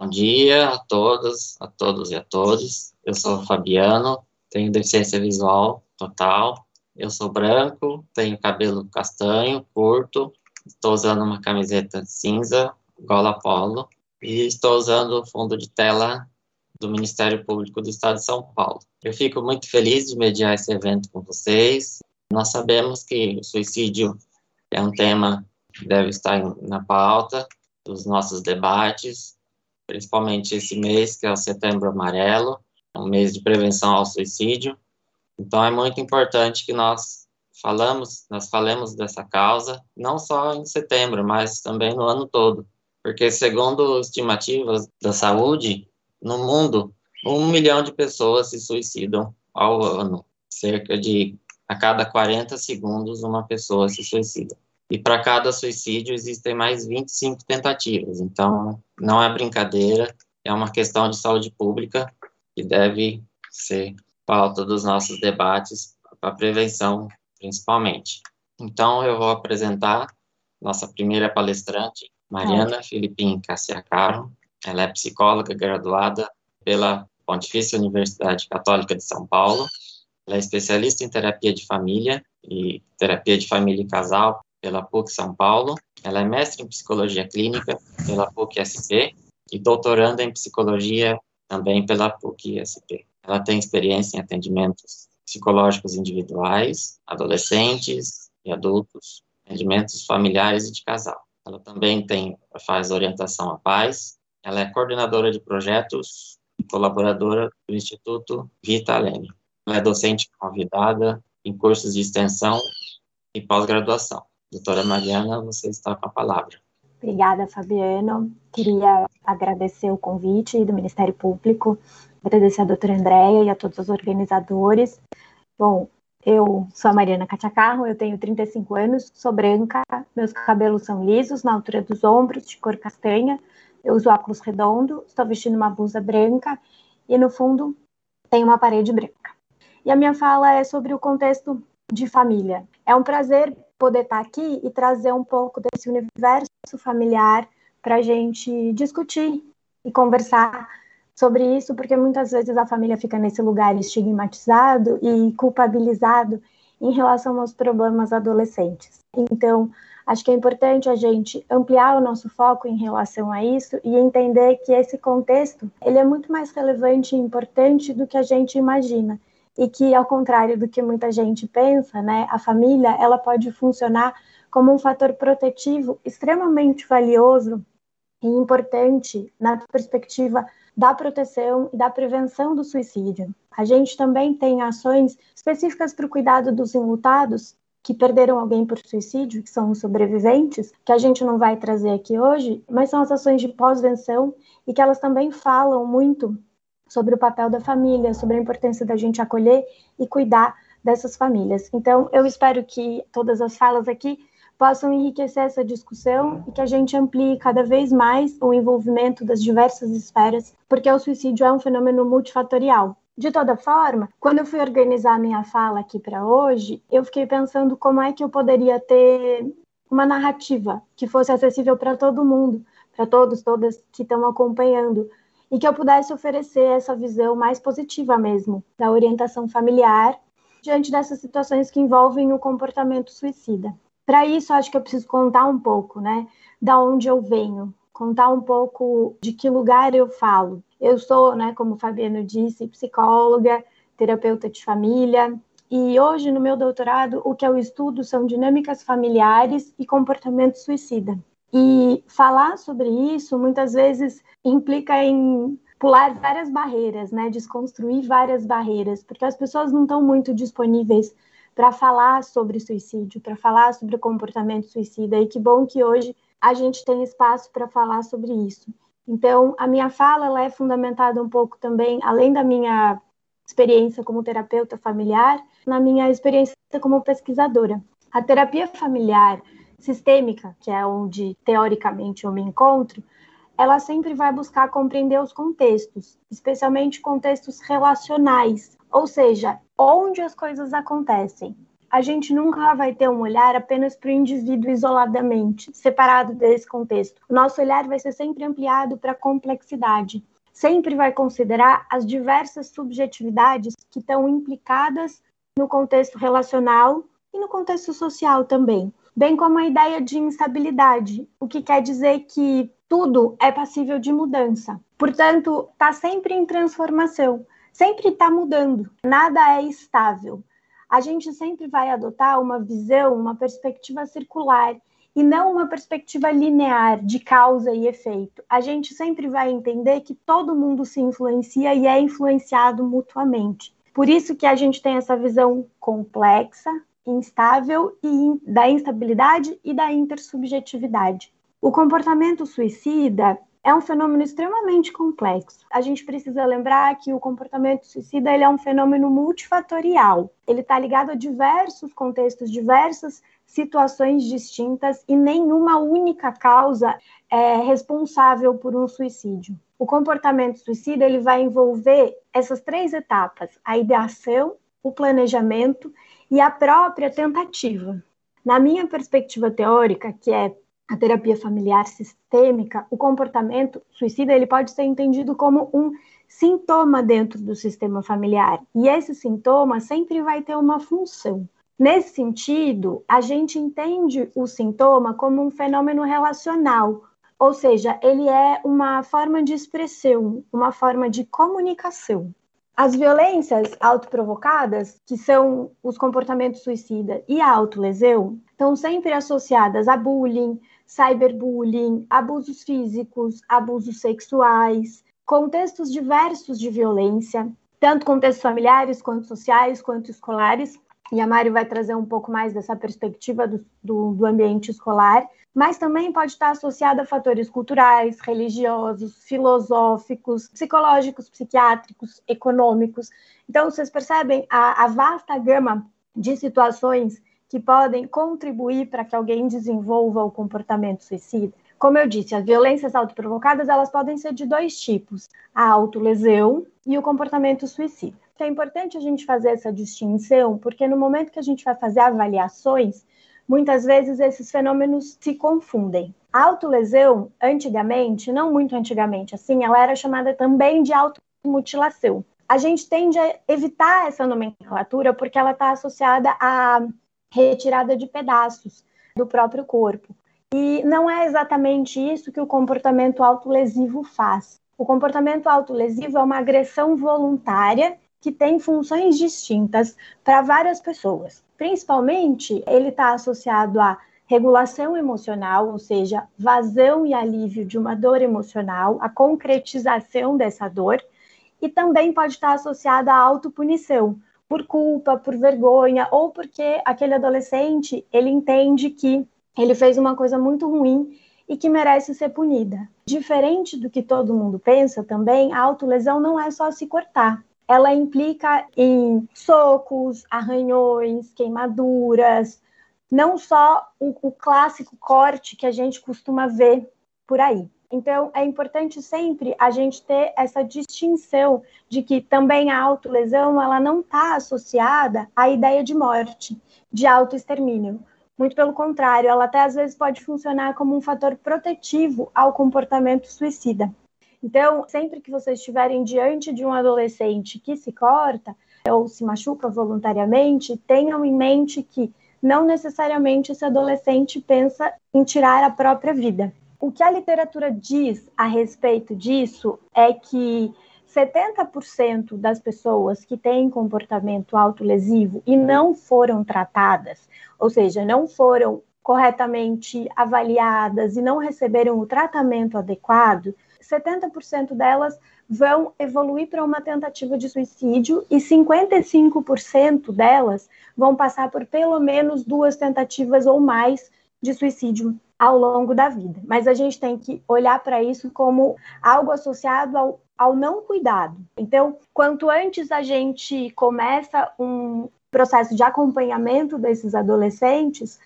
Bom dia a todas, a todos e a todos. Eu sou Fabiano, tenho deficiência visual total. Eu sou branco, tenho cabelo castanho, curto. Estou usando uma camiseta cinza, gola polo. E estou usando o fundo de tela do Ministério Público do Estado de São Paulo. Eu fico muito feliz de mediar esse evento com vocês. Nós sabemos que o suicídio é um tema que deve estar na pauta dos nossos debates, principalmente esse mês, que é o Setembro Amarelo, um mês de prevenção ao suicídio. Então, é muito importante que nós falamos, nós falemos dessa causa, não só em setembro, mas também no ano todo, porque segundo estimativas da saúde, no mundo, um milhão de pessoas se suicidam ao ano, cerca de a cada 40 segundos uma pessoa se suicida. E para cada suicídio existem mais 25 tentativas. Então, não é brincadeira, é uma questão de saúde pública que deve ser pauta dos nossos debates para prevenção, principalmente. Então, eu vou apresentar nossa primeira palestrante, Mariana Filipim Cassiacaro. Ela é psicóloga graduada pela Pontifícia Universidade Católica de São Paulo. Ela é especialista em terapia de família e terapia de família e casal pela PUC São Paulo. Ela é mestre em psicologia clínica pela PUC SP e doutoranda em psicologia também pela PUC SP. Ela tem experiência em atendimentos psicológicos individuais, adolescentes e adultos, atendimentos familiares e de casal. Ela também tem faz orientação à paz. Ela é coordenadora de projetos e colaboradora do Instituto Vita Leme. Ela é docente convidada em cursos de extensão e pós-graduação. Doutora Mariana, você está com a palavra. Obrigada, Fabiano. Queria agradecer o convite do Ministério Público, agradecer a doutora Andréia e a todos os organizadores. Bom, eu sou a Mariana Catiacarro, eu tenho 35 anos, sou branca, meus cabelos são lisos, na altura dos ombros, de cor castanha, eu uso óculos redondo, estou vestindo uma blusa branca e no fundo tem uma parede branca. E a minha fala é sobre o contexto de família. É um prazer poder estar aqui e trazer um pouco desse universo familiar para a gente discutir e conversar sobre isso, porque muitas vezes a família fica nesse lugar estigmatizado e culpabilizado em relação aos problemas adolescentes. Então, acho que é importante a gente ampliar o nosso foco em relação a isso e entender que esse contexto ele é muito mais relevante e importante do que a gente imagina e que, ao contrário do que muita gente pensa, né, a família ela pode funcionar como um fator protetivo extremamente valioso e importante na perspectiva da proteção e da prevenção do suicídio. A gente também tem ações específicas para o cuidado dos enlutados que perderam alguém por suicídio, que são os sobreviventes, que a gente não vai trazer aqui hoje, mas são as ações de pós-venção e que elas também falam muito sobre o papel da família, sobre a importância da gente acolher e cuidar dessas famílias. Então, eu espero que todas as falas aqui possam enriquecer essa discussão e que a gente amplie cada vez mais o envolvimento das diversas esferas, porque o suicídio é um fenômeno multifatorial. De toda forma, quando eu fui organizar a minha fala aqui para hoje, eu fiquei pensando como é que eu poderia ter uma narrativa que fosse acessível para todo mundo, para todos, todas que estão acompanhando, e que eu pudesse oferecer essa visão mais positiva mesmo da orientação familiar diante dessas situações que envolvem o comportamento suicida. Para isso, acho que eu preciso contar um pouco, né, da onde eu venho, contar um pouco de que lugar eu falo. Eu sou, né, como o Fabiano disse, psicóloga, terapeuta de família, e hoje no meu doutorado o que eu estudo são dinâmicas familiares e comportamento suicida. E falar sobre isso muitas vezes implica em pular várias barreiras, né? Desconstruir várias barreiras, porque as pessoas não estão muito disponíveis para falar sobre suicídio, para falar sobre o comportamento suicida. E que bom que hoje a gente tem espaço para falar sobre isso. Então, a minha fala ela é fundamentada um pouco também, além da minha experiência como terapeuta familiar, na minha experiência como pesquisadora. A terapia familiar sistêmica, que é onde teoricamente eu me encontro, ela sempre vai buscar compreender os contextos, especialmente contextos relacionais, ou seja, onde as coisas acontecem. a gente nunca vai ter um olhar apenas para o indivíduo isoladamente, separado desse contexto. O nosso olhar vai ser sempre ampliado para a complexidade. Sempre vai considerar as diversas subjetividades que estão implicadas no contexto relacional e no contexto social também, bem como a ideia de instabilidade, o que quer dizer que tudo é passível de mudança. Portanto, está sempre em transformação, sempre está mudando, nada é estável. A gente sempre vai adotar uma visão, uma perspectiva circular e não uma perspectiva linear de causa e efeito. A gente sempre vai entender que todo mundo se influencia e é influenciado mutuamente. Por isso que a gente tem essa visão complexa, instável e da instabilidade e da intersubjetividade. O comportamento suicida é um fenômeno extremamente complexo. A gente precisa lembrar que o comportamento suicida ele é um fenômeno multifatorial. Ele está ligado a diversos contextos, diversas situações distintas e nenhuma única causa é responsável por um suicídio. O comportamento suicida ele vai envolver essas três etapas: a ideação, o planejamento e a própria tentativa. Na minha perspectiva teórica, que é a terapia familiar sistêmica, o comportamento suicida ele pode ser entendido como um sintoma dentro do sistema familiar. E esse sintoma sempre vai ter uma função. Nesse sentido, a gente entende o sintoma como um fenômeno relacional, ou seja, ele é uma forma de expressão, uma forma de comunicação. As violências autoprovocadas, que são os comportamentos suicida e a autolesão, estão sempre associadas a bullying, cyberbullying, abusos físicos, abusos sexuais, contextos diversos de violência, tanto contextos familiares, quanto sociais, quanto escolares, e a Mari vai trazer um pouco mais dessa perspectiva do, do, do, ambiente escolar, mas também pode estar associada a fatores culturais, religiosos, filosóficos, psicológicos, psiquiátricos, econômicos. Então, vocês percebem a, a vasta gama de situações que podem contribuir para que alguém desenvolva o comportamento suicida. Como eu disse, as violências autoprovocadas elas podem ser de dois tipos: a autolesão e o comportamento suicida. É importante a gente fazer essa distinção, porque no momento que a gente vai fazer avaliações, muitas vezes esses fenômenos se confundem. A autolesão, antigamente, não muito antigamente, assim, ela era chamada também de automutilação. A gente tende a evitar essa nomenclatura porque ela está associada à retirada de pedaços do próprio corpo. E não é exatamente isso que o comportamento autolesivo faz. O comportamento autolesivo é uma agressão voluntária que tem funções distintas para várias pessoas. Principalmente, ele está associado à regulação emocional, ou seja, vazão e alívio de uma dor emocional, a concretização dessa dor, e também pode estar associado à autopunição, por culpa, por vergonha, ou porque aquele adolescente, ele entende que ele fez uma coisa muito ruim e que merece ser punida. Diferente do que todo mundo pensa também, a autolesão não é só se cortar ela implica em socos, arranhões, queimaduras, não só o, o, clássico corte que a gente costuma ver por aí. Então, é importante sempre a gente ter essa distinção de que também a autolesão ela não está associada à ideia de morte, de autoextermínio. Muito pelo contrário, ela até às vezes pode funcionar como um fator protetivo ao comportamento suicida. Então, sempre que vocês estiverem diante de um adolescente que se corta ou se machuca voluntariamente, tenham em mente que não necessariamente esse adolescente pensa em tirar a própria vida. O que a literatura diz a respeito disso é que 70% das pessoas que têm comportamento autolesivo e não foram tratadas, ou seja, não foram corretamente avaliadas e não receberam o tratamento adequado, 70% delas vão evoluir para uma tentativa de suicídio e 55% delas vão passar por pelo menos duas tentativas ou mais de suicídio ao longo da vida. Mas a gente tem que olhar para isso como algo associado ao, ao não cuidado. Então, quanto antes a gente começa um processo de acompanhamento desses adolescentes,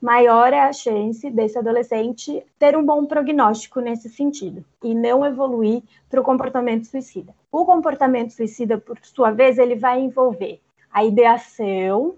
maior é a chance desse adolescente ter um bom prognóstico nesse sentido e não evoluir para o comportamento suicida. O comportamento suicida, por sua vez, ele vai envolver a ideação,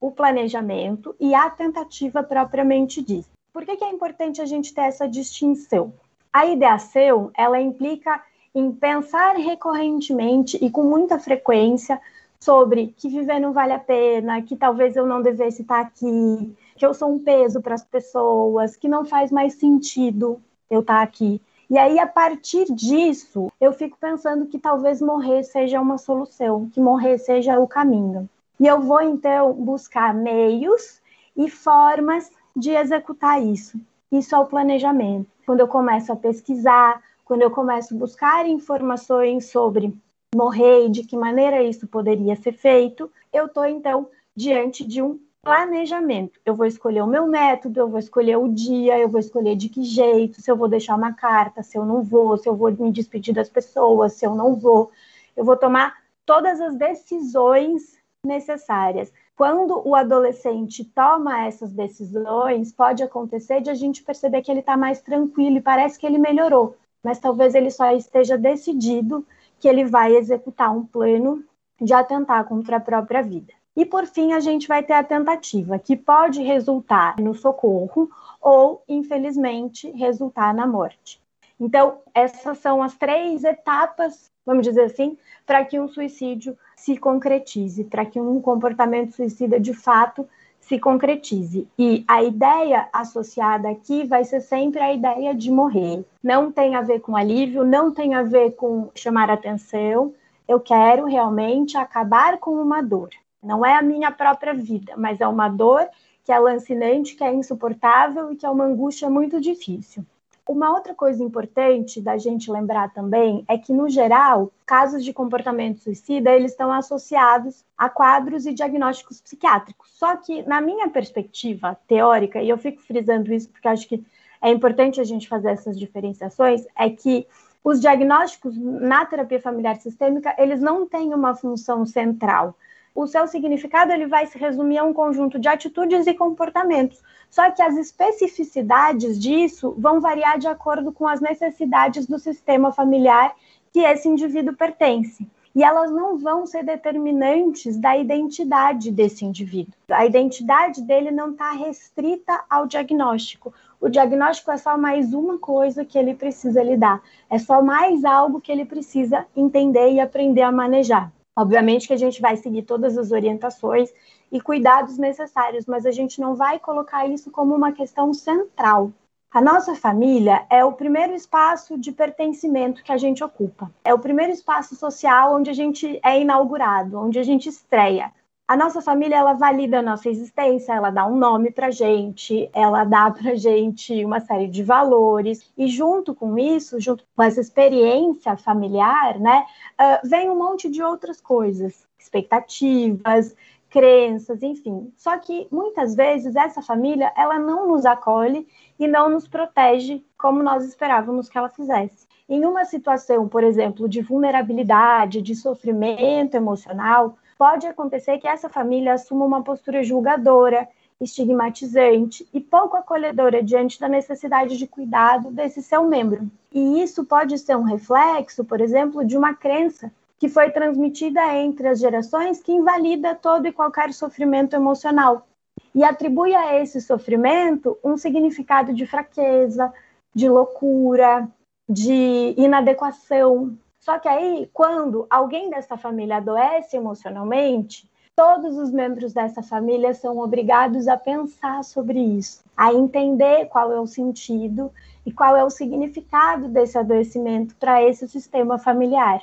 o planejamento e a tentativa propriamente dita. Por que, que é importante a gente ter essa distinção? A ideação, ela implica em pensar recorrentemente e com muita frequência sobre que viver não vale a pena, que talvez eu não devesse estar aqui, que eu sou um peso para as pessoas, que não faz mais sentido eu estar aqui. E aí, a partir disso, eu fico pensando que talvez morrer seja uma solução, que morrer seja o caminho. E eu vou, então, buscar meios e formas de executar isso. Isso é o planejamento. Quando eu começo a pesquisar, quando eu começo a buscar informações sobre morrer e de que maneira isso poderia ser feito, eu estou então diante de um planejamento. Eu vou escolher o meu método, eu vou escolher o dia, eu vou escolher de que jeito, se eu vou deixar uma carta, se eu não vou, se eu vou me despedir das pessoas, se eu não vou. Eu vou tomar todas as decisões necessárias. Quando o adolescente toma essas decisões, pode acontecer de a gente perceber que ele está mais tranquilo e parece que ele melhorou, mas talvez ele só esteja decidido que ele vai executar um plano de atentar contra a própria vida. E por fim, a gente vai ter a tentativa, que pode resultar no socorro ou, infelizmente, resultar na morte. Então, essas são as três etapas, vamos dizer assim, para que um suicídio se concretize, para que um comportamento suicida de fato se concretize. E a ideia associada aqui vai ser sempre a ideia de morrer. Não tem a ver com alívio, não tem a ver com chamar atenção. Eu quero realmente acabar com uma dor. Não é a minha própria vida, mas é uma dor que é lancinante, que é insuportável e que é uma angústia muito difícil. Uma outra coisa importante da gente lembrar também é que, no geral, casos de comportamento suicida eles estão associados a quadros e diagnósticos psiquiátricos. Só que, na minha perspectiva teórica, e eu fico frisando isso porque acho que é importante a gente fazer essas diferenciações, é que os diagnósticos na terapia familiar sistêmica eles não têm uma função central o seu significado ele vai se resumir a um conjunto de atitudes e comportamentos. Só que as especificidades disso vão variar de acordo com as necessidades do sistema familiar que esse indivíduo pertence. E elas não vão ser determinantes da identidade desse indivíduo. A identidade dele não está restrita ao diagnóstico. O diagnóstico é só mais uma coisa que ele precisa lidar, é só mais algo que ele precisa entender e aprender a manejar. Obviamente que a gente vai seguir todas as orientações e cuidados necessários, mas a gente não vai colocar isso como uma questão central. A nossa família é o primeiro espaço de pertencimento que a gente ocupa. É o primeiro espaço social onde a gente é inaugurado, onde a gente estreia. A nossa família, ela valida a nossa existência, ela dá um nome para gente, ela dá para gente uma série de valores, e junto com isso, junto com essa experiência familiar, né, uh, vem um monte de outras coisas, expectativas, crenças, enfim. Só que muitas vezes essa família, ela não nos acolhe e não nos protege como nós esperávamos que ela fizesse. Em uma situação, por exemplo, de vulnerabilidade, de sofrimento emocional, pode acontecer que essa família assuma uma postura julgadora, estigmatizante e pouco acolhedora diante da necessidade de cuidado desse seu membro. E isso pode ser um reflexo, por exemplo, de uma crença que foi transmitida entre as gerações que invalida todo e qualquer sofrimento emocional e atribui a esse sofrimento um significado de fraqueza, de loucura, de inadequação, só que aí, quando alguém dessa família adoece emocionalmente, todos os membros dessa família são obrigados a pensar sobre isso, a entender qual é o sentido e qual é o significado desse adoecimento para esse sistema familiar.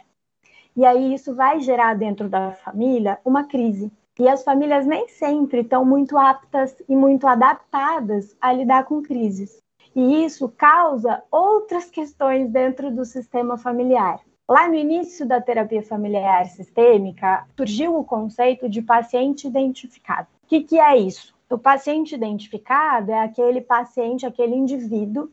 E aí isso vai gerar dentro da família uma crise. E as famílias nem sempre estão muito aptas e muito adaptadas a lidar com crises. E isso causa outras questões dentro do sistema familiar. Lá no início da terapia familiar sistêmica, surgiu o conceito de paciente identificado. O que, que é isso? O paciente identificado é aquele paciente, aquele indivíduo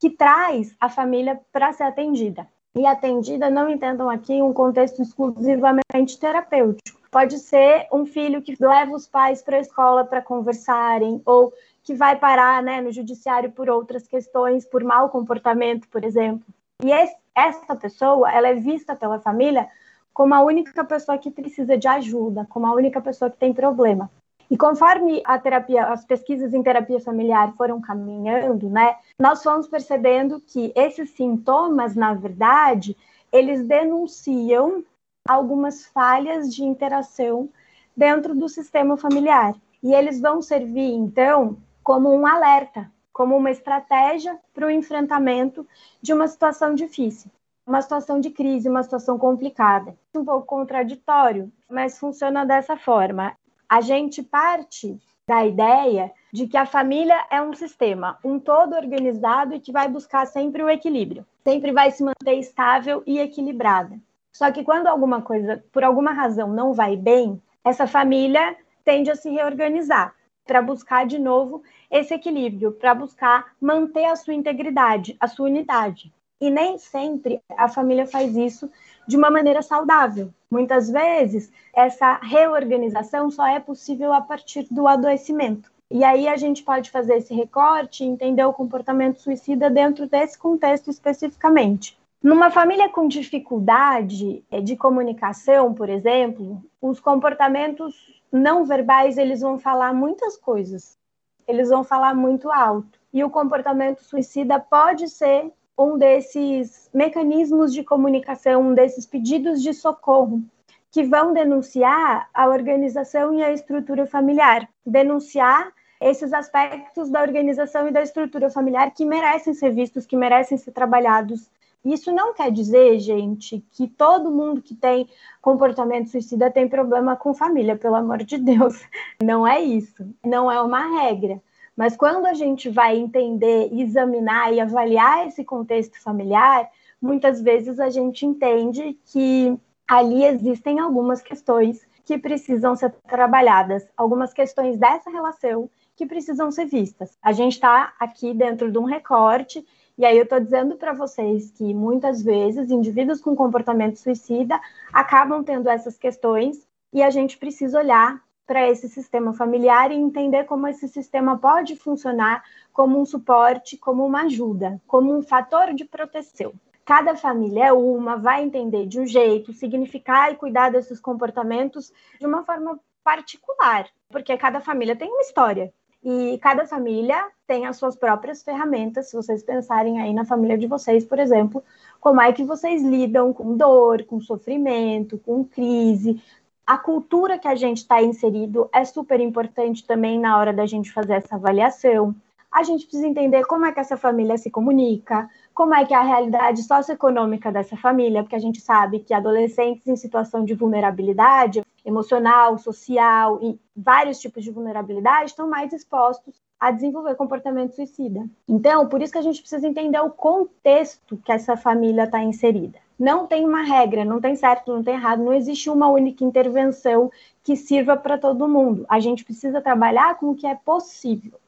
que traz a família para ser atendida. E atendida, não entendam aqui um contexto exclusivamente terapêutico. Pode ser um filho que leva os pais para a escola para conversarem, ou que vai parar né, no judiciário por outras questões, por mau comportamento, por exemplo. E esse, essa pessoa, ela é vista pela família como a única pessoa que precisa de ajuda, como a única pessoa que tem problema. E conforme a terapia, as pesquisas em terapia familiar foram caminhando, né, nós fomos percebendo que esses sintomas, na verdade, eles denunciam algumas falhas de interação dentro do sistema familiar. E eles vão servir, então, como um alerta, como uma estratégia para o enfrentamento de uma situação difícil, uma situação de crise, uma situação complicada. Um pouco contraditório, mas funciona dessa forma. A gente parte da ideia de que a família é um sistema, um todo organizado e que vai buscar sempre o equilíbrio, sempre vai se manter estável e equilibrada. Só que quando alguma coisa, por alguma razão, não vai bem, essa família tende a se reorganizar para buscar de novo esse equilíbrio, para buscar manter a sua integridade, a sua unidade. E nem sempre a família faz isso de uma maneira saudável. Muitas vezes, essa reorganização só é possível a partir do adoecimento. E aí a gente pode fazer esse recorte e entender o comportamento suicida dentro desse contexto especificamente. Numa família com dificuldade eh, de comunicação, por exemplo, os comportamentos não verbais eles vão falar muitas coisas. Eles vão falar muito alto. E o comportamento suicida pode ser um desses mecanismos de comunicação, um desses pedidos de socorro que vão denunciar a organização e a estrutura familiar, denunciar esses aspectos da organização e da estrutura familiar que merecem ser vistos, que merecem ser trabalhados isso não quer dizer, gente, que todo mundo que tem comportamento suicida tem problema com família, pelo amor de Deus. Não é isso. Não é uma regra. Mas quando a gente vai entender, examinar e avaliar esse contexto familiar, muitas vezes a gente entende que ali existem algumas questões que precisam ser trabalhadas, algumas questões dessa relação que precisam ser vistas. A gente está aqui dentro de um recorte e aí eu estou dizendo para vocês que muitas vezes indivíduos com comportamento suicida acabam tendo essas questões e a gente precisa olhar para esse sistema familiar e entender como esse sistema pode funcionar como um suporte, como uma ajuda, como um fator de proteção. Cada família é uma, vai entender de um jeito, significar e cuidar desses comportamentos de uma forma particular, porque cada família tem uma história. E cada família tem as suas próprias ferramentas. Se vocês pensarem aí na família de vocês, por exemplo, como é que vocês lidam com dor, com sofrimento, com crise. A cultura que a gente está inserido é super importante também na hora da gente fazer essa avaliação. A gente precisa entender como é que essa família se comunica, como é que é a realidade socioeconômica dessa família, porque a gente sabe que adolescentes em situação de vulnerabilidade emocional, social e vários tipos de vulnerabilidade estão mais expostos a desenvolver comportamento suicida. Então, por isso que a gente precisa entender o contexto que essa família está inserida. Não tem uma regra, não tem certo, não tem errado, não existe uma única intervenção que sirva para todo mundo. A gente precisa trabalhar com o que é possível.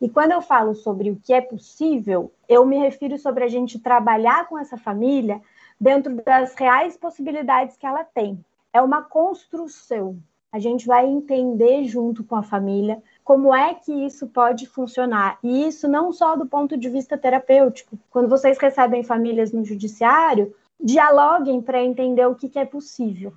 E quando eu falo sobre o que é possível, eu me refiro sobre a gente trabalhar com essa família dentro das reais possibilidades que ela tem. É uma construção. A gente vai entender junto com a família como é que isso pode funcionar. E isso não só do ponto de vista terapêutico. Quando vocês recebem famílias no judiciário, dialoguem para entender o que, que é possível.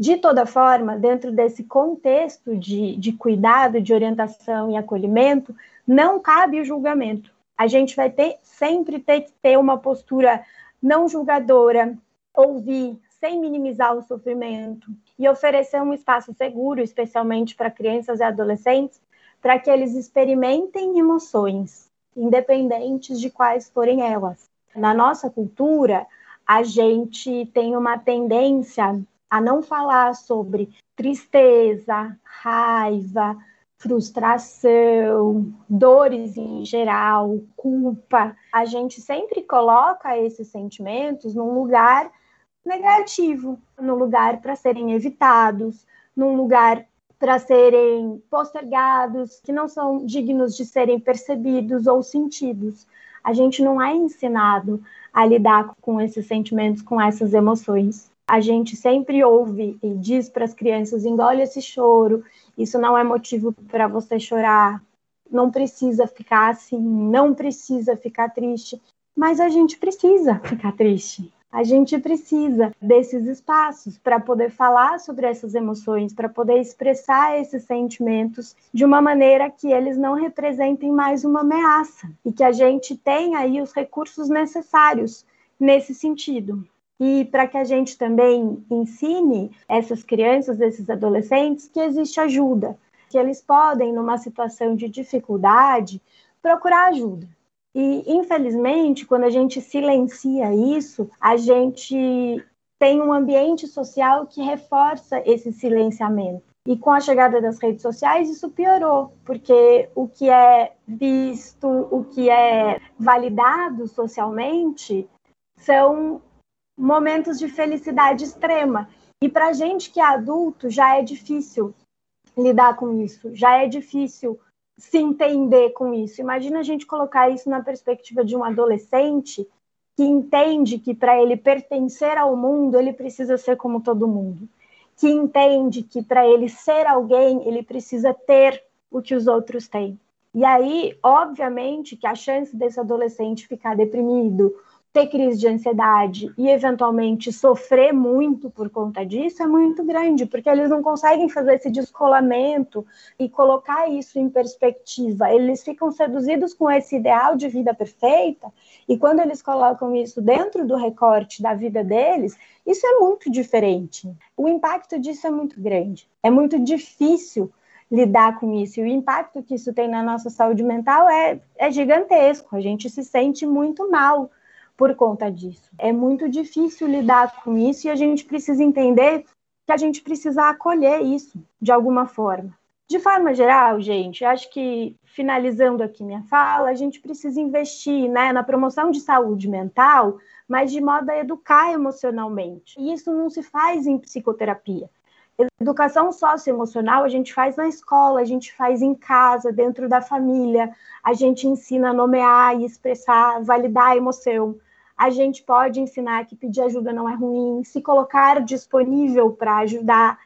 De toda forma, dentro desse contexto de, de cuidado, de orientação e acolhimento, não cabe o julgamento. A gente vai ter sempre ter que ter uma postura não julgadora, ouvir sem minimizar o sofrimento e oferecer um espaço seguro, especialmente para crianças e adolescentes, para que eles experimentem emoções, independentes de quais forem elas. Na nossa cultura, a gente tem uma tendência a não falar sobre tristeza, raiva, frustração, dores em geral, culpa. A gente sempre coloca esses sentimentos num lugar negativo, num lugar para serem evitados, num lugar para serem postergados, que não são dignos de serem percebidos ou sentidos. A gente não é ensinado a lidar com esses sentimentos, com essas emoções a gente sempre ouve e diz para as crianças: engole esse choro, isso não é motivo para você chorar, não precisa ficar assim, não precisa ficar triste. Mas a gente precisa ficar triste. A gente precisa desses espaços para poder falar sobre essas emoções, para poder expressar esses sentimentos de uma maneira que eles não representem mais uma ameaça e que a gente tenha aí os recursos necessários nesse sentido. E para que a gente também ensine essas crianças, esses adolescentes, que existe ajuda, que eles podem, numa situação de dificuldade, procurar ajuda e, infelizmente, quando a gente silencia isso, a gente tem um ambiente social que reforça esse silenciamento. E com a chegada das redes sociais, isso piorou, porque o que é visto, o que é validado socialmente, são momentos de felicidade extrema. E para gente que é adulto, já é difícil lidar com isso, já é difícil se entender com isso. Imagina a gente colocar isso na perspectiva de um adolescente que entende que para ele pertencer ao mundo, ele precisa ser como todo mundo. Que entende que para ele ser alguém, ele precisa ter o que os outros têm. E aí, obviamente, que a chance desse adolescente ficar deprimido ter crise de ansiedade e eventualmente sofrer muito por conta disso é muito grande, porque eles não conseguem fazer esse descolamento e colocar isso em perspectiva. Eles ficam seduzidos com esse ideal de vida perfeita, e quando eles colocam isso dentro do recorte da vida deles, isso é muito diferente. O impacto disso é muito grande. É muito difícil lidar com isso. E o impacto que isso tem na nossa saúde mental é, é gigantesco. A gente se sente muito mal por conta disso. É muito difícil lidar com isso e a gente precisa entender que a gente precisa acolher isso de alguma forma. De forma geral, gente, acho que finalizando aqui minha fala, a gente precisa investir né, na promoção de saúde mental, mas de modo a educar emocionalmente. E isso não se faz em psicoterapia. Educação socioemocional a gente faz na escola, a gente faz em casa, dentro da família, a gente ensina a nomear e expressar, validar a emoção a gente pode ensinar que pedir ajuda não é ruim, se colocar disponível para ajudar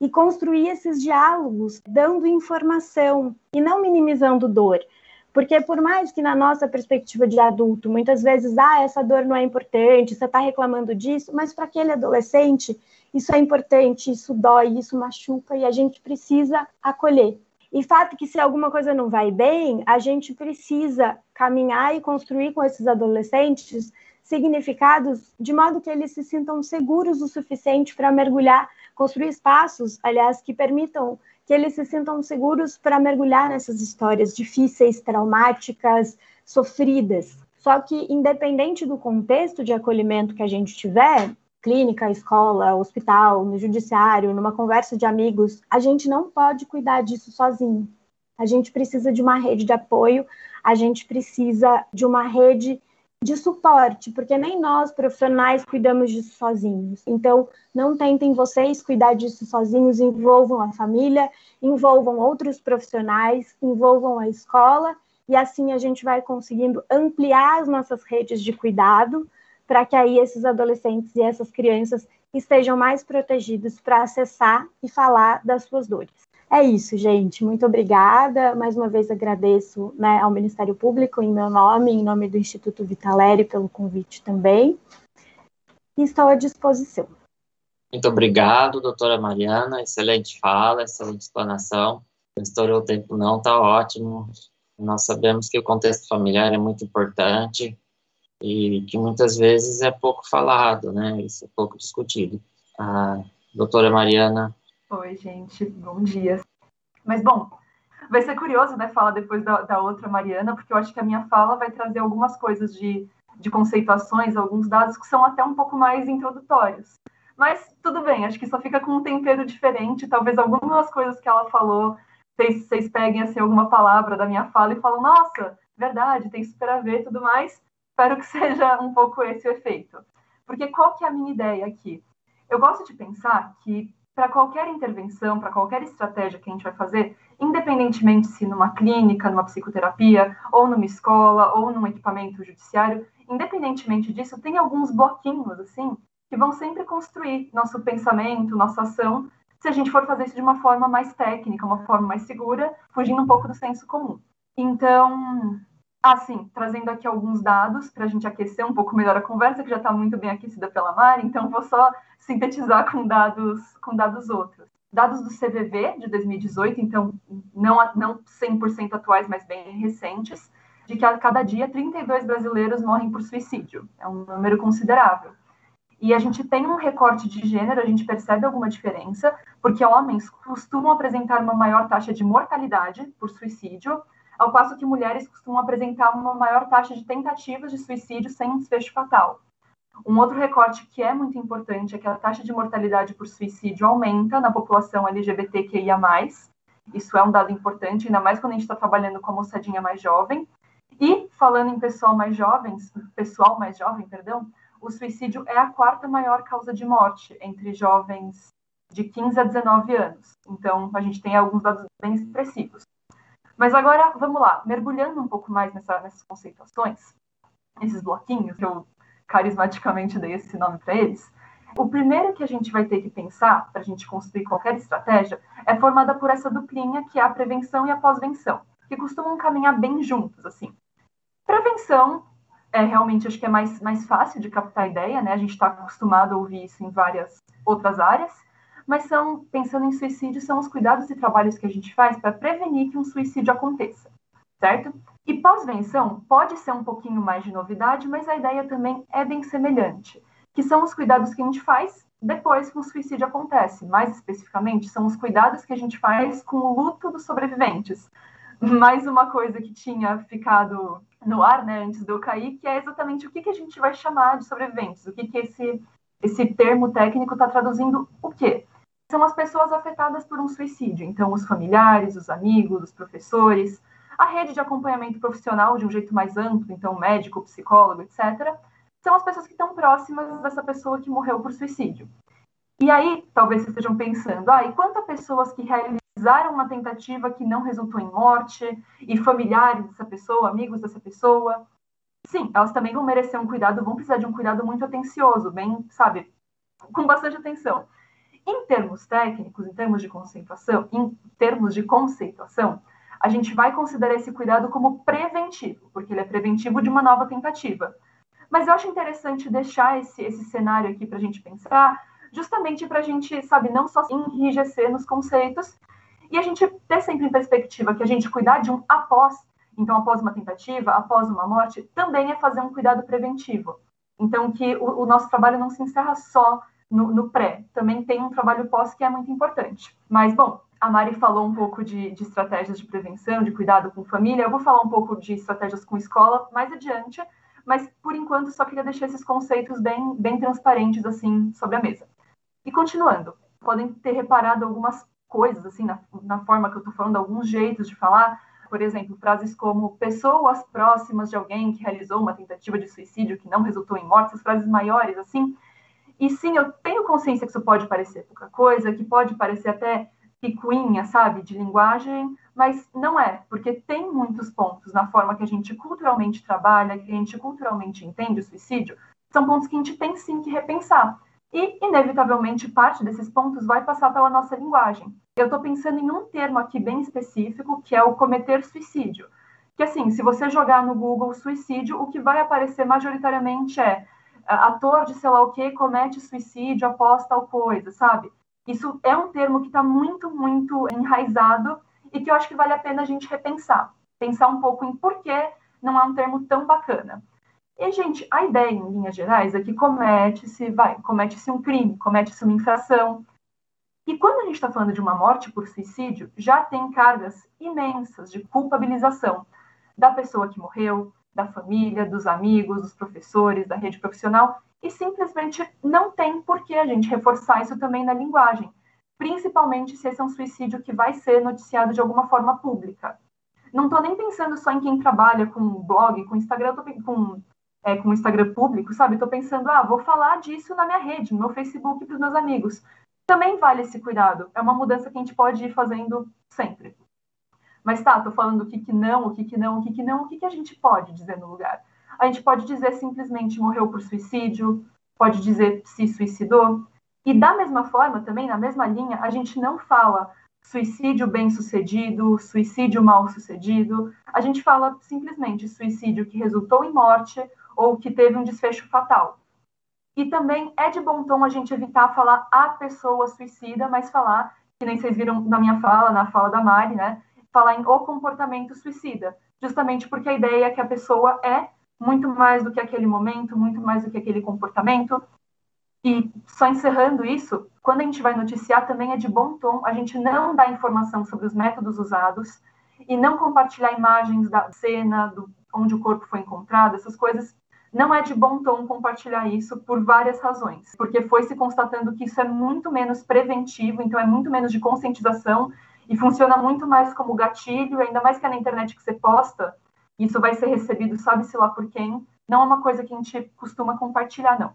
e construir esses diálogos, dando informação e não minimizando dor. Porque por mais que na nossa perspectiva de adulto, muitas vezes, ah, essa dor não é importante, você está reclamando disso, mas para aquele adolescente, isso é importante, isso dói, isso machuca e a gente precisa acolher. E fato que se alguma coisa não vai bem, a gente precisa caminhar e construir com esses adolescentes significados de modo que eles se sintam seguros o suficiente para mergulhar, construir espaços, aliás, que permitam que eles se sintam seguros para mergulhar nessas histórias difíceis, traumáticas, sofridas. Só que, independente do contexto de acolhimento que a gente tiver, clínica, escola, hospital, no judiciário, numa conversa de amigos, a gente não pode cuidar disso sozinho. A gente precisa de uma rede de apoio, a gente precisa de uma rede de suporte, porque nem nós profissionais cuidamos disso sozinhos. Então, não tentem vocês cuidar disso sozinhos, envolvam a família, envolvam outros profissionais, envolvam a escola, e assim a gente vai conseguindo ampliar as nossas redes de cuidado, para que aí esses adolescentes e essas crianças estejam mais protegidos para acessar e falar das suas dores. É isso, gente. Muito obrigada. Mais uma vez agradeço né, ao Ministério Público, em meu nome, em nome do Instituto Vitaleri, pelo convite também. E estou à disposição. Muito obrigado, doutora Mariana. Excelente fala, excelente explanação. Estourou o tempo não, está ótimo. Nós sabemos que o contexto familiar é muito importante e que muitas vezes é pouco falado, né? Isso é pouco discutido. A doutora Mariana Oi, gente, bom dia. Mas, bom, vai ser curioso, né, falar depois da, da, outra Mariana, porque eu acho que a minha fala vai trazer algumas coisas de, de conceituações, alguns dados que são até um pouco mais introdutórios. Mas tudo bem, acho que só fica com um tempero diferente. Talvez algumas coisas que ela falou, vocês, vocês peguem assim, alguma palavra da minha fala e falam, nossa, verdade, tem super a ver tudo mais. Espero que seja um pouco esse o efeito. Porque qual que é a minha ideia aqui? Eu gosto de pensar que para qualquer intervenção, para qualquer estratégia que a gente vai fazer, independentemente se numa clínica, numa psicoterapia, ou numa escola, ou num equipamento judiciário, independentemente disso, tem alguns bloquinhos, assim, que vão sempre construir nosso pensamento, nossa ação, se a gente for fazer isso de uma forma mais técnica, uma forma mais segura, fugindo um pouco do senso comum. Então, Ah, sim, trazendo aqui alguns dados para a gente aquecer um pouco melhor a conversa, que já está muito bem aquecida pela Mari, então vou só sintetizar com dados, com dados outros. Dados do CVV de 2018, então não, não 100% atuais, mas bem recentes, de que a cada dia 32 brasileiros morrem por suicídio. É um número considerável. E a gente tem um recorte de gênero, a gente percebe alguma diferença, porque homens costumam apresentar uma maior taxa de mortalidade por suicídio, ao passo que mulheres costumam apresentar uma maior taxa de tentativas de suicídio sem desfecho fatal. Um outro recorte que é muito importante é que a taxa de mortalidade por suicídio aumenta na população LGBTQIA+. Isso é um dado importante, ainda mais quando a gente está trabalhando com a moçadinha mais jovem. E, falando em pessoal mais jovens, pessoal mais jovem, perdão, o suicídio é a quarta maior causa de morte entre jovens de 15 a 19 anos. Então, a gente tem alguns dados bem expressivos. Mas agora, vamos lá, mergulhando um pouco mais nessa, nessas conceituações, esses bloquinhos, que eu carismaticamente dei esse nome para eles, o primeiro que a gente vai ter que pensar para a gente construir qualquer estratégia é formada por essa duplinha que é a prevenção e a pós-venção, que costumam caminhar bem juntos, assim. Prevenção é realmente acho que é mais, mais fácil de captar a ideia, né? A gente está acostumado a ouvir isso em várias outras áreas mas são, pensando em suicídio, são os cuidados e trabalhos que a gente faz para prevenir que um suicídio aconteça, certo? E pós-venção pode ser um pouquinho mais de novidade, mas a ideia também é bem semelhante, que são os cuidados que a gente faz depois que um suicídio acontece. Mais especificamente, são os cuidados que a gente faz com o luto dos sobreviventes. Mais uma coisa que tinha ficado no ar, né, antes de eu cair, que é exatamente o que, que a gente vai chamar de sobreviventes, o que, que esse, esse termo técnico está traduzindo o quê? São as pessoas afetadas por um suicídio. Então, os familiares, os amigos, os professores, a rede de acompanhamento profissional de um jeito mais amplo, então médico, psicólogo, etc., são as pessoas que estão próximas dessa pessoa que morreu por suicídio. E aí, talvez vocês estejam pensando, ah, e quantas pessoas que realizaram uma tentativa que não resultou em morte, e familiares dessa pessoa, amigos dessa pessoa? Sim, elas também vão merecer um cuidado, vão precisar de um cuidado muito atencioso, bem, sabe, com bastante atenção. Em termos técnicos, em termos de conceituação, em termos de conceituação, a gente vai considerar esse cuidado como preventivo, porque ele é preventivo de uma nova tentativa. Mas eu acho interessante deixar esse, esse cenário aqui para a gente pensar, justamente para a gente, sabe, não só enrijecer nos conceitos, e a gente ter sempre em perspectiva que a gente cuidar de um após, então após uma tentativa, após uma morte, também é fazer um cuidado preventivo. Então, que o, o nosso trabalho não se encerra só no, no pré. Também tem um trabalho pós que é muito importante. Mas, bom, a Mari falou um pouco de, de, estratégias de prevenção, de cuidado com família. Eu vou falar um pouco de estratégias com escola mais adiante, mas por enquanto só queria deixar esses conceitos bem, bem transparentes assim sobre a mesa. E continuando, podem ter reparado algumas coisas assim na, na forma que eu estou falando, alguns jeitos de falar. Por exemplo, frases como pessoas próximas de alguém que realizou uma tentativa de suicídio que não resultou em morte, essas frases maiores assim, e sim, eu tenho consciência que isso pode parecer pouca coisa, que pode parecer até picuinha, sabe, de linguagem, mas não é, porque tem muitos pontos na forma que a gente culturalmente trabalha, que a gente culturalmente entende o suicídio, são pontos que a gente tem sim que repensar. E, inevitavelmente, parte desses pontos vai passar pela nossa linguagem. Eu estou pensando em um termo aqui bem específico, que é o cometer suicídio. Que, assim, se você jogar no Google suicídio, o que vai aparecer majoritariamente é ator de sei lá o que comete suicídio após tal coisa, sabe? Isso é um termo que está muito, muito enraizado e que eu acho que vale a pena a gente repensar. Pensar um pouco em por que não é um termo tão bacana. E, gente, a ideia, em linhas gerais, é que comete-se, vai, comete-se um crime, comete-se uma infração. E quando a gente está falando de uma morte por suicídio, já tem cargas imensas de culpabilização da pessoa que morreu, da família, dos amigos, dos professores, da rede profissional, e simplesmente não tem por que a gente reforçar isso também na linguagem, principalmente se esse é um suicídio que vai ser noticiado de alguma forma pública. Não estou nem pensando só em quem trabalha com blog, com Instagram, com, é, com Instagram público, sabe? Estou pensando, ah, vou falar disso na minha rede, no meu Facebook para os meus amigos. Também vale esse cuidado. É uma mudança que a gente pode ir fazendo sempre. Mas tá, tô falando o que que não, o que que não, o que que não, o que que a gente pode dizer no lugar? A gente pode dizer simplesmente morreu por suicídio, pode dizer se suicidou. E da mesma forma, também, na mesma linha, a gente não fala suicídio bem-sucedido, suicídio mal-sucedido. A gente fala simplesmente suicídio que resultou em morte ou que teve um desfecho fatal. E também é de bom tom a gente evitar falar a pessoa suicida, mas falar, que nem vocês viram na minha fala, na fala da Mari, né? Falar em o comportamento suicida, justamente porque a ideia é que a pessoa é muito mais do que aquele momento, muito mais do que aquele comportamento. E só encerrando isso, quando a gente vai noticiar, também é de bom tom a gente não dar informação sobre os métodos usados e não compartilhar imagens da cena, do, onde o corpo foi encontrado, essas coisas. Não é de bom tom compartilhar isso por várias razões, porque foi se constatando que isso é muito menos preventivo, então é muito menos de conscientização e funciona muito mais como gatilho, ainda mais que é na internet que você posta, isso vai ser recebido, sabe-se lá por quem. Não é uma coisa que a gente costuma compartilhar, não.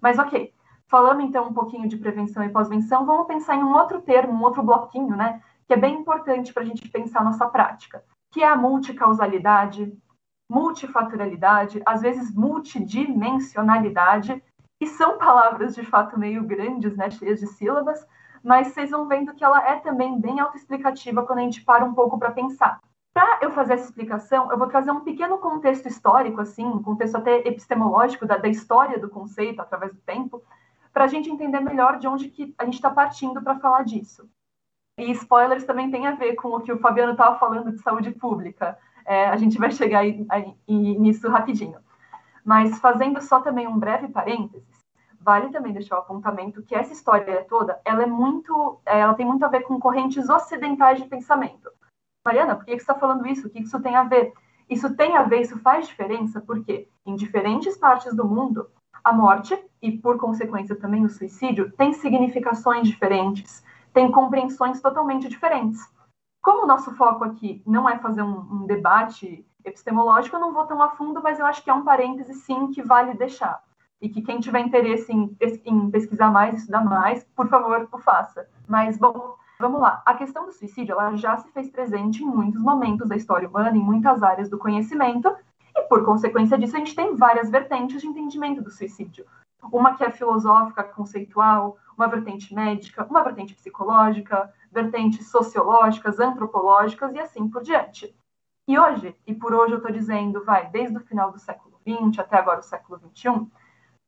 Mas ok, falando então um pouquinho de prevenção e pós-venção, vamos pensar em um outro termo, um outro bloquinho, né? Que é bem importante para a gente pensar a nossa prática, que é a multicausalidade, multifatorialidade, às vezes multidimensionalidade, e são palavras de fato meio grandes, né, cheias de sílabas, mas vocês vão vendo que ela é também bem autoexplicativa quando a gente para um pouco para pensar. Para eu fazer essa explicação, eu vou trazer um pequeno contexto histórico, assim, um contexto até epistemológico da, da história do conceito através do tempo, para a gente entender melhor de onde que a gente está partindo para falar disso. E spoilers também tem a ver com o que o Fabiano estava falando de saúde pública. É, a gente vai chegar aí, aí, nisso rapidinho. Mas fazendo só também um breve parênteses, vale também deixar o apontamento que essa história toda, ela é muito, ela tem muito a ver com correntes ocidentais de pensamento. Mariana, por que você está falando isso? O que isso tem a ver? Isso tem a ver, isso faz diferença, porque em diferentes partes do mundo, a morte, e por consequência também o suicídio, tem significações diferentes, tem compreensões totalmente diferentes. Como o nosso foco aqui não é fazer um, um debate epistemológico, eu não vou tão a fundo, mas eu acho que é um parêntese, sim, que vale deixar. E que quem tiver interesse em, em pesquisar mais, estudar mais, por favor, o faça. Mas, bom, Vamos lá. A questão do suicídio ela já se fez presente em muitos momentos da história humana, em muitas áreas do conhecimento, e por consequência disso a gente tem várias vertentes de entendimento do suicídio. Uma que é filosófica, conceitual, uma vertente médica, uma vertente psicológica, vertentes sociológicas, antropológicas e assim por diante. E hoje, e por hoje eu estou dizendo, vai, desde o final do século XX até agora o século XXI,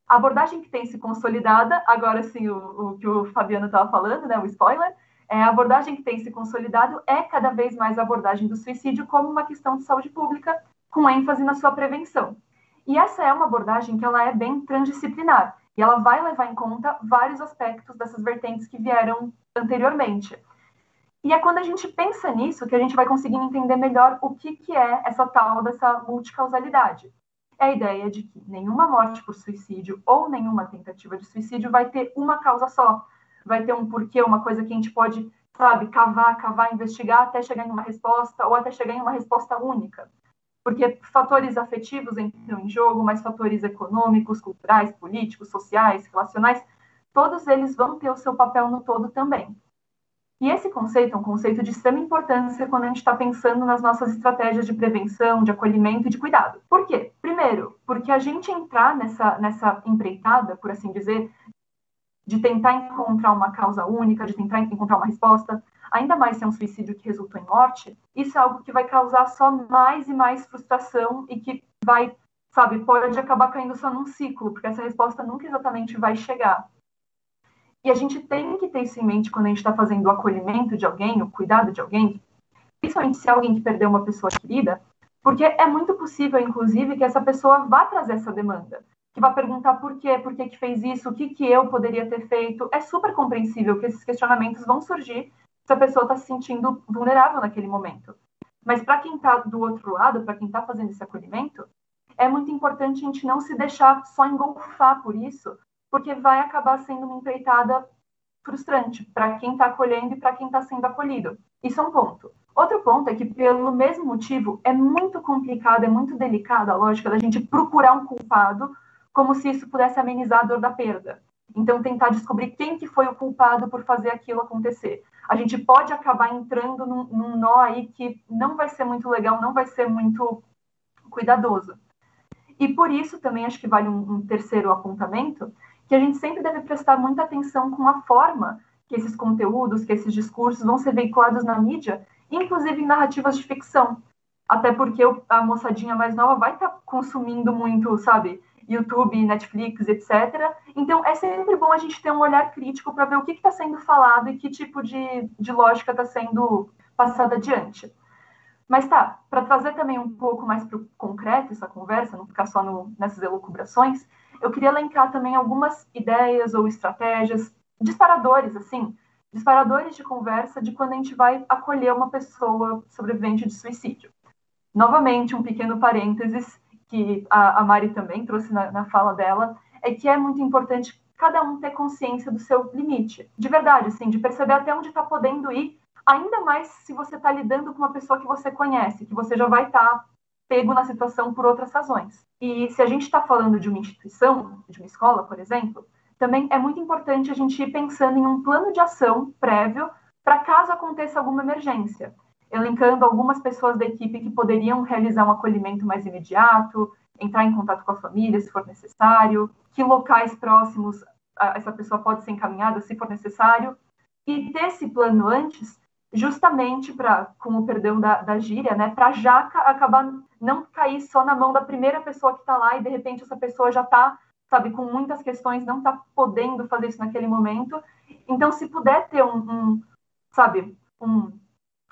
a abordagem que tem se consolidada, agora sim o, o que o Fabiano estava falando, né, o spoiler, é, a abordagem que tem se consolidado é cada vez mais a abordagem do suicídio como uma questão de saúde pública, com ênfase na sua prevenção. E essa é uma abordagem que ela é bem transdisciplinar, e ela vai levar em conta vários aspectos dessas vertentes que vieram anteriormente. E é quando a gente pensa nisso que a gente vai conseguindo entender melhor o que, que é essa tal dessa multicausalidade. É a ideia de que nenhuma morte por suicídio ou nenhuma tentativa de suicídio vai ter uma causa só, vai ter um porquê, uma coisa que a gente pode, sabe, cavar, cavar, investigar até chegar em uma resposta ou até chegar em uma resposta única. Porque fatores afetivos entram em jogo, mas fatores econômicos, culturais, políticos, sociais, relacionais, todos eles vão ter o seu papel no todo também. E esse conceito é um conceito de extrema importância quando a gente está pensando nas nossas estratégias de prevenção, de acolhimento e de cuidado. Por quê? Primeiro, porque a gente entrar nessa, nessa empreitada, por assim dizer, de tentar encontrar uma causa única, de tentar encontrar uma resposta, ainda mais se é um suicídio que resultou em morte, isso é algo que vai causar só mais e mais frustração e que vai, sabe, pode acabar caindo só num ciclo, porque essa resposta nunca exatamente vai chegar. E a gente tem que ter isso em mente quando a gente está fazendo o acolhimento de alguém, o cuidado de alguém, principalmente se é alguém que perdeu uma pessoa querida, porque é muito possível, inclusive, que essa pessoa vá trazer essa demanda que vai perguntar por quê, por que, que fez isso, o que, que eu poderia ter feito. É super compreensível que esses questionamentos vão surgir se a pessoa está se sentindo vulnerável naquele momento. Mas para quem está do outro lado, para quem está fazendo esse acolhimento, é muito importante a gente não se deixar só engolfar por isso, porque vai acabar sendo uma empreitada frustrante para quem está acolhendo e para quem está sendo acolhido. Isso é um ponto. Outro ponto é que, pelo mesmo motivo, é muito complicado, é muito delicada a lógica da gente procurar um culpado como se isso pudesse amenizar a dor da perda. Então, tentar descobrir quem que foi o culpado por fazer aquilo acontecer. A gente pode acabar entrando num, num nó aí que não vai ser muito legal, não vai ser muito cuidadoso. E por isso também acho que vale um, um terceiro apontamento, que a gente sempre deve prestar muita atenção com a forma que esses conteúdos, que esses discursos vão ser veiculados na mídia, inclusive em narrativas de ficção. Até porque a moçadinha mais nova vai estar tá consumindo muito, sabe, YouTube, Netflix, etc. Então, é sempre bom a gente ter um olhar crítico para ver o que está sendo falado e que tipo de, de lógica está sendo passada adiante. Mas tá, para trazer também um pouco mais para o concreto essa conversa, não ficar só no, nessas elucubrações, eu queria elencar também algumas ideias ou estratégias, disparadores, assim, disparadores de conversa de quando a gente vai acolher uma pessoa sobrevivente de suicídio. Novamente, um pequeno parênteses, que a, a Mari também trouxe na, na fala dela, é que é muito importante cada um ter consciência do seu limite. De verdade, assim, de perceber até onde está podendo ir, ainda mais se você está lidando com uma pessoa que você conhece, que você já vai estar tá pego na situação por outras razões. E se a gente está falando de uma instituição, de uma escola, por exemplo, também é muito importante a gente ir pensando em um plano de ação prévio para caso aconteça alguma emergência elencando algumas pessoas da equipe que poderiam realizar um acolhimento mais imediato, entrar em contato com a família se for necessário, que locais próximos essa pessoa pode ser encaminhada se for necessário, e ter esse plano antes, justamente para, com o perdão da, da gíria, né, para já acabar não cair só na mão da primeira pessoa que está lá e de repente essa pessoa já está, sabe, com muitas questões, não está podendo fazer isso naquele momento. Então, se puder ter um, um sabe, um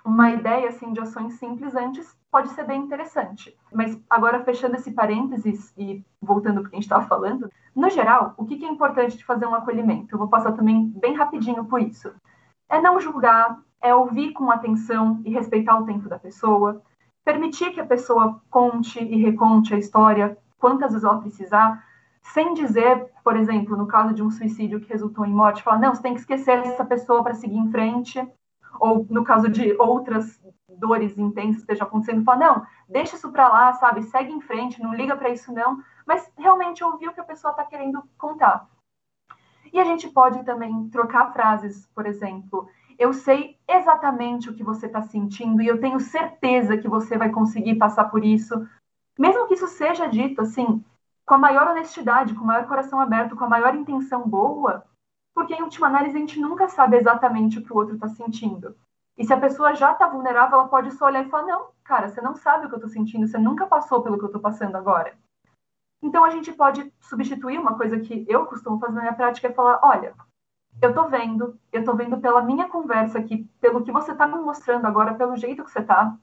uma ideia assim de ações simples antes pode ser bem interessante. Mas agora fechando esse parênteses e voltando para o que a gente estava falando, no geral, o que é importante de fazer um acolhimento? Eu vou passar também bem rapidinho por isso. É não julgar, é ouvir com atenção e respeitar o tempo da pessoa, permitir que a pessoa conte e reconte a história quantas vezes ela precisar, sem dizer, por exemplo, no caso de um suicídio que resultou em morte, falar, não, você tem que esquecer essa pessoa para seguir em frente. Ou no caso de outras dores intensas que estejam acontecendo, fala, não, deixa isso para lá, sabe, segue em frente, não liga para isso não, mas realmente ouvir o que a pessoa está querendo contar. E a gente pode também trocar frases, por exemplo, eu sei exatamente o que você está sentindo e eu tenho certeza que você vai conseguir passar por isso, mesmo que isso seja dito assim, com a maior honestidade, com o maior coração aberto, com a maior intenção boa, porque em última análise a gente nunca sabe exatamente o que o outro está sentindo. E se a pessoa já está vulnerável, ela pode só olhar e falar: não, cara, você não sabe o que eu estou sentindo, você nunca passou pelo que eu estou passando agora. Então a gente pode substituir uma coisa que eu costumo fazer na minha prática é falar: olha, eu estou vendo, eu estou vendo pela minha conversa aqui, pelo que você está me mostrando agora, pelo jeito que você está.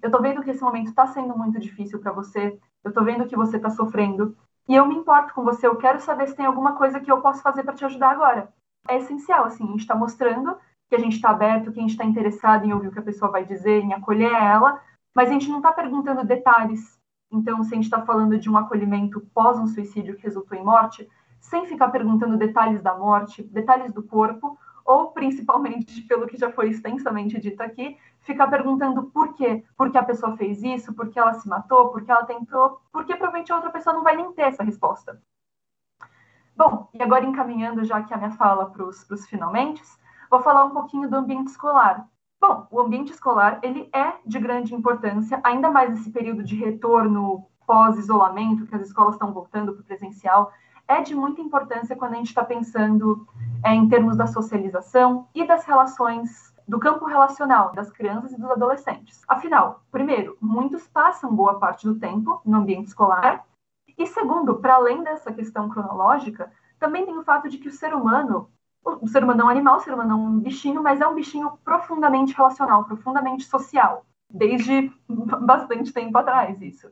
Eu estou vendo que esse momento está sendo muito difícil para você. Eu estou vendo que você está sofrendo. E eu me importo com você, eu quero saber se tem alguma coisa que eu posso fazer para te ajudar agora. É essencial, assim, a gente está mostrando que a gente está aberto, que a gente está interessado em ouvir o que a pessoa vai dizer, em acolher ela, mas a gente não está perguntando detalhes. Então, se a gente está falando de um acolhimento pós um suicídio que resultou em morte, sem ficar perguntando detalhes da morte, detalhes do corpo, ou principalmente pelo que já foi extensamente dito aqui, ficar perguntando por quê, por que a pessoa fez isso, por que ela se matou, por que ela tentou, porque provavelmente a outra pessoa não vai nem ter essa resposta. Bom, e agora encaminhando já aqui a minha fala para os finalmente, vou falar um pouquinho do ambiente escolar. Bom, o ambiente escolar ele é de grande importância, ainda mais nesse período de retorno pós-isolamento, que as escolas estão voltando para o presencial, é de muita importância quando a gente está pensando é, em termos da socialização e das relações do campo relacional das crianças e dos adolescentes. Afinal, primeiro, muitos passam boa parte do tempo no ambiente escolar, e segundo, para além dessa questão cronológica, também tem o fato de que o ser humano, o ser humano é um animal, o ser humano é um bichinho, mas é um bichinho profundamente relacional, profundamente social, desde bastante tempo atrás isso.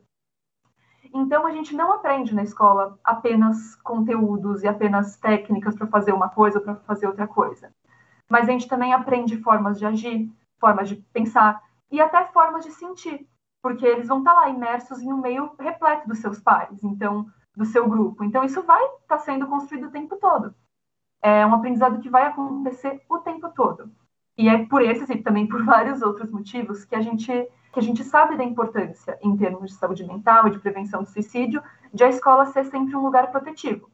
Então a gente não aprende na escola apenas conteúdos e apenas técnicas para fazer uma coisa ou para fazer outra coisa mas a gente também aprende formas de agir, formas de pensar e até formas de sentir, porque eles vão estar lá imersos em um meio repleto dos seus pares, então do seu grupo. Então isso vai estar sendo construído o tempo todo. É um aprendizado que vai acontecer o tempo todo. E é por esses e também por vários outros motivos que a gente que a gente sabe da importância em termos de saúde mental e de prevenção do suicídio de a escola ser sempre um lugar protetivo.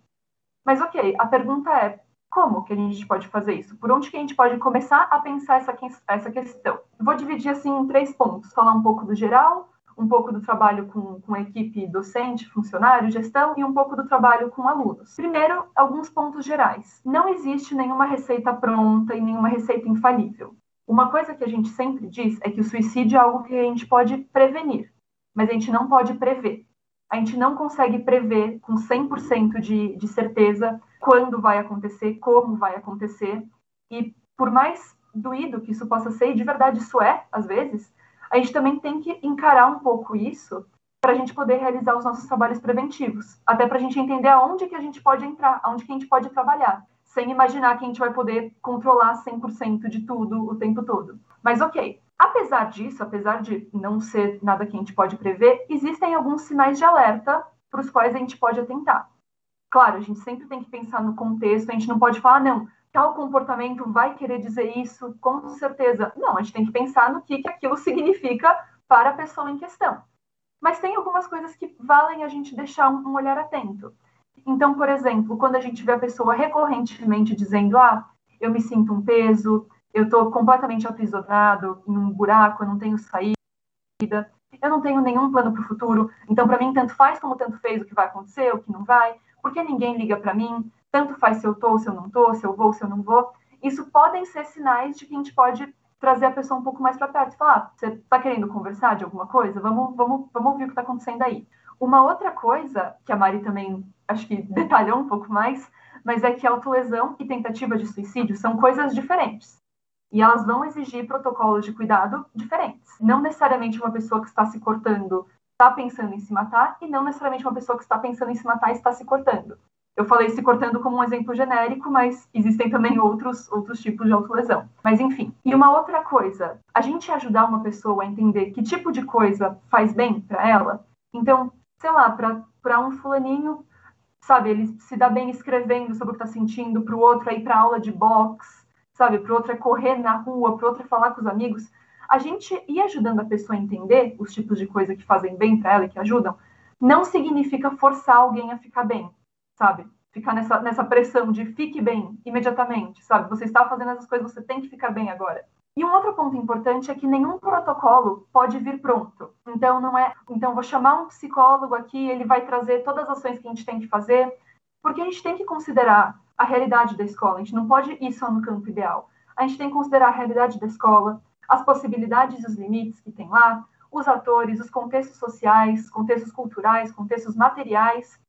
Mas ok, a pergunta é como que a gente pode fazer isso? Por onde que a gente pode começar a pensar essa, essa questão? vou dividir assim em três pontos, falar um pouco do geral, um pouco do trabalho com, com a equipe docente, funcionário, gestão e um pouco do trabalho com alunos. Primeiro, alguns pontos gerais. Não existe nenhuma receita pronta e nenhuma receita infalível. Uma coisa que a gente sempre diz é que o suicídio é algo que a gente pode prevenir, mas a gente não pode prever. A gente não consegue prever com 100% de, de certeza quando vai acontecer, como vai acontecer. E por mais doído que isso possa ser, e de verdade isso é, às vezes, a gente também tem que encarar um pouco isso para a gente poder realizar os nossos trabalhos preventivos, até para a gente entender aonde que a gente pode entrar, aonde que a gente pode trabalhar, sem imaginar que a gente vai poder controlar 100% de tudo o tempo todo. Mas ok, apesar disso, apesar de não ser nada que a gente pode prever, existem alguns sinais de alerta para os quais a gente pode atentar. Claro, a gente sempre tem que pensar no contexto, a gente não pode falar, não, tal comportamento vai querer dizer isso, com certeza. Não, a gente tem que pensar no que, que aquilo significa para a pessoa em questão. Mas tem algumas coisas que valem a gente deixar um olhar atento. Então, por exemplo, quando a gente vê a pessoa recorrentemente dizendo, ah, eu me sinto um peso, eu estou completamente aprisionado em um buraco, eu não tenho saída, eu não tenho nenhum plano para o futuro, então para mim tanto faz como tanto fez o que vai acontecer, o que não vai, porque ninguém liga para mim, tanto faz se eu estou, se eu não estou, se eu vou, se eu não vou. Isso podem ser sinais de que a gente pode trazer a pessoa um pouco mais para perto e falar: ah, você está querendo conversar de alguma coisa? Vamos, vamos, vamos ouvir o que está acontecendo aí. Uma outra coisa que a Mari também acho que detalhou um pouco mais, mas é que autolesão e tentativa de suicídio são coisas diferentes. E elas vão exigir protocolos de cuidado diferentes. Não necessariamente uma pessoa que está se cortando está pensando em se matar, e não necessariamente uma pessoa que está pensando em se matar está se cortando. Eu falei se cortando como um exemplo genérico, mas existem também outros, outros tipos de autolesão. Mas enfim. E uma outra coisa, a gente ajudar uma pessoa a entender que tipo de coisa faz bem para ela. Então, sei lá, para um fulaninho, sabe, ele se dá bem escrevendo sobre o que está sentindo, para o outro é ir para aula de boxe, sabe, para o outro é correr na rua, para o outro é falar com os amigos. A gente ir ajudando a pessoa a entender os tipos de coisa que fazem bem para ela e que ajudam, não significa forçar alguém a ficar bem sabe? Ficar nessa, nessa pressão de fique bem imediatamente, sabe? Você está fazendo essas coisas, você tem que ficar bem agora. E um outro ponto importante é que nenhum protocolo pode vir pronto. Então não é, então vou chamar um psicólogo aqui, ele vai trazer todas as ações que a gente tem que fazer, porque a gente tem que considerar a realidade da escola. A gente não pode ir só no campo ideal. A gente tem que considerar a realidade da escola, as possibilidades e os limites que tem lá, os atores, os contextos sociais, contextos culturais, contextos materiais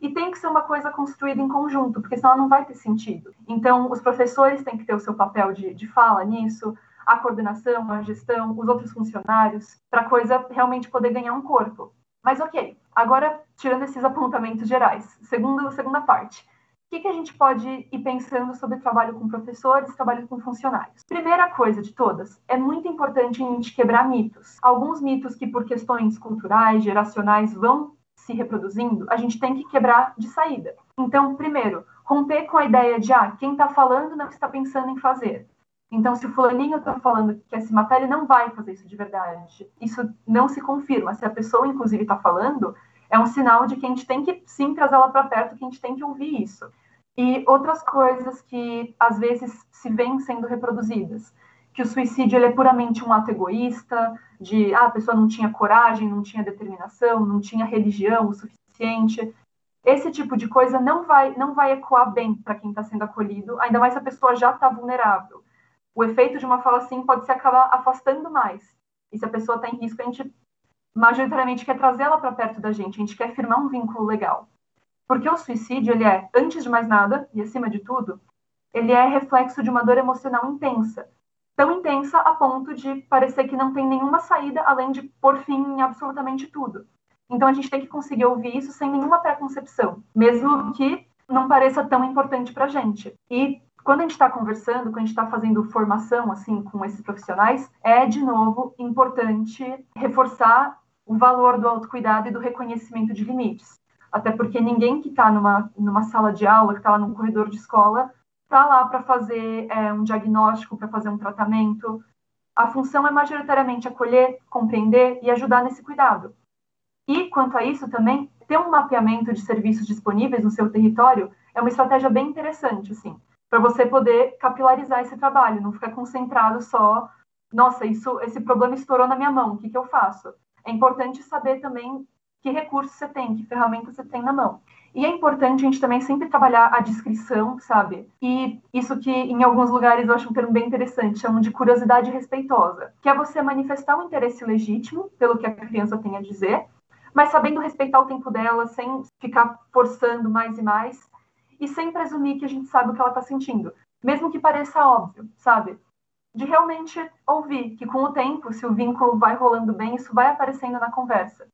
e tem que ser uma coisa construída em conjunto, porque senão não vai ter sentido. Então, os professores têm que ter o seu papel de, de fala nisso, a coordenação, a gestão, os outros funcionários, para a coisa realmente poder ganhar um corpo. Mas ok, agora tirando esses apontamentos gerais, segunda, segunda parte. O que, que a gente pode ir pensando sobre trabalho com professores, trabalho com funcionários? Primeira coisa de todas, é muito importante a gente quebrar mitos. Alguns mitos que, por questões culturais, geracionais, vão se reproduzindo, a gente tem que quebrar de saída. Então, primeiro, romper com a ideia de, ah, quem está falando não está pensando em fazer. Então, se o fulaninho está falando que quer se matar, ele não vai fazer isso de verdade. Isso não se confirma. Se a pessoa, inclusive, está falando, é um sinal de que a gente tem que, sim, trazer ela para perto, que a gente tem que ouvir isso. E outras coisas que, às vezes, se vêm sendo reproduzidas que o suicídio ele é puramente um ato egoísta, de ah, a pessoa não tinha coragem, não tinha determinação, não tinha religião o suficiente. Esse tipo de coisa não vai não vai ecoar bem para quem está sendo acolhido, ainda mais se a pessoa já está vulnerável. O efeito de uma fala assim pode se acabar afastando mais. E se a pessoa está em risco, a gente majoritariamente quer trazê-la para perto da gente, a gente quer firmar um vínculo legal. Porque o suicídio, ele é, antes de mais nada, e acima de tudo, ele é reflexo de uma dor emocional intensa, tão intensa a ponto de parecer que não tem nenhuma saída além de pôr fim em absolutamente tudo. Então a gente tem que conseguir ouvir isso sem nenhuma preconcepção, mesmo que não pareça tão importante para a gente. E quando a gente está conversando, quando a gente está fazendo formação assim com esses profissionais, é de novo importante reforçar o valor do autocuidado e do reconhecimento de limites. Até porque ninguém que está numa, numa sala de aula, que está lá num corredor de escola, está lá para fazer é, um diagnóstico, para fazer um tratamento. A função é majoritariamente acolher, compreender e ajudar nesse cuidado. E, quanto a isso também, ter um mapeamento de serviços disponíveis no seu território é uma estratégia bem interessante, assim, para você poder capilarizar esse trabalho, não ficar concentrado só, nossa, isso, esse problema estourou na minha mão, o que, que eu faço? É importante saber também que recursos você tem, que ferramentas você tem na mão. E é importante a gente também sempre trabalhar a descrição, sabe? E isso que em alguns lugares eu acho um termo bem interessante, chamam de curiosidade respeitosa, que é você manifestar um interesse legítimo pelo que a criança tem a dizer, mas sabendo respeitar o tempo dela, sem ficar forçando mais e mais, e sem presumir que a gente sabe o que ela está sentindo, mesmo que pareça óbvio, sabe? De realmente ouvir que com o tempo, se o vínculo vai rolando bem, isso vai aparecendo na conversa.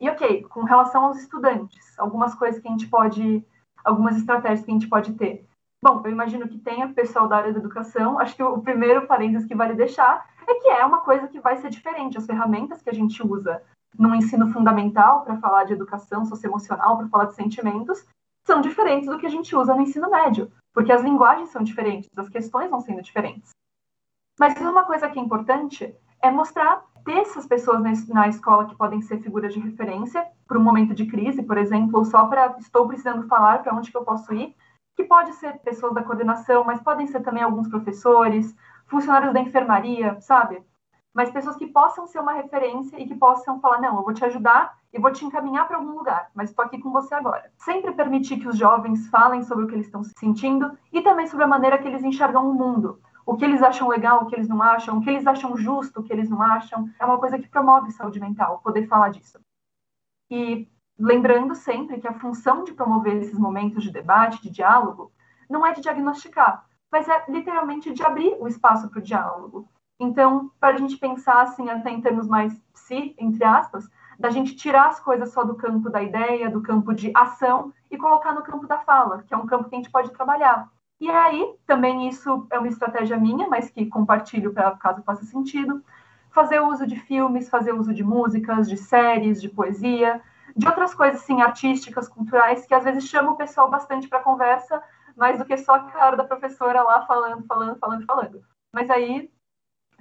E ok, com relação aos estudantes, algumas coisas que a gente pode, algumas estratégias que a gente pode ter. Bom, eu imagino que tenha pessoal da área da educação. Acho que o primeiro parênteses que vale deixar é que é uma coisa que vai ser diferente. As ferramentas que a gente usa no ensino fundamental para falar de educação socioemocional, para falar de sentimentos, são diferentes do que a gente usa no ensino médio, porque as linguagens são diferentes, as questões vão sendo diferentes. Mas uma coisa que é importante é mostrar ter essas pessoas na escola que podem ser figuras de referência para um momento de crise, por exemplo, ou só para estou precisando falar para onde que eu posso ir, que pode ser pessoas da coordenação, mas podem ser também alguns professores, funcionários da enfermaria, sabe? Mas pessoas que possam ser uma referência e que possam falar, não, eu vou te ajudar e vou te encaminhar para algum lugar, mas estou aqui com você agora. Sempre permitir que os jovens falem sobre o que eles estão sentindo e também sobre a maneira que eles enxergam o mundo o que eles acham legal, o que eles não acham, o que eles acham justo, o que eles não acham, é uma coisa que promove saúde mental, poder falar disso. E lembrando sempre que a função de promover esses momentos de debate, de diálogo, não é de diagnosticar, mas é literalmente de abrir o espaço para o diálogo. Então, para a gente pensar assim, até em termos mais psi, entre aspas, da gente tirar as coisas só do campo da ideia, do campo de ação e colocar no campo da fala, que é um campo que a gente pode trabalhar. E aí, também isso é uma estratégia minha, mas que compartilho para caso faça sentido. Fazer uso de filmes, fazer uso de músicas, de séries, de poesia, de outras coisas assim, artísticas, culturais, que às vezes chamam o pessoal bastante para conversa, mais do que só a cara da professora lá falando, falando, falando, falando. Mas aí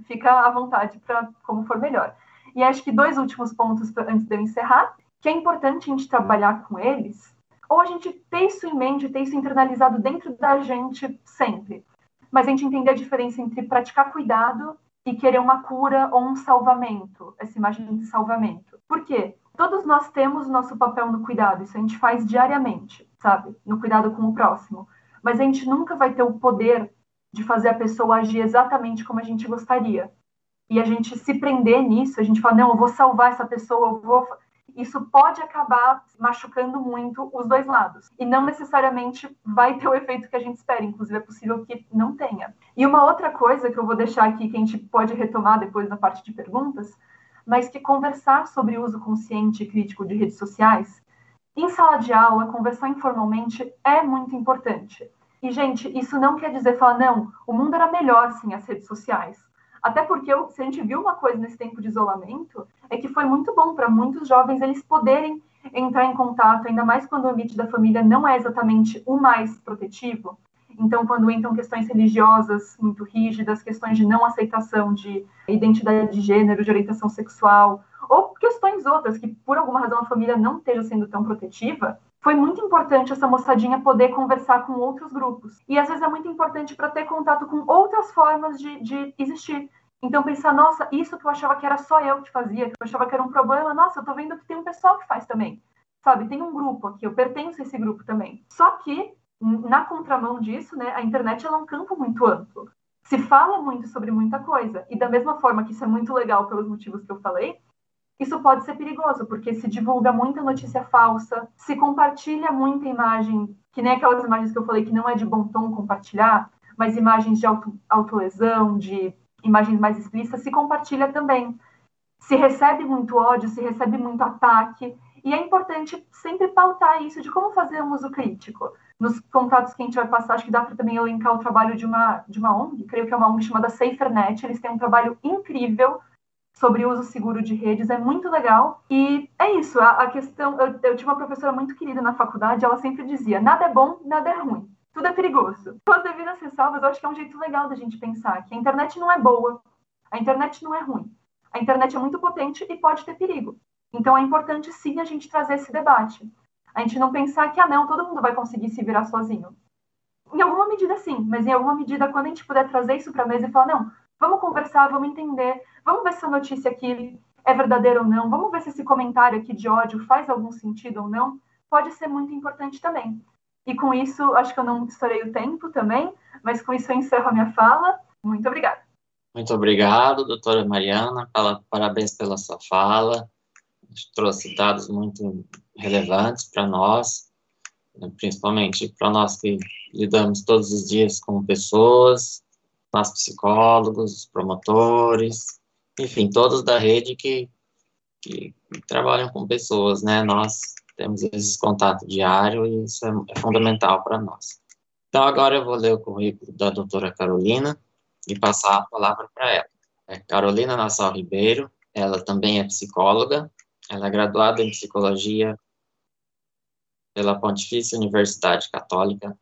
fica à vontade para como for melhor. E acho que dois últimos pontos pra, antes de eu encerrar, que é importante a gente trabalhar com eles, ou a gente ter isso em mente, ter isso internalizado dentro da gente sempre. Mas a gente entender a diferença entre praticar cuidado e querer uma cura ou um salvamento, essa imagem de salvamento. Por quê? Todos nós temos nosso papel no cuidado, isso a gente faz diariamente, sabe? No cuidado com o próximo. Mas a gente nunca vai ter o poder de fazer a pessoa agir exatamente como a gente gostaria. E a gente se prender nisso, a gente fala, não, eu vou salvar essa pessoa, eu vou isso pode acabar machucando muito os dois lados. E não necessariamente vai ter o efeito que a gente espera, inclusive é possível que não tenha. E uma outra coisa que eu vou deixar aqui, que a gente pode retomar depois na parte de perguntas, mas que conversar sobre uso consciente e crítico de redes sociais, em sala de aula, conversar informalmente é muito importante. E, gente, isso não quer dizer falar, não, o mundo era melhor sem as redes sociais. Até porque se a gente viu uma coisa nesse tempo de isolamento, é que foi muito bom para muitos jovens eles poderem entrar em contato, ainda mais quando o ambiente da família não é exatamente o mais protetivo. Então, quando entram questões religiosas muito rígidas, questões de não aceitação de identidade de gênero, de orientação sexual, ou questões outras que, por alguma razão, a família não esteja sendo tão protetiva, foi muito importante essa moçadinha poder conversar com outros grupos. E às vezes é muito importante para ter contato com outras formas de, de existir. Então, pensar, nossa, isso que eu achava que era só eu que fazia, que eu achava que era um problema, nossa, eu tô vendo que tem um pessoal que faz também. Sabe, tem um grupo aqui, eu pertenço a esse grupo também. Só que, na contramão disso, né, a internet é um campo muito amplo. Se fala muito sobre muita coisa. E da mesma forma que isso é muito legal pelos motivos que eu falei, isso pode ser perigoso, porque se divulga muita notícia falsa, se compartilha muita imagem, que nem aquelas imagens que eu falei que não é de bom tom compartilhar, mas imagens de auto, autolesão, de imagens mais explícitas, se compartilha também. Se recebe muito ódio, se recebe muito ataque, e é importante sempre pautar isso de como fazer um uso crítico. Nos contatos que a gente vai passar, acho que dá para também elencar o trabalho de uma, de uma ONG, creio que é uma ONG chamada SaferNet, eles têm um trabalho incrível sobre uso seguro de redes, é muito legal. E é isso, a, a questão. Eu, eu tinha uma professora muito querida na faculdade, ela sempre dizia: nada é bom, nada é ruim. Tudo é perigoso. Com as devidas ressalvas, eu acho que é um jeito legal da gente pensar que a internet não é boa, a internet não é ruim. A internet é muito potente e pode ter perigo. Então é importante sim a gente trazer esse debate. A gente não pensar que, ah, não, todo mundo vai conseguir se virar sozinho. Em alguma medida, sim, mas em alguma medida, quando a gente puder trazer isso para a mesa e falar, não, vamos conversar, vamos entender, vamos ver se essa notícia aqui é verdadeiro ou não, vamos ver se esse comentário aqui de ódio faz algum sentido ou não, pode ser muito importante também. E com isso, acho que eu não estourei o tempo também, mas com isso eu encerro a minha fala. Muito obrigada. Muito obrigado, doutora Mariana. Parabéns pela sua fala. Trouxe dados muito relevantes para nós, principalmente para nós que lidamos todos os dias com pessoas, nós psicólogos, promotores, enfim, todos da rede que, que, trabalham com pessoas, né? Nós temos esse contato diário e isso é, é fundamental para nós. Então, agora eu vou ler o currículo da doutora Carolina e passar a palavra para ela. É Carolina Nassau Ribeiro, ela também é psicóloga, ela é graduada em psicologia pela Pontifícia Universidade Católica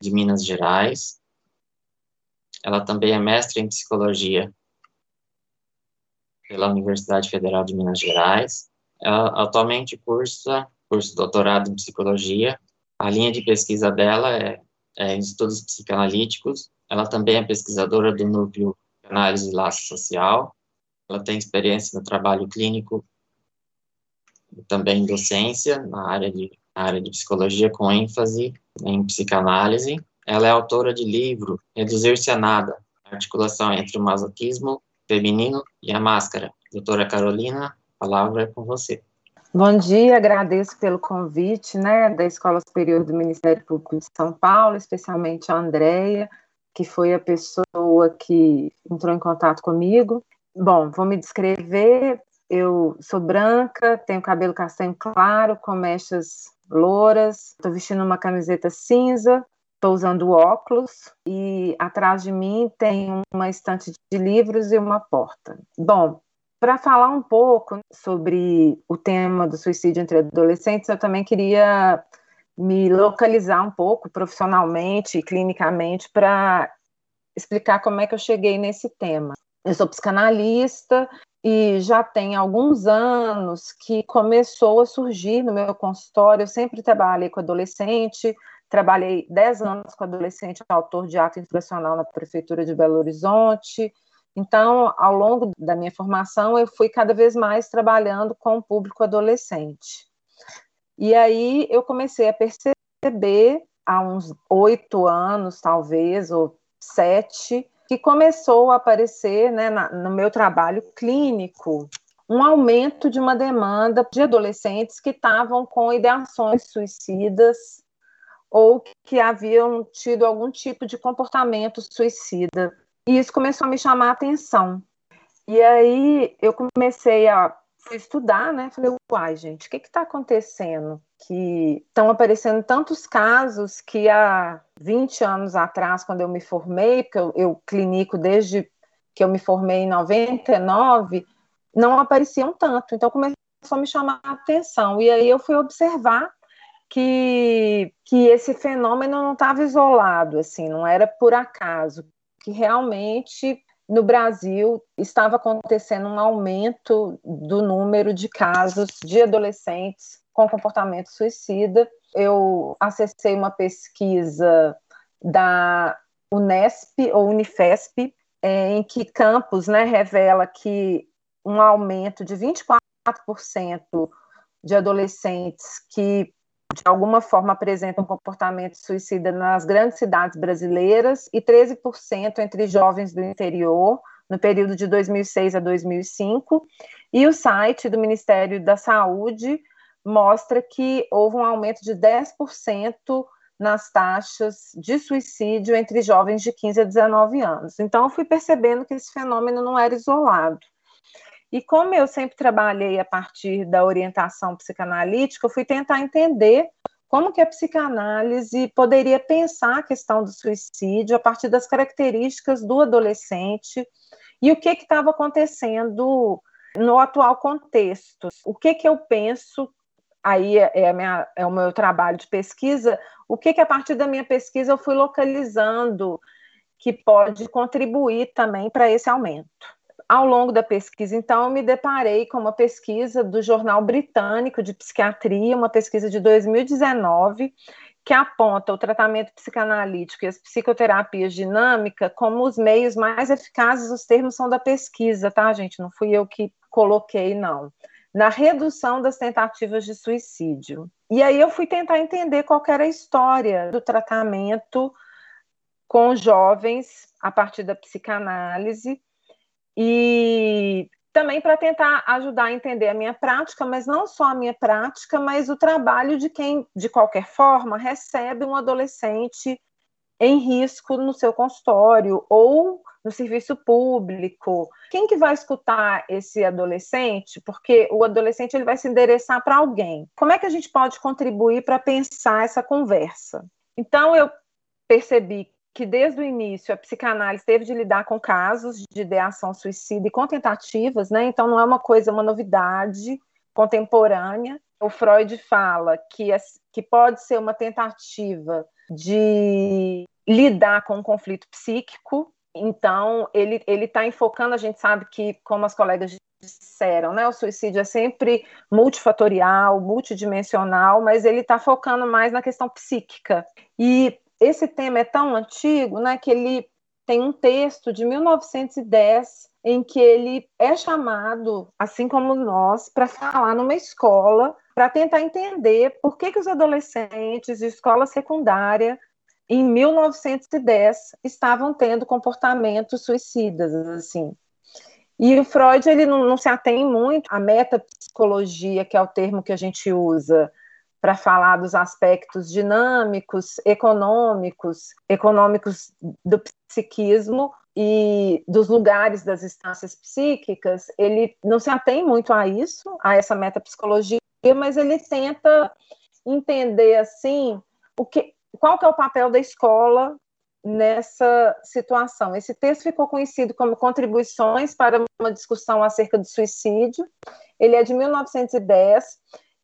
de Minas Gerais. Ela também é mestre em psicologia pela Universidade Federal de Minas Gerais. Ela atualmente cursa curso doutorado em psicologia. A linha de pesquisa dela é, é em estudos psicanalíticos. Ela também é pesquisadora do núcleo de análise e laço social. Ela tem experiência no trabalho clínico e também docência na área de na área de psicologia com ênfase em psicanálise. Ela é autora de livro Reduzir-se a Nada, articulação entre o masoquismo feminino e a máscara. Doutora Carolina, palavra é com você. Bom dia, agradeço pelo convite, né, da Escola Superior do Ministério Público de São Paulo, especialmente a Andrea, que foi a pessoa que entrou em contato comigo. Bom, vou me descrever. Eu sou branca, tenho cabelo castanho claro, com mechas louras, estou vestindo uma camiseta cinza, estou usando óculos e atrás de mim tem uma estante de livros e uma porta. Bom, para falar um pouco sobre o tema do suicídio entre adolescentes, eu também queria me localizar um pouco profissionalmente e clinicamente para explicar como é que eu cheguei nesse tema. Eu sou psicanalista e já tem alguns anos que começou a surgir no meu consultório. Eu sempre trabalhei com adolescente, trabalhei 10 anos com adolescente autor de ato infracional na Prefeitura de Belo Horizonte. Então, ao longo da minha formação, eu fui cada vez mais trabalhando com o público adolescente. E aí eu comecei a perceber, há uns oito anos, talvez, ou sete, que começou a aparecer né, na, no meu trabalho clínico um aumento de uma demanda de adolescentes que estavam com ideações suicidas ou que haviam tido algum tipo de comportamento suicida. E isso começou a me chamar a atenção. E aí eu comecei a fui estudar, né? Falei, uai, gente, o que está acontecendo? Que estão aparecendo tantos casos que há 20 anos atrás, quando eu me formei, porque eu, eu clinico desde que eu me formei em 99, não apareciam tanto. Então começou a me chamar a atenção. E aí eu fui observar que, que esse fenômeno não estava isolado, assim, não era por acaso, que realmente no Brasil estava acontecendo um aumento do número de casos de adolescentes com comportamento suicida. Eu acessei uma pesquisa da Unesp ou Unifesp, é, em que Campos né, revela que um aumento de 24% de adolescentes que de alguma forma apresentam comportamento suicida nas grandes cidades brasileiras e 13% entre jovens do interior no período de 2006 a 2005. E o site do Ministério da Saúde mostra que houve um aumento de 10% nas taxas de suicídio entre jovens de 15 a 19 anos. Então, eu fui percebendo que esse fenômeno não era isolado. E como eu sempre trabalhei a partir da orientação psicanalítica, eu fui tentar entender como que a psicanálise poderia pensar a questão do suicídio a partir das características do adolescente e o que estava acontecendo no atual contexto. O que, que eu penso, aí é, é, minha, é, o meu trabalho de pesquisa, o que, que a partir da minha pesquisa eu fui localizando que pode contribuir também para esse aumento ao longo da pesquisa, então, eu me deparei com uma pesquisa do Jornal Britânico de Psiquiatria, uma pesquisa de 2019, que aponta o tratamento psicanalítico e as psicoterapias dinâmicas como os meios mais eficazes, os termos são da pesquisa, tá, gente? Não fui eu que coloquei, não. Na redução das tentativas de suicídio. E aí eu fui tentar entender qual era a história do tratamento com jovens a partir da psicanálise e também para tentar ajudar a entender a minha prática, mas não só a minha prática, mas o trabalho de quem, de qualquer forma, recebe um adolescente em risco no seu consultório ou no serviço público. Quem que vai escutar esse adolescente? Porque o adolescente ele vai se endereçar para alguém. Como é que a gente pode contribuir para pensar essa conversa? Então eu percebi que desde o início a psicanálise teve de lidar com casos de ideação suicida e com tentativas, né? Então não é uma coisa, uma novidade contemporânea. O Freud fala que, que pode ser uma tentativa de lidar com um conflito psíquico. Então ele ele está enfocando. A gente sabe que, como as colegas disseram, né? O suicídio é sempre multifatorial, multidimensional, mas ele está focando mais na questão psíquica. E esse tema é tão antigo, né, que ele tem um texto de 1910 em que ele é chamado, assim como nós, para falar numa escola, para tentar entender por que, que os adolescentes de escola secundária, em 1910, estavam tendo comportamentos suicidas, assim. E o Freud ele não, não se atém muito à metapsicologia, que é o termo que a gente usa para falar dos aspectos dinâmicos, econômicos, econômicos do psiquismo e dos lugares das instâncias psíquicas, ele não se atém muito a isso, a essa metapsicologia, mas ele tenta entender assim o que, qual que é o papel da escola nessa situação. Esse texto ficou conhecido como Contribuições para uma discussão acerca do suicídio. Ele é de 1910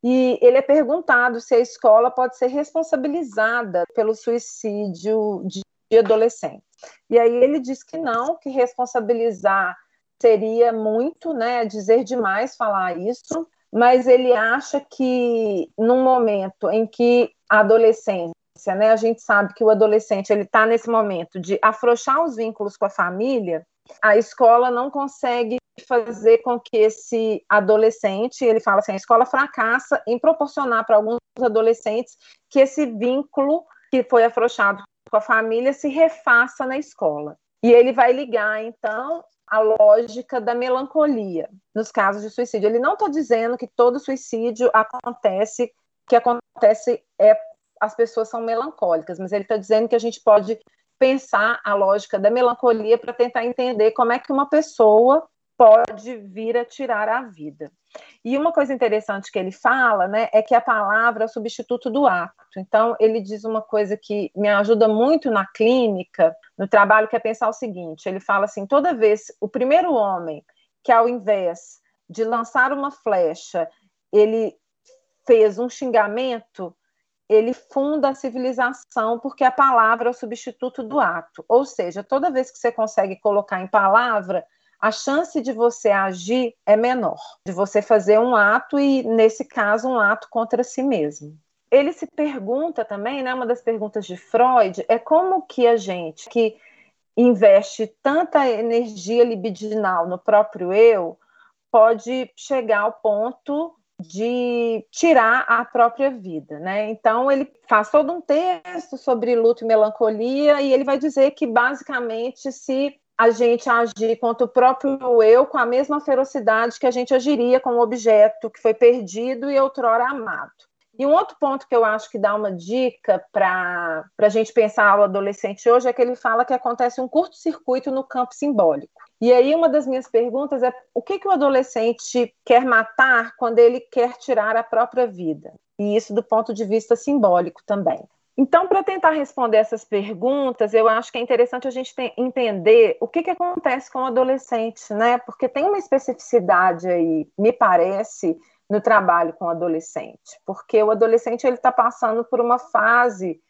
e ele é perguntado se a escola pode ser responsabilizada pelo suicídio de adolescentes. E aí ele diz que não, que responsabilizar seria muito, né, dizer demais falar isso, mas ele acha que num momento em que a adolescência, né, a gente sabe que o adolescente ele está nesse momento de afrouxar os vínculos com a família, a escola não consegue fazer com que esse adolescente, ele fala assim, a escola fracassa em proporcionar para alguns adolescentes que esse vínculo que foi afrouxado com a família se refaça na escola. E ele vai ligar, então, a lógica da melancolia nos casos de suicídio. Ele não está dizendo que todo suicídio acontece, que acontece é as pessoas são melancólicas, mas ele está dizendo que a gente pode pensar a lógica da melancolia para tentar entender como é que uma pessoa pode vir a tirar a vida. E uma coisa interessante que ele fala, né, é que a palavra é o substituto do ato. Então, ele diz uma coisa que me ajuda muito na clínica, no trabalho, que é pensar o seguinte: ele fala assim, toda vez, o primeiro homem que, ao invés de lançar uma flecha, ele fez um xingamento, ele funda a civilização porque a palavra é o substituto do ato. Ou seja, toda vez que você consegue colocar em palavra, a chance de você agir é menor, de você fazer um ato e, nesse caso, um ato contra si mesmo. Ele se pergunta também, né, uma das perguntas de Freud é como que a gente que investe tanta energia libidinal no próprio eu pode chegar ao ponto de tirar a própria vida, né? Então ele faz todo um texto sobre luto e melancolia e ele vai dizer que basicamente se a gente agir contra o próprio eu com a mesma ferocidade que a gente agiria com o objeto que foi perdido e outrora amado. E um outro ponto que eu acho que dá uma dica para a gente pensar o adolescente hoje é que ele fala que acontece um curto-circuito no campo simbólico. E aí uma das minhas perguntas é o que, que o adolescente quer matar quando ele quer tirar a própria vida? E isso do ponto de vista simbólico também. Então, para tentar responder essas perguntas, eu acho que é interessante a gente entender o que, que acontece com o adolescente, né? Porque tem uma especificidade aí, me parece, no trabalho com o adolescente, porque o adolescente ele está passando por uma fase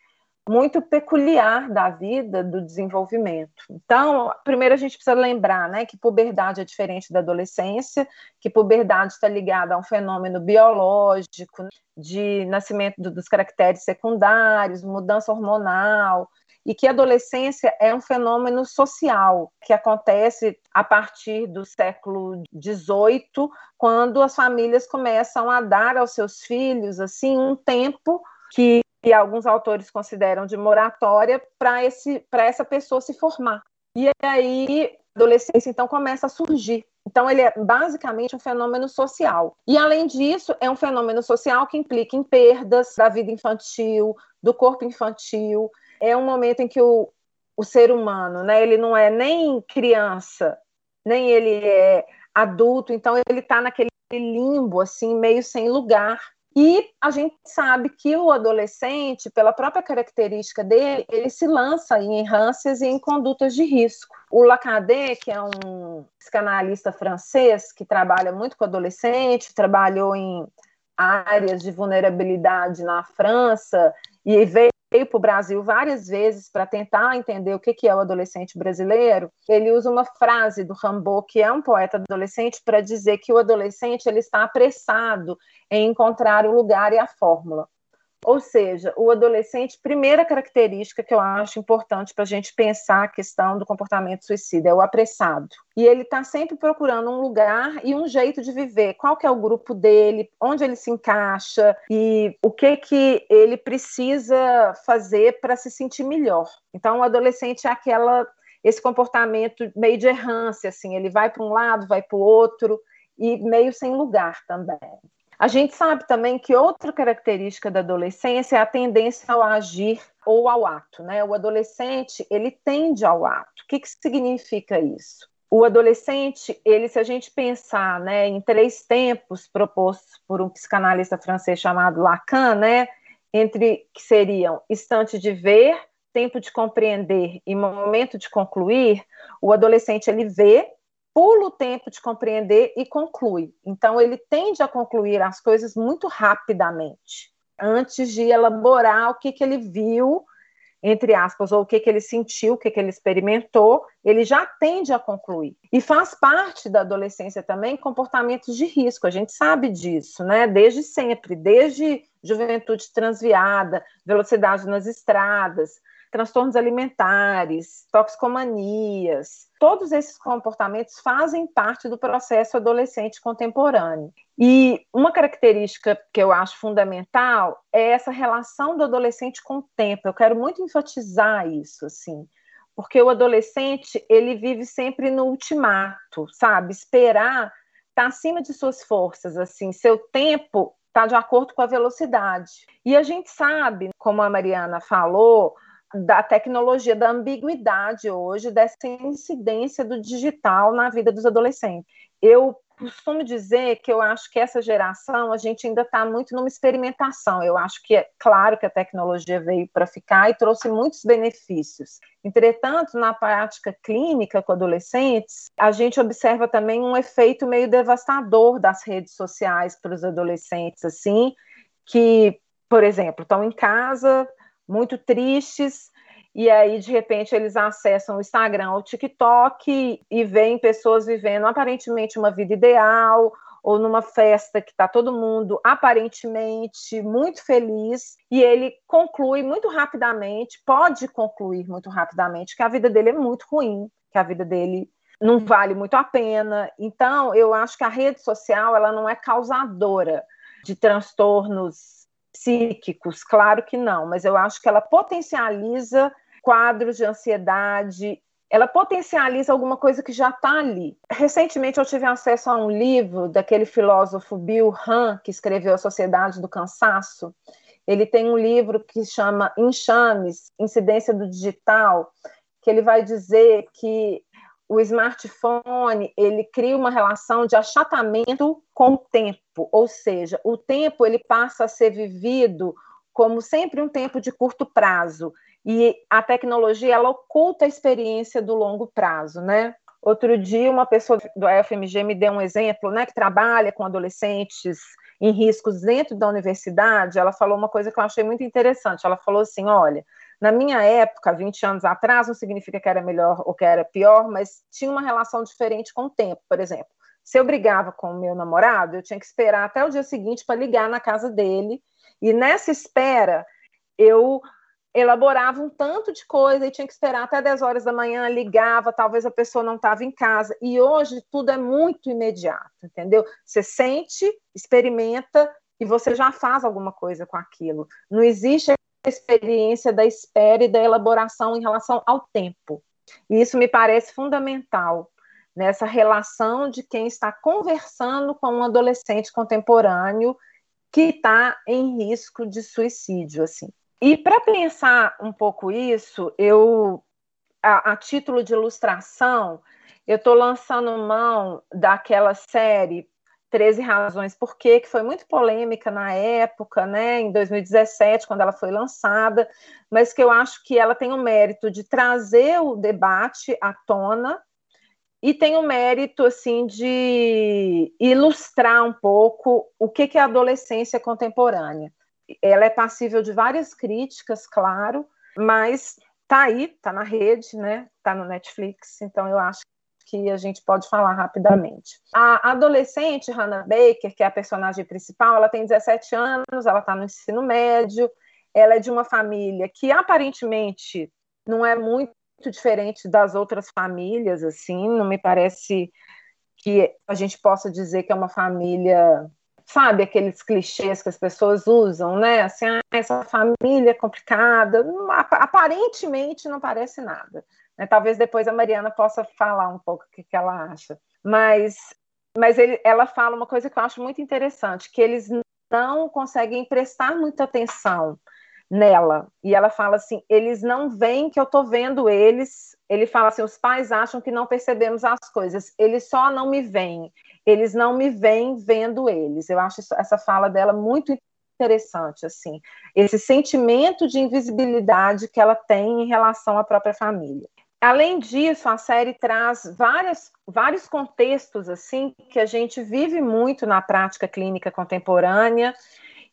muito peculiar da vida, do desenvolvimento. Então, primeiro a gente precisa lembrar né, que puberdade é diferente da adolescência, que puberdade está ligada a um fenômeno biológico, de nascimento dos caracteres secundários, mudança hormonal. E que a adolescência é um fenômeno social que acontece a partir do século XVIII, quando as famílias começam a dar aos seus filhos assim um tempo que alguns autores consideram de moratória para essa pessoa se formar. E aí a adolescência então começa a surgir. Então, ele é basicamente um fenômeno social. E, além disso, é um fenômeno social que implica em perdas da vida infantil, do corpo infantil. É um momento em que o, o ser humano, né, ele não é nem criança, nem ele é adulto, então ele está naquele limbo, assim, meio sem lugar. E a gente sabe que o adolescente, pela própria característica dele, ele se lança em errâncias e em condutas de risco. O Lacadet, que é um psicanalista francês que trabalha muito com adolescente, trabalhou em áreas de vulnerabilidade na França e veio veio para o Brasil várias vezes para tentar entender o que, que é o adolescente brasileiro, ele usa uma frase do Rambaud, que é um poeta adolescente, para dizer que o adolescente ele está apressado em encontrar o lugar e a fórmula. Ou seja, o adolescente, primeira característica que eu acho importante para a gente pensar a questão do comportamento suicida é o apressado. E ele está sempre procurando um lugar e um jeito de viver. Qual que é o grupo dele, onde ele se encaixa e o que que ele precisa fazer para se sentir melhor. Então, o adolescente é aquela esse comportamento meio de errância, assim, ele vai para um lado, vai para o outro e meio sem lugar também. A gente sabe também que outra característica da adolescência é a tendência ao agir ou ao ato, né? O adolescente, ele tende ao ato. O que, que significa isso? O adolescente, ele, se a gente pensar, né, em três tempos propostos por um psicanalista francês chamado Lacan, né, entre que seriam instante de ver, tempo de compreender e momento de concluir, o adolescente ele vê, pula o tempo de compreender e conclui. Então, ele tende a concluir as coisas muito rapidamente, antes de elaborar o que, que ele viu, entre aspas, ou o que, que ele sentiu, o que, que ele experimentou, ele já tende a concluir. E faz parte da adolescência também comportamentos de risco, a gente sabe disso, né? Desde sempre, desde juventude transviada, velocidade nas estradas, transtornos alimentares, toxicomanias. Todos esses comportamentos fazem parte do processo adolescente contemporâneo. E uma característica que eu acho fundamental é essa relação do adolescente com o tempo. Eu quero muito enfatizar isso, assim, porque o adolescente ele vive sempre no ultimato, sabe? Esperar está acima de suas forças, assim, seu tempo está de acordo com a velocidade. E a gente sabe, como a Mariana falou, da tecnologia, da ambiguidade hoje, dessa incidência do digital na vida dos adolescentes. Eu costumo dizer que eu acho que essa geração a gente ainda está muito numa experimentação. Eu acho que é claro que a tecnologia veio para ficar e trouxe muitos benefícios. Entretanto, na prática clínica com adolescentes, a gente observa também um efeito meio devastador das redes sociais para os adolescentes, assim, que, por exemplo, estão em casa muito tristes, e aí de repente eles acessam o Instagram o TikTok e veem pessoas vivendo aparentemente uma vida ideal ou numa festa que está todo mundo aparentemente muito feliz e ele conclui muito rapidamente, pode concluir muito rapidamente que a vida dele é muito ruim, que a vida dele não vale muito a pena. Então, eu acho que a rede social ela não é causadora de transtornos psíquicos, claro que não, mas eu acho que ela potencializa quadros de ansiedade, ela potencializa alguma coisa que já está ali. Recentemente eu tive acesso a um livro daquele filósofo Bill Han, que escreveu A Sociedade do Cansaço. Ele tem um livro que chama Enxames, Incidência do Digital, que ele vai dizer que o smartphone ele cria uma relação de achatamento com o tempo, ou seja, o tempo ele passa a ser vivido como sempre um tempo de curto prazo e a tecnologia ela oculta a experiência do longo prazo, né? Outro dia uma pessoa do FMG me deu um exemplo, né, que trabalha com adolescentes em riscos dentro da universidade. Ela falou uma coisa que eu achei muito interessante. Ela falou assim, olha, na minha época, 20 anos atrás, não significa que era melhor ou que era pior, mas tinha uma relação diferente com o tempo, por exemplo. Se eu brigava com o meu namorado, eu tinha que esperar até o dia seguinte para ligar na casa dele, e nessa espera, eu elaborava um tanto de coisa e tinha que esperar até 10 horas da manhã, ligava, talvez a pessoa não estava em casa. E hoje tudo é muito imediato, entendeu? Você sente, experimenta e você já faz alguma coisa com aquilo. Não existe experiência da espera e da elaboração em relação ao tempo. E isso me parece fundamental nessa relação de quem está conversando com um adolescente contemporâneo que está em risco de suicídio, assim. E para pensar um pouco isso, eu, a, a título de ilustração, eu estou lançando mão daquela série 13 Razões Por Quê, que foi muito polêmica na época, né, em 2017, quando ela foi lançada, mas que eu acho que ela tem o mérito de trazer o debate à tona e tem o mérito assim de ilustrar um pouco o que, que é a adolescência contemporânea ela é passível de várias críticas, claro, mas tá aí, tá na rede, né? Tá no Netflix, então eu acho que a gente pode falar rapidamente. A adolescente Hannah Baker, que é a personagem principal, ela tem 17 anos, ela está no ensino médio, ela é de uma família que aparentemente não é muito diferente das outras famílias, assim, não me parece que a gente possa dizer que é uma família sabe, aqueles clichês que as pessoas usam, né? Assim, ah, essa família é complicada, aparentemente não parece nada. Né? Talvez depois a Mariana possa falar um pouco o que, que ela acha. Mas, mas ele, ela fala uma coisa que eu acho muito interessante, que eles não conseguem prestar muita atenção nela. E ela fala assim: eles não veem que eu estou vendo eles. Ele fala assim: os pais acham que não percebemos as coisas, eles só não me veem eles não me veem vendo eles. Eu acho essa fala dela muito interessante, assim, esse sentimento de invisibilidade que ela tem em relação à própria família. Além disso, a série traz várias, vários contextos assim que a gente vive muito na prática clínica contemporânea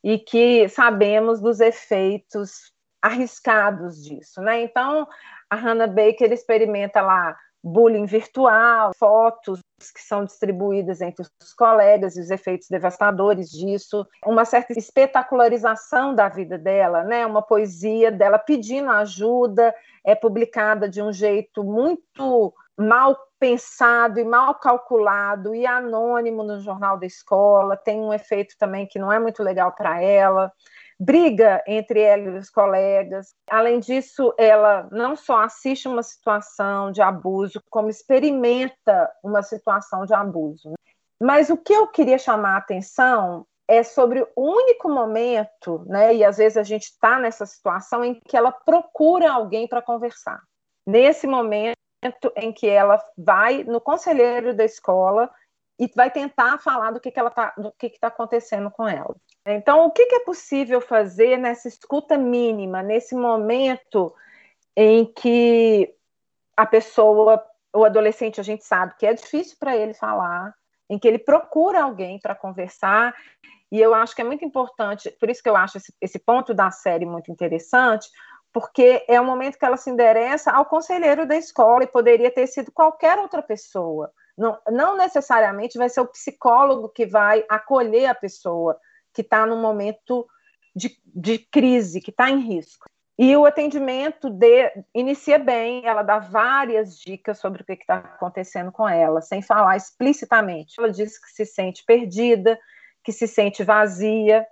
e que sabemos dos efeitos arriscados disso, né? Então, a Hannah Baker experimenta lá bullying virtual, fotos que são distribuídas entre os colegas e os efeitos devastadores disso, uma certa espetacularização da vida dela, né? Uma poesia dela pedindo ajuda, é publicada de um jeito muito mal pensado e mal calculado e anônimo no jornal da escola, tem um efeito também que não é muito legal para ela briga entre ela e os colegas. Além disso, ela não só assiste uma situação de abuso, como experimenta uma situação de abuso. Mas o que eu queria chamar a atenção é sobre o único momento, né, e às vezes a gente está nessa situação em que ela procura alguém para conversar. Nesse momento em que ela vai no conselheiro da escola e vai tentar falar do que, que ela tá, do que está acontecendo com ela. Então, o que, é possível fazer nessa escuta mínima, nesse momento em que a pessoa, o adolescente, a gente sabe que é difícil para ele falar, em que ele procura alguém para conversar, e eu acho que é muito importante, por isso que eu acho esse, esse ponto da série muito interessante, porque é o momento que ela se endereça ao conselheiro da escola e poderia ter sido qualquer outra pessoa. Não, não necessariamente vai ser o psicólogo que vai acolher a pessoa, que está num momento de, de crise, que está em risco. E o atendimento de, inicia bem, ela dá várias dicas sobre o que está acontecendo com ela, sem falar explicitamente. Ela diz que se sente perdida, que se sente vazia,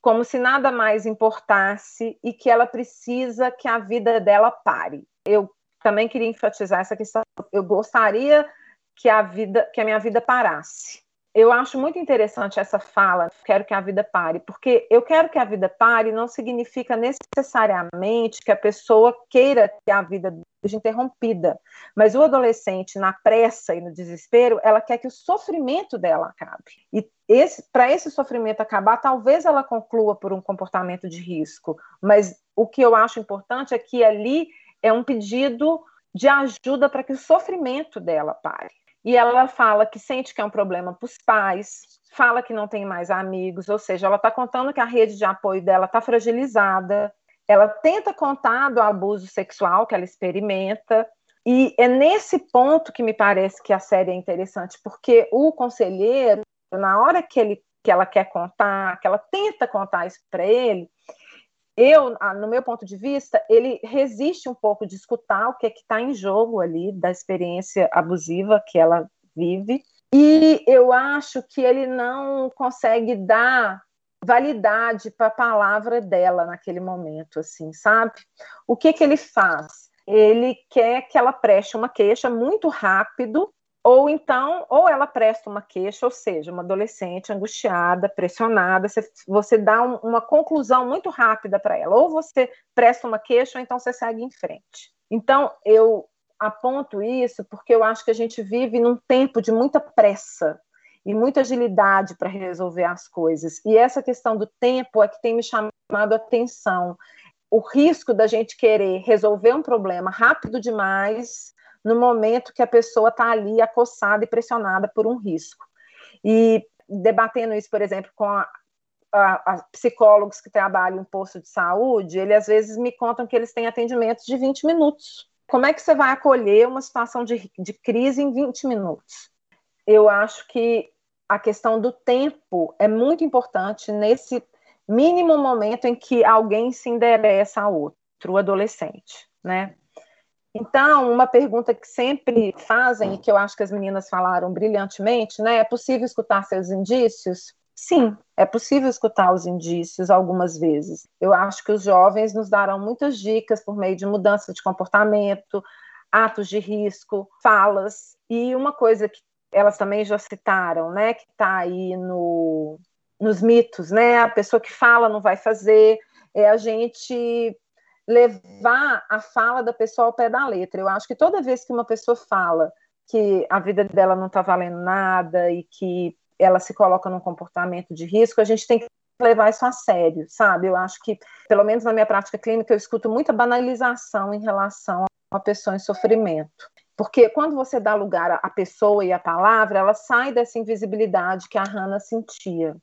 como se nada mais importasse e que ela precisa que a vida dela pare. Eu também queria enfatizar essa questão. Eu gostaria que a vida, que a minha vida parasse eu acho muito interessante essa fala, quero que a vida pare, porque eu quero que a vida pare não significa necessariamente que a pessoa queira que a vida seja interrompida, mas o adolescente, na pressa e no desespero, ela quer que o sofrimento dela acabe. E esse, para esse sofrimento acabar, talvez ela conclua por um comportamento de risco, mas o que eu acho importante é que ali é um pedido de ajuda para que o sofrimento dela pare. E ela fala que sente que é um problema para os pais, fala que não tem mais amigos, ou seja, ela está contando que a rede de apoio dela está fragilizada. Ela tenta contar do abuso sexual que ela experimenta, e é nesse ponto que me parece que a série é interessante, porque o conselheiro, na hora que, ele, que ela quer contar, que ela tenta contar isso para ele, eu, no meu ponto de vista, ele resiste um pouco de escutar o que é que está em jogo ali da experiência abusiva que ela vive. E eu acho que ele não consegue dar validade para a palavra dela naquele momento, assim, sabe? O que que ele faz? Ele quer que ela preste uma queixa muito rápido ou então, ou ela presta uma queixa, ou seja, uma adolescente angustiada, pressionada, você, você dá um, uma conclusão muito rápida para ela, ou você presta uma queixa, ou então você segue em frente. Então, eu aponto isso porque eu acho que a gente vive num tempo de muita pressa e muita agilidade para resolver as coisas. E essa questão do tempo é que tem me chamado a atenção. O risco da gente querer resolver um problema rápido demais no momento que a pessoa está ali acossada e pressionada por um risco. E debatendo isso, por exemplo, com a, a, a, psicólogos que trabalham em posto de saúde, eles às vezes me contam que eles têm atendimentos de 20 minutos. Como é que você vai acolher uma situação de, de crise em 20 minutos? Eu acho que a questão do tempo é muito importante nesse mínimo momento em que alguém se endereça a outro, o adolescente, né? Então, uma pergunta que sempre fazem, e que eu acho que as meninas falaram brilhantemente, né? É possível escutar seus indícios? Sim, é possível escutar os indícios algumas vezes. Eu acho que os jovens nos darão muitas dicas por meio de mudança de comportamento, atos de risco, falas. E uma coisa que elas também já citaram, né, que está aí no, nos mitos, né? A pessoa que fala não vai fazer, é a gente levar a fala da pessoa ao pé da letra. Eu acho que toda vez que uma pessoa fala que a vida dela não está valendo nada e que ela se coloca num comportamento de risco, a gente tem que levar isso a sério, sabe? Eu acho que, pelo menos na minha prática clínica, eu escuto muita banalização em relação a uma pessoa em sofrimento. Porque quando você dá lugar à pessoa e à palavra, ela sai dessa invisibilidade que a Hannah sentia.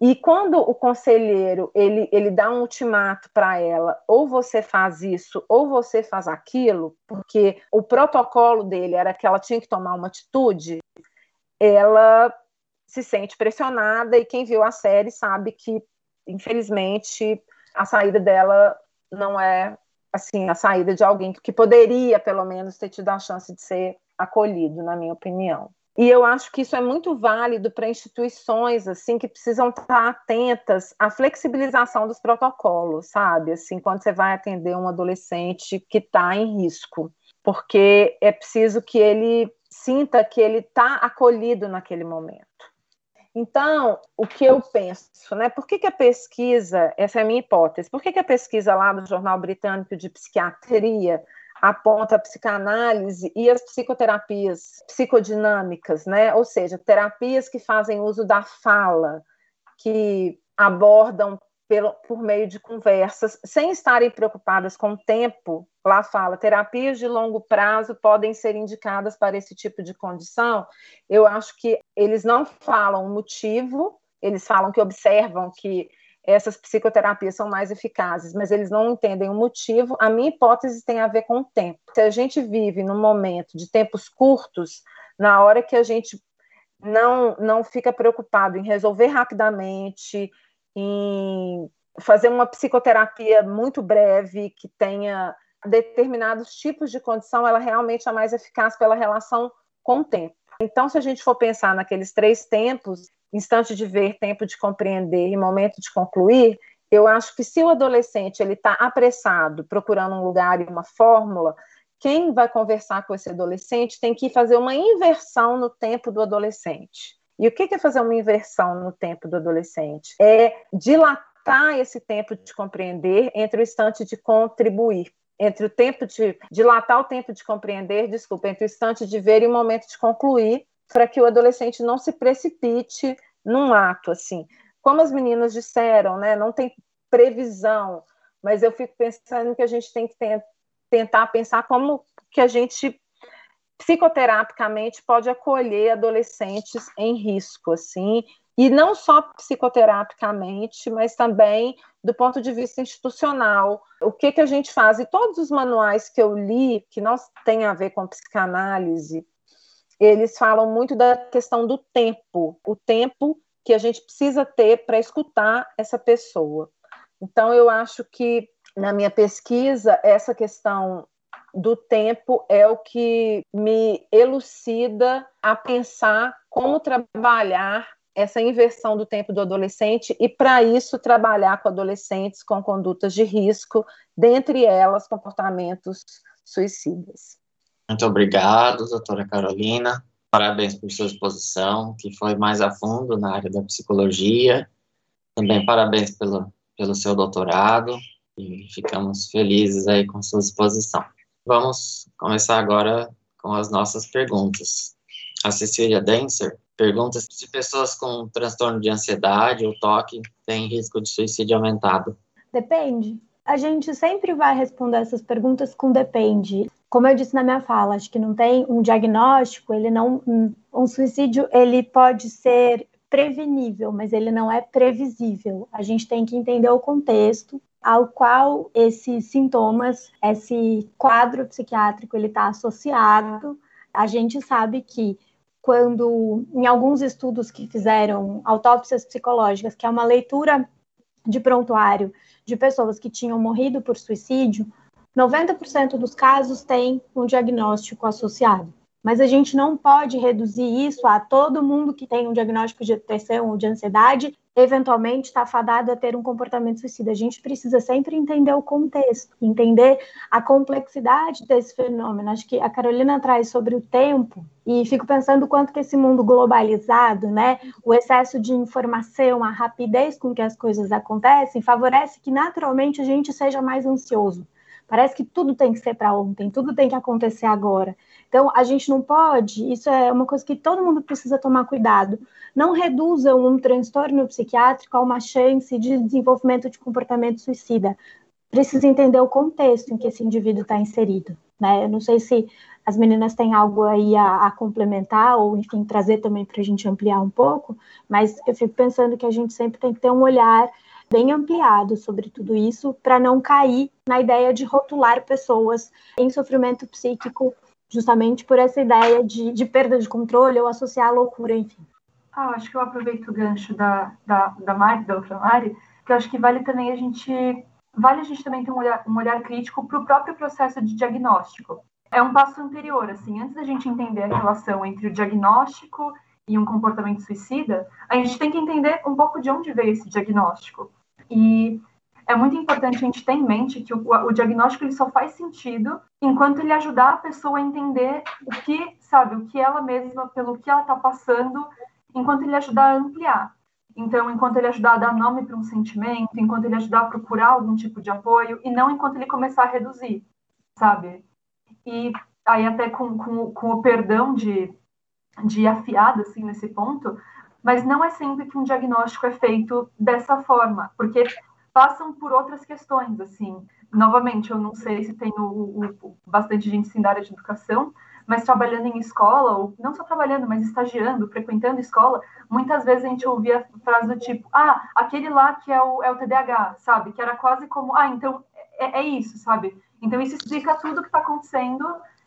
E quando o conselheiro ele, ele dá um ultimato para ela, ou você faz isso, ou você faz aquilo, porque o protocolo dele era que ela tinha que tomar uma atitude, ela se sente pressionada e quem viu a série sabe que, infelizmente, a saída dela não é assim a saída de alguém que poderia, pelo menos, ter tido a chance de ser acolhido, na minha opinião. E eu acho que isso é muito válido para instituições assim que precisam estar atentas à flexibilização dos protocolos, sabe? Assim, quando você vai atender um adolescente que está em risco, porque é preciso que ele sinta que ele está acolhido naquele momento. Então, o que eu penso, né? Por que, que a pesquisa, essa é a minha hipótese, por que, que a pesquisa lá do Jornal Britânico de Psiquiatria aponta a psicanálise e as psicoterapias psicodinâmicas, né? Ou seja, terapias que fazem uso da fala, que abordam pelo, por meio de conversas, sem estarem preocupadas com o tempo. Lá fala, terapias de longo prazo podem ser indicadas para esse tipo de condição. Eu acho que eles não falam o motivo, eles falam que observam que essas psicoterapias são mais eficazes, mas eles não entendem o motivo. A minha hipótese tem a ver com o tempo. Se a gente vive num momento de tempos curtos, na hora que a gente não, não fica preocupado em resolver rapidamente, em fazer uma psicoterapia muito breve, que tenha determinados tipos de condição, ela realmente é mais eficaz pela relação com o tempo. Então, se a gente for pensar naqueles três tempos, instante de ver, tempo de compreender e momento de concluir, eu acho que se o adolescente ele está apressado, procurando um lugar e uma fórmula, quem vai conversar com esse adolescente tem que fazer uma inversão no tempo do adolescente. E o que é fazer uma inversão no tempo do adolescente? É dilatar esse tempo de compreender entre o instante de contribuir, entre o tempo de dilatar o tempo de compreender, desculpa, entre o instante de ver e o momento de concluir, para que o adolescente não se precipite num ato assim. Como as meninas disseram, né, não tem previsão, mas eu fico pensando que a gente tem que tentar pensar como que a gente psicoterapicamente pode acolher adolescentes em risco, assim, e não só psicoterapicamente, mas também do ponto de vista institucional. O que, que a gente faz? E todos os manuais que eu li, que não têm a ver com psicanálise, eles falam muito da questão do tempo, o tempo que a gente precisa ter para escutar essa pessoa. Então, eu acho que na minha pesquisa, essa questão do tempo é o que me elucida a pensar como trabalhar essa inversão do tempo do adolescente e, para isso, trabalhar com adolescentes com condutas de risco, dentre elas comportamentos suicidas. Muito obrigado, doutora Carolina. Parabéns por sua exposição, que foi mais a fundo na área da psicologia. Também parabéns pelo, pelo seu doutorado e ficamos felizes aí com sua exposição. Vamos começar agora com as nossas perguntas. A Cecília Denser pergunta se pessoas com transtorno de ansiedade ou toque têm risco de suicídio aumentado. Depende. A gente sempre vai responder essas perguntas com depende. Como eu disse na minha fala, acho que não tem um diagnóstico, ele não um suicídio, ele pode ser prevenível, mas ele não é previsível. A gente tem que entender o contexto ao qual esses sintomas, esse quadro psiquiátrico, ele está associado. A gente sabe que quando, em alguns estudos que fizeram autópsias psicológicas, que é uma leitura de prontuário de pessoas que tinham morrido por suicídio, 90% dos casos têm um diagnóstico associado. Mas a gente não pode reduzir isso a todo mundo que tem um diagnóstico de depressão ou de ansiedade eventualmente está fadado a ter um comportamento suicida. A gente precisa sempre entender o contexto, entender a complexidade desse fenômeno. Acho que a Carolina traz sobre o tempo e fico pensando quanto que esse mundo globalizado, né, o excesso de informação, a rapidez com que as coisas acontecem, favorece que naturalmente a gente seja mais ansioso. Parece que tudo tem que ser para ontem, tudo tem que acontecer agora. Então, a gente não pode, isso é uma coisa que todo mundo precisa tomar cuidado. Não reduzam um transtorno psiquiátrico a uma chance de desenvolvimento de comportamento suicida. Precisa entender o contexto em que esse indivíduo está inserido. Né? Eu não sei se as meninas têm algo aí a, a complementar, ou enfim, trazer também para a gente ampliar um pouco, mas eu fico pensando que a gente sempre tem que ter um olhar bem ampliado sobre tudo isso, para não cair na ideia de rotular pessoas em sofrimento psíquico justamente por essa ideia de, de perda de controle ou associar a loucura, enfim. Ah, acho que eu aproveito o gancho da, da, da Mari, da outra Mari, que eu acho que vale também a gente vale a gente também ter um olhar, um olhar crítico para o próprio processo de diagnóstico. É um passo anterior, assim, antes da gente entender a relação entre o diagnóstico e um comportamento suicida, a gente tem que entender um pouco de onde veio esse diagnóstico. E é muito importante a gente ter em mente que o, o, diagnóstico ele só faz sentido enquanto ele ajudar a pessoa a entender o que, sabe, o que ela mesma, pelo que ela está passando, enquanto ele ajudar a ampliar. Então, enquanto ele ajudar a dar nome para um sentimento, enquanto ele ajudar a procurar algum tipo de apoio, e não enquanto ele começar a reduzir, sabe? E aí, até com, com, com o perdão de, de afiada, assim, nesse ponto, mas não é sempre que um diagnóstico é feito dessa forma, porque passam por outras questões, assim. Novamente, eu não sei se tem o, o, bastante gente sim da área de educação, mas trabalhando em escola, ou não só trabalhando, mas estagiando, frequentando escola, muitas vezes a gente ouvia frase do tipo, ah, aquele lá que é o, é o TDAH, sabe? Que era quase como, ah, então é, é isso, sabe? Então isso explica tudo que está acontecendo.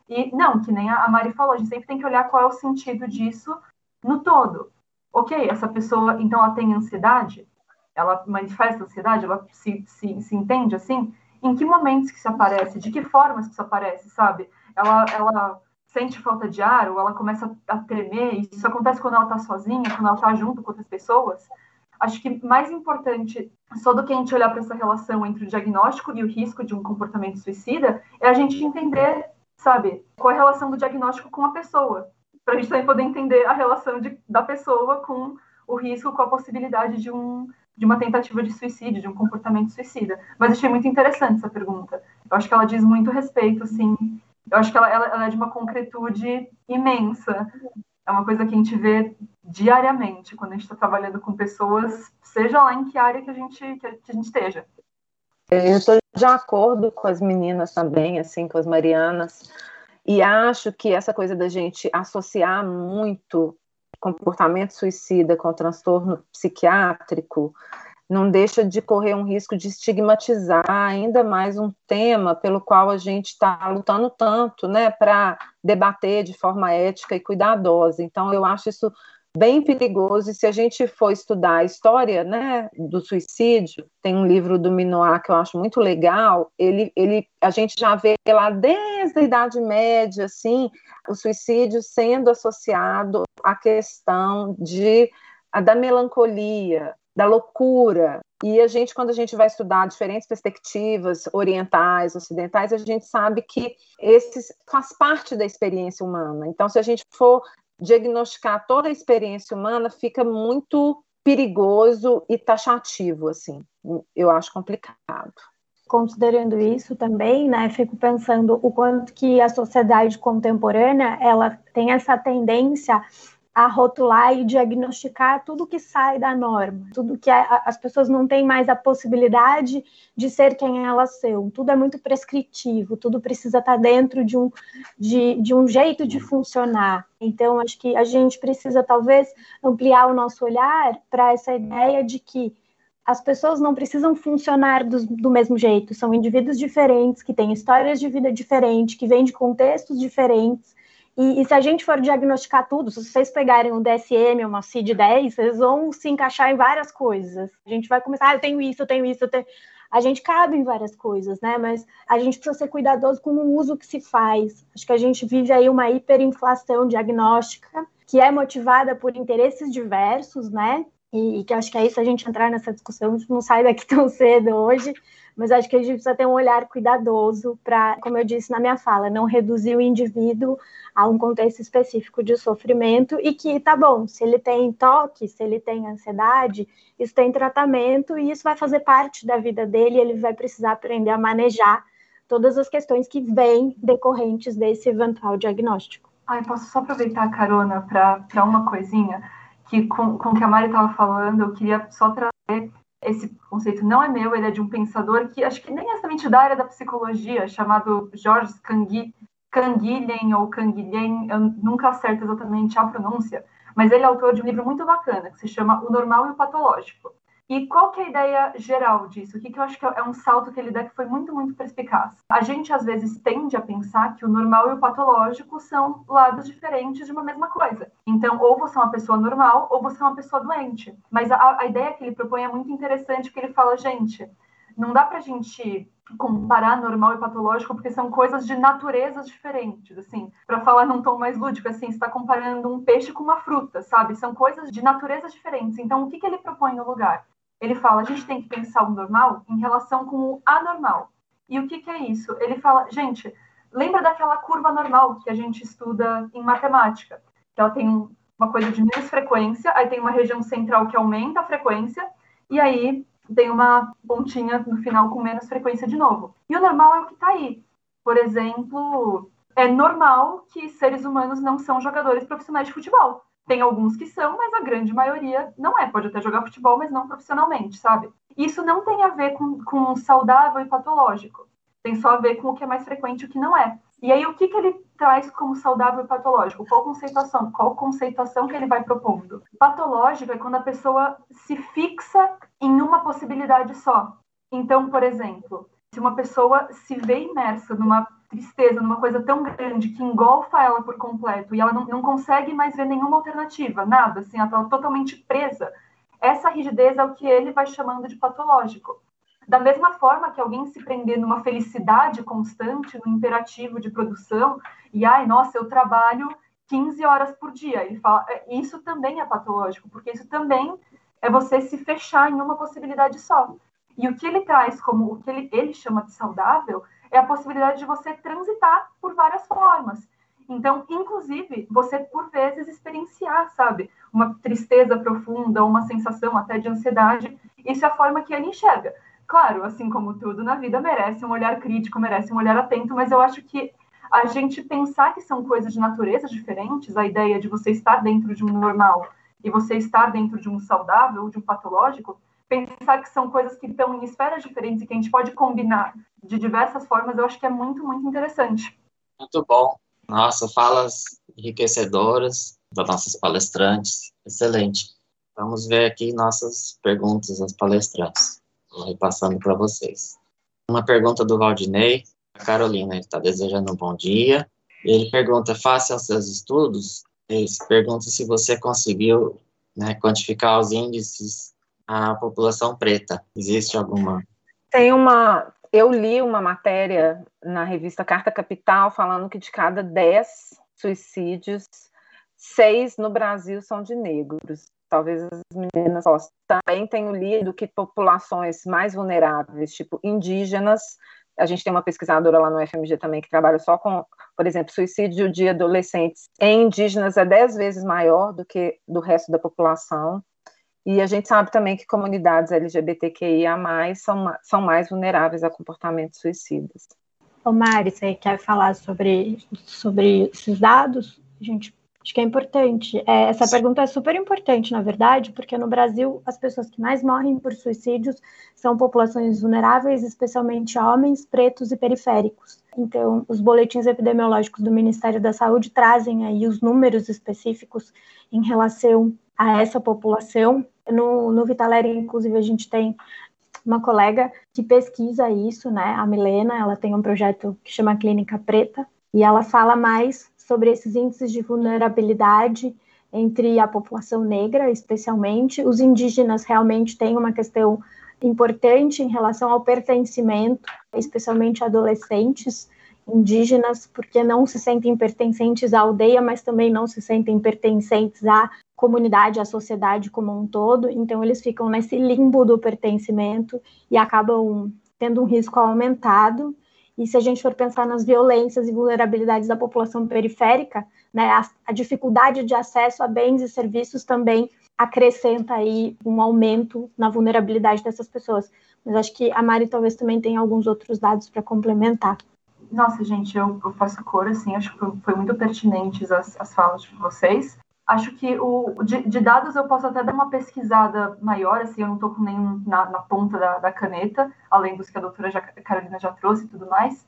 E não, que nem a Mari falou, a gente sempre tem que olhar qual é o sentido disso no todo. Ok, essa pessoa, então ela tem ansiedade? ela manifesta ansiedade, ela se, se, se entende assim, em que momentos que isso aparece, de que formas que isso aparece, sabe? Ela, ela sente falta de ar ou ela começa a tremer, isso acontece quando ela está sozinha, quando ela está junto com outras pessoas. Acho que mais importante, só do que a gente olhar para essa relação entre o diagnóstico e o risco de um comportamento suicida, é a gente entender, sabe, qual é a relação do diagnóstico com a pessoa, para a gente também poder entender a relação de, da pessoa com o risco, com a possibilidade de um, de uma tentativa de suicídio, de um comportamento suicida. Mas achei muito interessante essa pergunta. Eu acho que ela diz muito respeito, assim. Eu acho que ela, ela, ela é de uma concretude imensa. É uma coisa que a gente vê diariamente quando a gente está trabalhando com pessoas, seja lá em que área que a gente, que a gente esteja. Eu estou de acordo com as meninas também, assim, com as Marianas, e acho que essa coisa da gente associar muito comportamento suicida com transtorno psiquiátrico não deixa de correr um risco de estigmatizar ainda mais um tema pelo qual a gente está lutando tanto, né, para debater de forma ética e cuidadosa. Então, eu acho isso bem perigoso. E se a gente for estudar a história né, do suicídio, tem um livro do Minoir que eu acho muito legal. Ele, ele, a gente já vê lá desde a Idade Média, assim, o suicídio sendo associado à questão de da melancolia, da loucura. E a gente, quando a gente vai estudar diferentes perspectivas orientais, ocidentais, a gente sabe que esse faz parte da experiência humana. Então, se a gente for diagnosticar toda a experiência humana, fica muito perigoso e taxativo, assim. Eu acho complicado. Considerando isso também, né, fico pensando o quanto que a sociedade contemporânea, ela tem essa tendência a rotular e diagnosticar tudo que sai da norma, tudo que a, as pessoas não têm mais a possibilidade de ser quem elas são, tudo é muito prescritivo, tudo precisa estar dentro de um, de, de um jeito de funcionar. Então, acho que a gente precisa talvez ampliar o nosso olhar para essa ideia de que as pessoas não precisam funcionar do, do, mesmo jeito, são indivíduos diferentes, que têm histórias de vida diferentes, que vêm de contextos diferentes, e, e, se a gente for diagnosticar tudo, se vocês pegarem um DSM, uma CID-10, vocês vão se encaixar em várias coisas. A gente vai começar, ah, eu tenho isso, eu tenho isso, eu tenho... A gente cabe em várias coisas, né? Mas a gente precisa ser cuidadoso com o uso que se faz. Acho que a gente vive aí uma hiperinflação diagnóstica, que é motivada por interesses diversos, né? E, e que acho que é isso a gente entrar nessa discussão, a gente não sai daqui tão cedo hoje, mas acho que a gente precisa ter um olhar cuidadoso para, como eu disse na minha fala, não reduzir o indivíduo a um contexto específico de sofrimento e que tá bom, se ele tem toque, se ele tem ansiedade, isso tem tratamento e isso vai fazer parte da vida dele, ele vai precisar aprender a manejar todas as questões que vêm decorrentes desse eventual diagnóstico. Ai, posso só aproveitar a carona para uma coisinha que com, com o que a Mari estava falando, eu queria só trazer esse conceito não é meu, ele é de um pensador que acho que nem é exatamente da área da psicologia, chamado Georges Canguilhem ou Canguilhem, eu nunca acerto exatamente a pronúncia, mas ele é autor de um livro muito bacana que se chama O Normal e o Patológico. E qual que é a ideia geral disso? O que, que eu acho que é um salto que ele dá que foi muito, muito perspicaz? A gente, às vezes, tende a pensar que o normal e o patológico são lados diferentes de uma mesma coisa. Então, ou você é uma pessoa normal, ou você é uma pessoa doente. Mas a, a ideia que ele propõe é muito interessante, porque ele fala, gente, não dá para a gente comparar normal e patológico porque são coisas de naturezas diferentes, assim, para falar num tom mais lúdico, assim, está comparando um peixe com uma fruta, sabe? São coisas de naturezas diferentes. Então, o que, que ele propõe no lugar? Ele fala, a gente tem que pensar o normal em relação com o anormal. E o que, que é isso? Ele fala, gente, lembra daquela curva normal que a gente estuda em matemática? Que ela tem uma coisa de menos frequência, aí tem uma região central que aumenta a frequência, e aí tem uma pontinha no final com menos frequência de novo. E o normal é o que está aí. Por exemplo, é normal que seres humanos não são jogadores profissionais de futebol. Tem alguns que são, mas a grande maioria não é. Pode até jogar futebol, mas não profissionalmente, sabe? Isso não tem a ver com, com saudável e patológico. Tem só a ver com o que é mais frequente e o que não é. E aí, o que, que ele traz como saudável e patológico? Qual conceituação? Qual conceituação que ele vai propondo? Patológico é quando a pessoa se fixa em uma possibilidade só. Então, por exemplo, se uma pessoa se vê imersa numa tristeza, numa coisa tão grande que engolfa ela por completo e ela não, não consegue mais ver nenhuma alternativa, nada, assim, ela está totalmente presa. Essa rigidez é o que ele vai chamando de patológico. Da mesma forma que alguém se prender numa felicidade constante, no imperativo de produção, e ai, nossa, eu trabalho 15 horas por dia. Ele fala, é, isso também é patológico, porque isso também é você se fechar em uma possibilidade só. E o que ele traz como o que ele, ele chama de saudável é a possibilidade de você transitar por várias formas. Então, inclusive, você por vezes experienciar, sabe, uma tristeza profunda, uma sensação até de ansiedade. Isso é a forma que ele enxerga. Claro, assim como tudo na vida merece um olhar crítico, merece um olhar atento, mas eu acho que a gente pensar que são coisas de natureza diferentes, a ideia de você estar dentro de um normal e você estar dentro de um saudável, de um patológico, pensar que são coisas que estão em esferas diferentes e que a gente pode combinar de diversas formas, eu acho que é muito, muito interessante. Muito bom. Nossa, falas enriquecedoras das nossas palestrantes. Excelente. Vamos ver aqui nossas perguntas às palestrantes. Vou repassando para vocês. Uma pergunta do Valdinei. A Carolina está desejando um bom dia. Ele pergunta: face aos seus estudos, pergunta se você conseguiu né, quantificar os índices à população preta. Existe alguma? Tem uma. Eu li uma matéria na revista Carta Capital falando que de cada 10 suicídios, seis no Brasil são de negros. Talvez as meninas possam. Também tenho lido que populações mais vulneráveis, tipo indígenas, a gente tem uma pesquisadora lá no FMG também que trabalha só com, por exemplo, suicídio de adolescentes em indígenas é dez vezes maior do que do resto da população. E a gente sabe também que comunidades LGBTQIA+, são, são mais vulneráveis a comportamentos suicidas. Ô Mari, você quer falar sobre, sobre esses dados? A gente Acho que é importante. É, essa pergunta é super importante, na verdade, porque no Brasil as pessoas que mais morrem por suicídios são populações vulneráveis, especialmente homens, pretos e periféricos. Então, os boletins epidemiológicos do Ministério da Saúde trazem aí os números específicos em relação a essa população. No, no Vitaleri, inclusive, a gente tem uma colega que pesquisa isso, né? A Milena, ela tem um projeto que chama Clínica Preta, e ela fala mais sobre esses índices de vulnerabilidade entre a população negra, especialmente. Os indígenas realmente têm uma questão importante em relação ao pertencimento, especialmente adolescentes indígenas, porque não se sentem pertencentes à aldeia, mas também não se sentem pertencentes à comunidade, à sociedade como um todo. Então, eles ficam nesse limbo do pertencimento e acabam tendo um risco aumentado e se a gente for pensar nas violências e vulnerabilidades da população periférica, né, a, a dificuldade de acesso a bens e serviços também acrescenta aí um aumento na vulnerabilidade dessas pessoas. Mas acho que a Mari talvez também tenha alguns outros dados para complementar. Nossa, gente, eu, eu faço cor, assim, acho que foi, foi muito pertinentes as, as falas de vocês acho que o, de, de, dados eu posso até dar uma pesquisada maior, assim, eu não estou com nenhum na, na ponta da, da, caneta, além dos que a doutora já, Carolina já trouxe e tudo mais.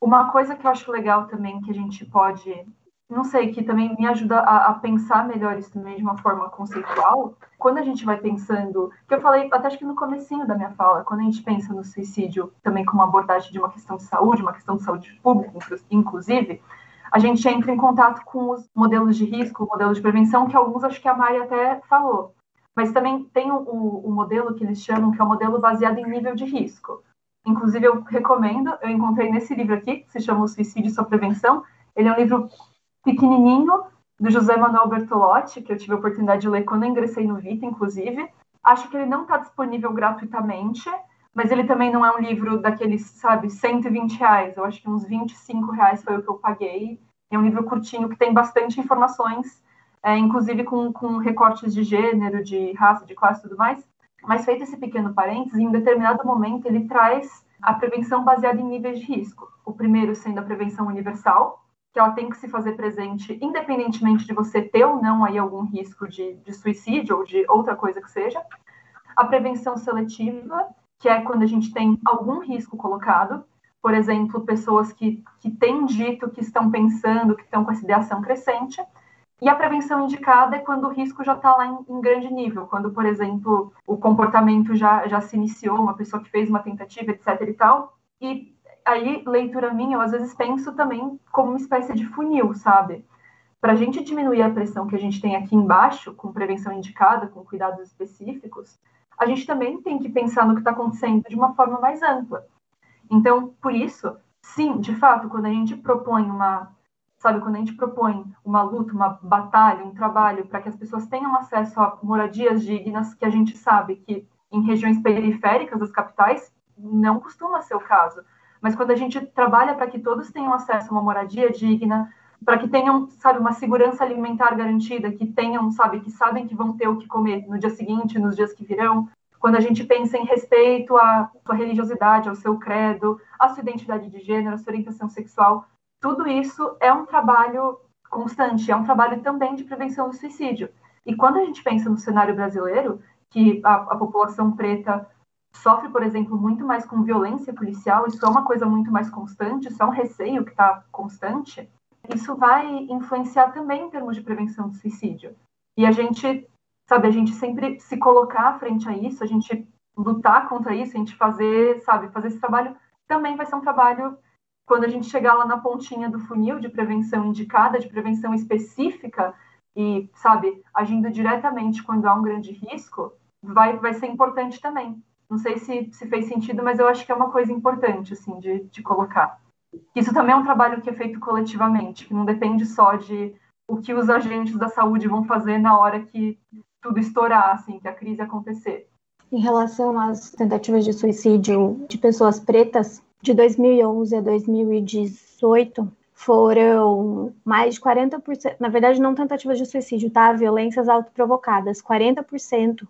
Uma coisa que eu acho legal também que a gente pode, não sei, que também me ajuda a, a pensar melhor isso também de uma forma conceitual, quando a gente vai pensando, que eu falei até acho que no comecinho da minha fala, quando a gente pensa no suicídio também como abordagem de uma questão de saúde, uma questão de saúde pública, inclusive, a gente entra em contato com os modelos de risco, modelos de prevenção, que alguns acho que a Mari até falou. Mas também tem o, o, modelo que eles chamam, que é o modelo baseado em nível de risco. Inclusive, eu recomendo, eu encontrei nesse livro aqui, que se chama O Suicídio e Sua Prevenção. Ele é um livro pequenininho, do José Manuel Bertolotti, que eu tive a oportunidade de ler quando eu ingressei no Vita, inclusive. Acho que ele não está disponível gratuitamente, mas ele também não é um livro daqueles, sabe, 120 reais. Eu acho que uns 25 reais foi o que eu paguei. É um livro curtinho que tem bastante informações, é, inclusive com, com recortes de gênero, de raça, de classe e tudo mais. Mas feito esse pequeno parênteses, em determinado momento ele traz a prevenção baseada em níveis de risco. O primeiro sendo a prevenção universal, que ela tem que se fazer presente independentemente de você ter ou não aí algum risco de, de suicídio ou de outra coisa que seja. A prevenção seletiva, que é quando a gente tem algum risco colocado, por exemplo, pessoas que, que têm dito que estão pensando, que estão com essa ideação crescente, e a prevenção indicada é quando o risco já está lá em, em, grande nível, quando, por exemplo, o comportamento já, já se iniciou, uma pessoa que fez uma tentativa, etc. e tal. E aí, leitura minha, eu às vezes penso também como uma espécie de funil, sabe? Para a gente diminuir a pressão que a gente tem aqui embaixo, com prevenção indicada, com cuidados específicos, a gente também tem que pensar no que está acontecendo de uma forma mais ampla. Então, por isso, sim, de fato, quando a gente propõe uma, sabe, quando a gente propõe uma luta, uma batalha, um trabalho para que as pessoas tenham acesso a moradias dignas, que a gente sabe que em regiões periféricas das capitais não costuma ser o caso. Mas quando a gente trabalha para que todos tenham acesso a uma moradia digna, para que tenham, sabe, uma segurança alimentar garantida, que tenham, sabe, que sabem que vão ter o que comer no dia seguinte, nos dias que virão. Quando a gente pensa em respeito à sua religiosidade, ao seu credo, à sua identidade de gênero, à sua orientação sexual, tudo isso é um trabalho constante, é um trabalho também de prevenção do suicídio. E quando a gente pensa no cenário brasileiro, que a, a população preta sofre, por exemplo, muito mais com violência policial, isso é uma coisa muito mais constante, isso é um receio que está constante, isso vai influenciar também em termos de prevenção do suicídio. E a gente, sabe, a gente sempre se colocar frente a isso, a gente lutar contra isso, a gente fazer, sabe, fazer esse trabalho também vai ser um trabalho quando a gente chegar lá na pontinha do funil de prevenção indicada, de prevenção específica, e, sabe, agindo diretamente quando há um grande risco, vai, vai ser importante também. Não sei se, se fez sentido, mas eu acho que é uma coisa importante, assim, de, de colocar. Isso também é um trabalho que é feito coletivamente, que não depende só de o que os agentes da saúde vão fazer na hora que tudo estourar, assim, que a crise acontecer. Em relação às tentativas de suicídio de pessoas pretas, de 2011 a 2018, foram mais de 40%, na verdade, não tentativas de suicídio, tá? Violências autoprovocadas. 40%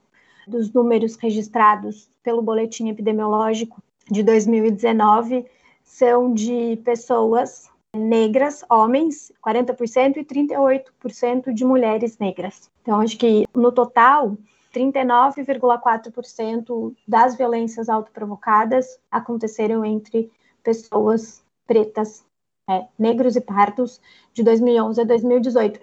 dos números registrados pelo boletim epidemiológico de 2019 são de pessoas negras, homens, 40%, e 38% de mulheres negras. Então, acho que no total, 39,4% das violências autoprovocadas aconteceram entre pessoas pretas é, negros e pardos, de 2011 a 2018.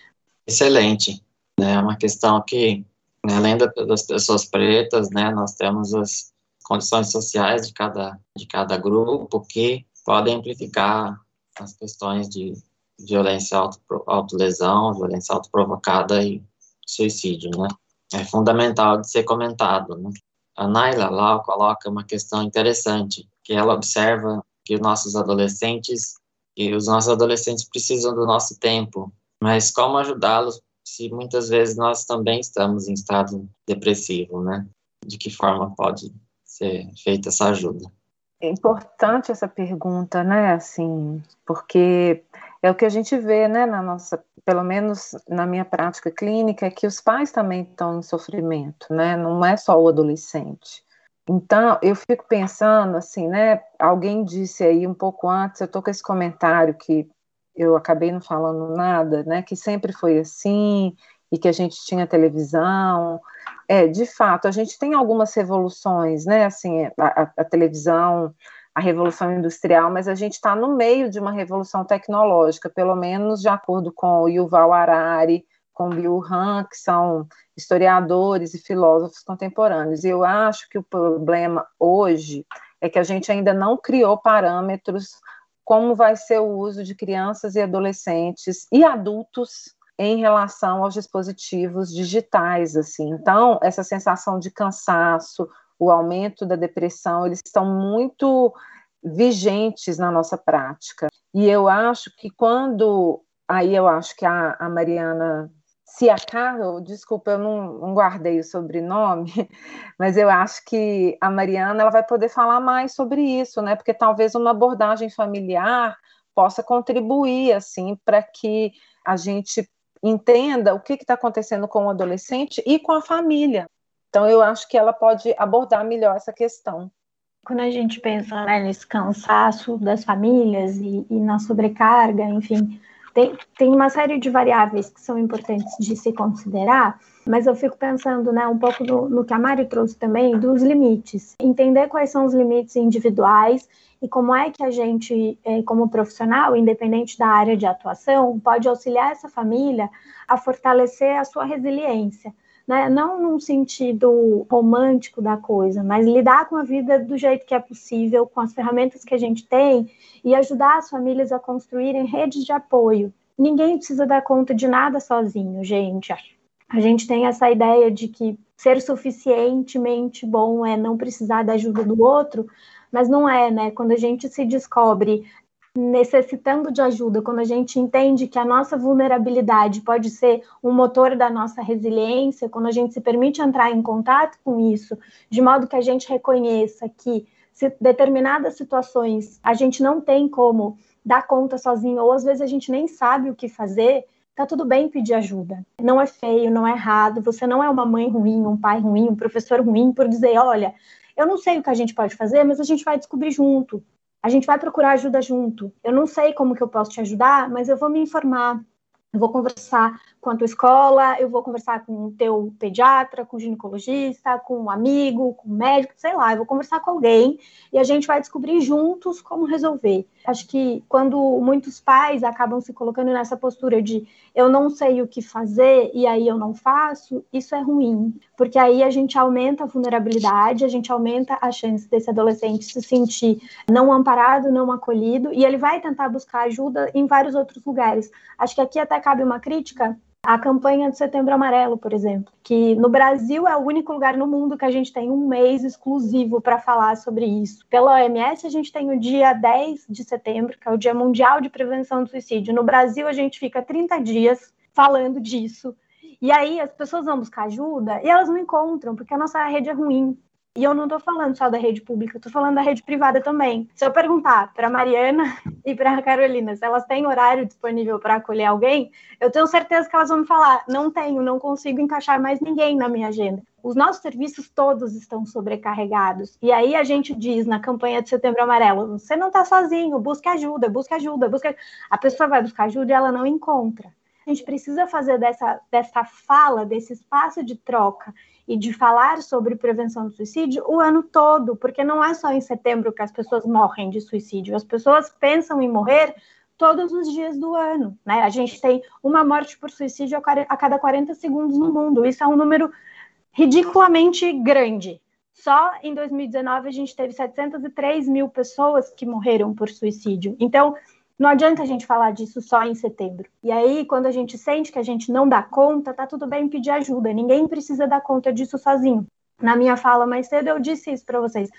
Excelente. Né? É uma questão que, né, além das pessoas pretas, né, nós temos as condições sociais de cada, de cada grupo que podem amplificar as questões de violência auto, autolesão, violência autoprovocada e suicídio, né? É fundamental de ser comentado, né? A Naila lá coloca uma questão interessante, que ela observa que os nossos adolescentes e os nossos adolescentes precisam do nosso tempo, mas como ajudá-los se muitas vezes nós também estamos em estado depressivo, né? De que forma pode ser feita essa ajuda? É importante essa pergunta, né? Assim, porque é o que a gente vê, né, na nossa, pelo menos na minha prática clínica, é que os pais também estão em sofrimento, né? Não é só o adolescente. Então, eu fico pensando assim, né? Alguém disse aí um pouco antes, eu estou com esse comentário que eu acabei não falando nada, né? Que sempre foi assim e que a gente tinha televisão. É, de fato, a gente tem algumas revoluções, né? Assim, a, a, a televisão, a revolução industrial, mas a gente está no meio de uma revolução tecnológica, pelo menos de acordo com o Yuval Harari, com Bill Han, que são historiadores e filósofos contemporâneos. E eu acho que o problema hoje é que a gente ainda não criou parâmetros como vai ser o uso de crianças e adolescentes e adultos em relação aos dispositivos digitais, assim. Então, essa sensação de cansaço, o aumento da depressão, eles estão muito vigentes na nossa prática. E eu acho que quando aí eu acho que a, a Mariana se a Carol, desculpa, eu não, não, guardei o sobrenome, mas eu acho que a Mariana ela vai poder falar mais sobre isso, né? Porque talvez uma abordagem familiar possa contribuir assim para que a gente entenda o que está acontecendo com o adolescente e com a família. Então eu acho que ela pode abordar melhor essa questão. Quando a gente pensa né, nesse cansaço das famílias e, e na sobrecarga, enfim, tem, tem uma série de variáveis que são importantes de se considerar, mas eu fico pensando né, um pouco no, no que a Mari trouxe também, dos limites. Entender quais são os limites individuais e como é que a gente, é, como profissional, independente da área de atuação, pode auxiliar essa família a fortalecer a sua resiliência. Né? Não num sentido romântico da coisa, mas lidar com a vida do jeito que é possível, com as ferramentas que a gente tem e ajudar as famílias a construírem redes de apoio. Ninguém precisa dar conta de nada sozinho, gente. A gente tem essa ideia de que ser suficientemente bom é não precisar da ajuda do outro, mas não é, né? Quando a gente se descobre necessitando de ajuda, quando a gente entende que a nossa vulnerabilidade pode ser um motor da nossa resiliência, quando a gente se permite entrar em contato com isso, de modo que a gente reconheça que se determinadas situações a gente não tem como dar conta sozinho, ou às vezes a gente nem sabe o que fazer, tá tudo bem pedir ajuda. Não é feio, não é errado, você não é uma mãe ruim, um pai ruim, um professor ruim por dizer, olha, eu não sei o que a gente pode fazer, mas a gente vai descobrir junto. A gente vai procurar ajuda junto. Eu não sei como que eu posso te ajudar, mas eu vou me informar. Eu vou conversar tua escola, eu vou conversar com o teu pediatra, com o ginecologista, com um amigo, com um médico, sei lá, eu vou conversar com alguém e a gente vai descobrir juntos como resolver. Acho que quando muitos pais acabam se colocando nessa postura de eu não sei o que fazer e aí eu não faço, isso é ruim, porque aí a gente aumenta a vulnerabilidade, a gente aumenta a chance desse adolescente se sentir não amparado, não acolhido e ele vai tentar buscar ajuda em vários outros lugares. Acho que aqui até cabe uma crítica a campanha de Setembro Amarelo, por exemplo, que no Brasil é o único lugar no mundo que a gente tem um mês exclusivo para falar sobre isso. Pela OMS, a gente tem o dia 10 de setembro, que é o Dia Mundial de Prevenção do Suicídio. No Brasil, a gente fica 30 dias falando disso. E aí as pessoas vão buscar ajuda e elas não encontram, porque a nossa rede é ruim. E eu não estou falando só da rede pública, estou falando da rede privada também. Se eu perguntar para Mariana e para Carolina se elas têm horário disponível para acolher alguém, eu tenho certeza que elas vão me falar: não tenho, não consigo encaixar mais ninguém na minha agenda. Os nossos serviços todos estão sobrecarregados. E aí a gente diz na campanha de Setembro Amarelo: você não está sozinho, busque ajuda, busque ajuda, busque. A pessoa vai buscar ajuda e ela não encontra. A gente precisa fazer dessa, dessa fala, desse espaço de troca e de falar sobre prevenção do suicídio o ano todo, porque não é só em setembro que as pessoas morrem de suicídio, as pessoas pensam em morrer todos os dias do ano, né? A gente tem uma morte por suicídio a cada 40 segundos no mundo, isso é um número ridiculamente grande. Só em 2019 a gente teve 703 mil pessoas que morreram por suicídio. Então, não adianta a gente falar disso só em setembro. E aí, quando a gente sente que a gente não dá conta, tá tudo bem pedir ajuda. Ninguém precisa dar conta disso sozinho. Na minha fala mais cedo, eu disse isso para vocês.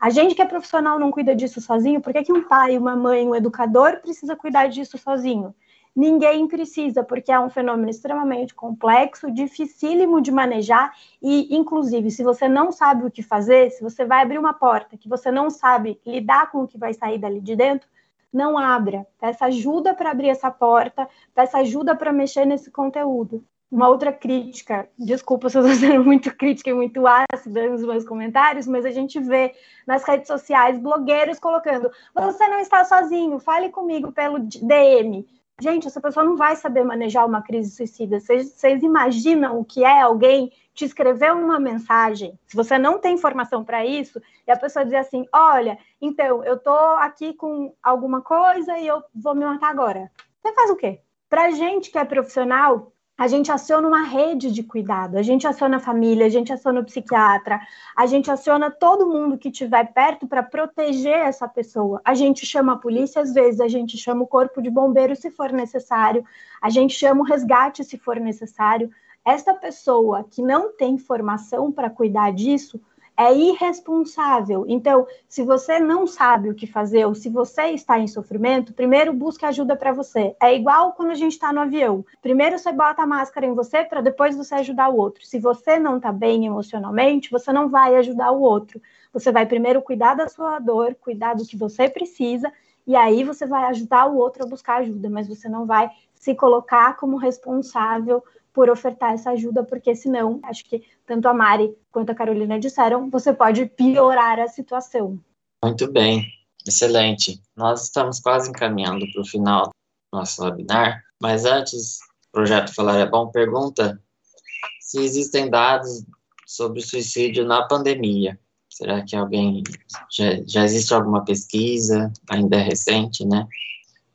A gente que é profissional não cuida disso sozinho, por que, que um pai, uma mãe, um educador precisa cuidar disso sozinho? Ninguém precisa, porque é um fenômeno extremamente complexo, dificílimo de manejar e, inclusive, se você não sabe o que fazer, se você vai abrir uma porta que você não sabe lidar com o que vai sair dali de dentro, não abra. Peça ajuda para abrir essa porta, peça ajuda para mexer nesse conteúdo. Uma outra crítica, desculpa se eu estou sendo muito crítica e muito ácida nos meus comentários, mas a gente vê nas redes sociais blogueiros colocando: você não está sozinho, fale comigo pelo DM. Gente, essa pessoa não vai saber manejar uma crise suicida. Vocês imaginam o que é alguém te escrever uma mensagem, se você não tem informação para isso, e a pessoa dizer assim: olha, então, eu tô aqui com alguma coisa e eu vou me matar agora. Você faz o quê? Para gente que é profissional, a gente aciona uma rede de cuidado, a gente aciona a família, a gente aciona o psiquiatra, a gente aciona todo mundo que estiver perto para proteger essa pessoa. A gente chama a polícia às vezes, a gente chama o corpo de bombeiro se for necessário, a gente chama o resgate se for necessário. Esta pessoa que não tem formação para cuidar disso é irresponsável. Então, se você não sabe o que fazer ou se você está em sofrimento, primeiro busque ajuda para você. É igual quando a gente está no avião. Primeiro você bota a máscara em você para depois você ajudar o outro. Se você não está bem emocionalmente, você não vai ajudar o outro. Você vai primeiro cuidar da sua dor, cuidar do que você precisa, e aí você vai ajudar o outro a buscar ajuda, mas você não vai se colocar como responsável por ofertar essa ajuda, porque senão, acho que tanto a Mari quanto a Carolina disseram, você pode piorar a situação. Muito bem, excelente. Nós estamos quase encaminhando para o final do nosso webinar, mas antes, o projeto Falar é Bom pergunta se existem dados sobre suicídio na pandemia. Será que alguém já, já existe alguma pesquisa? Ainda é recente, né?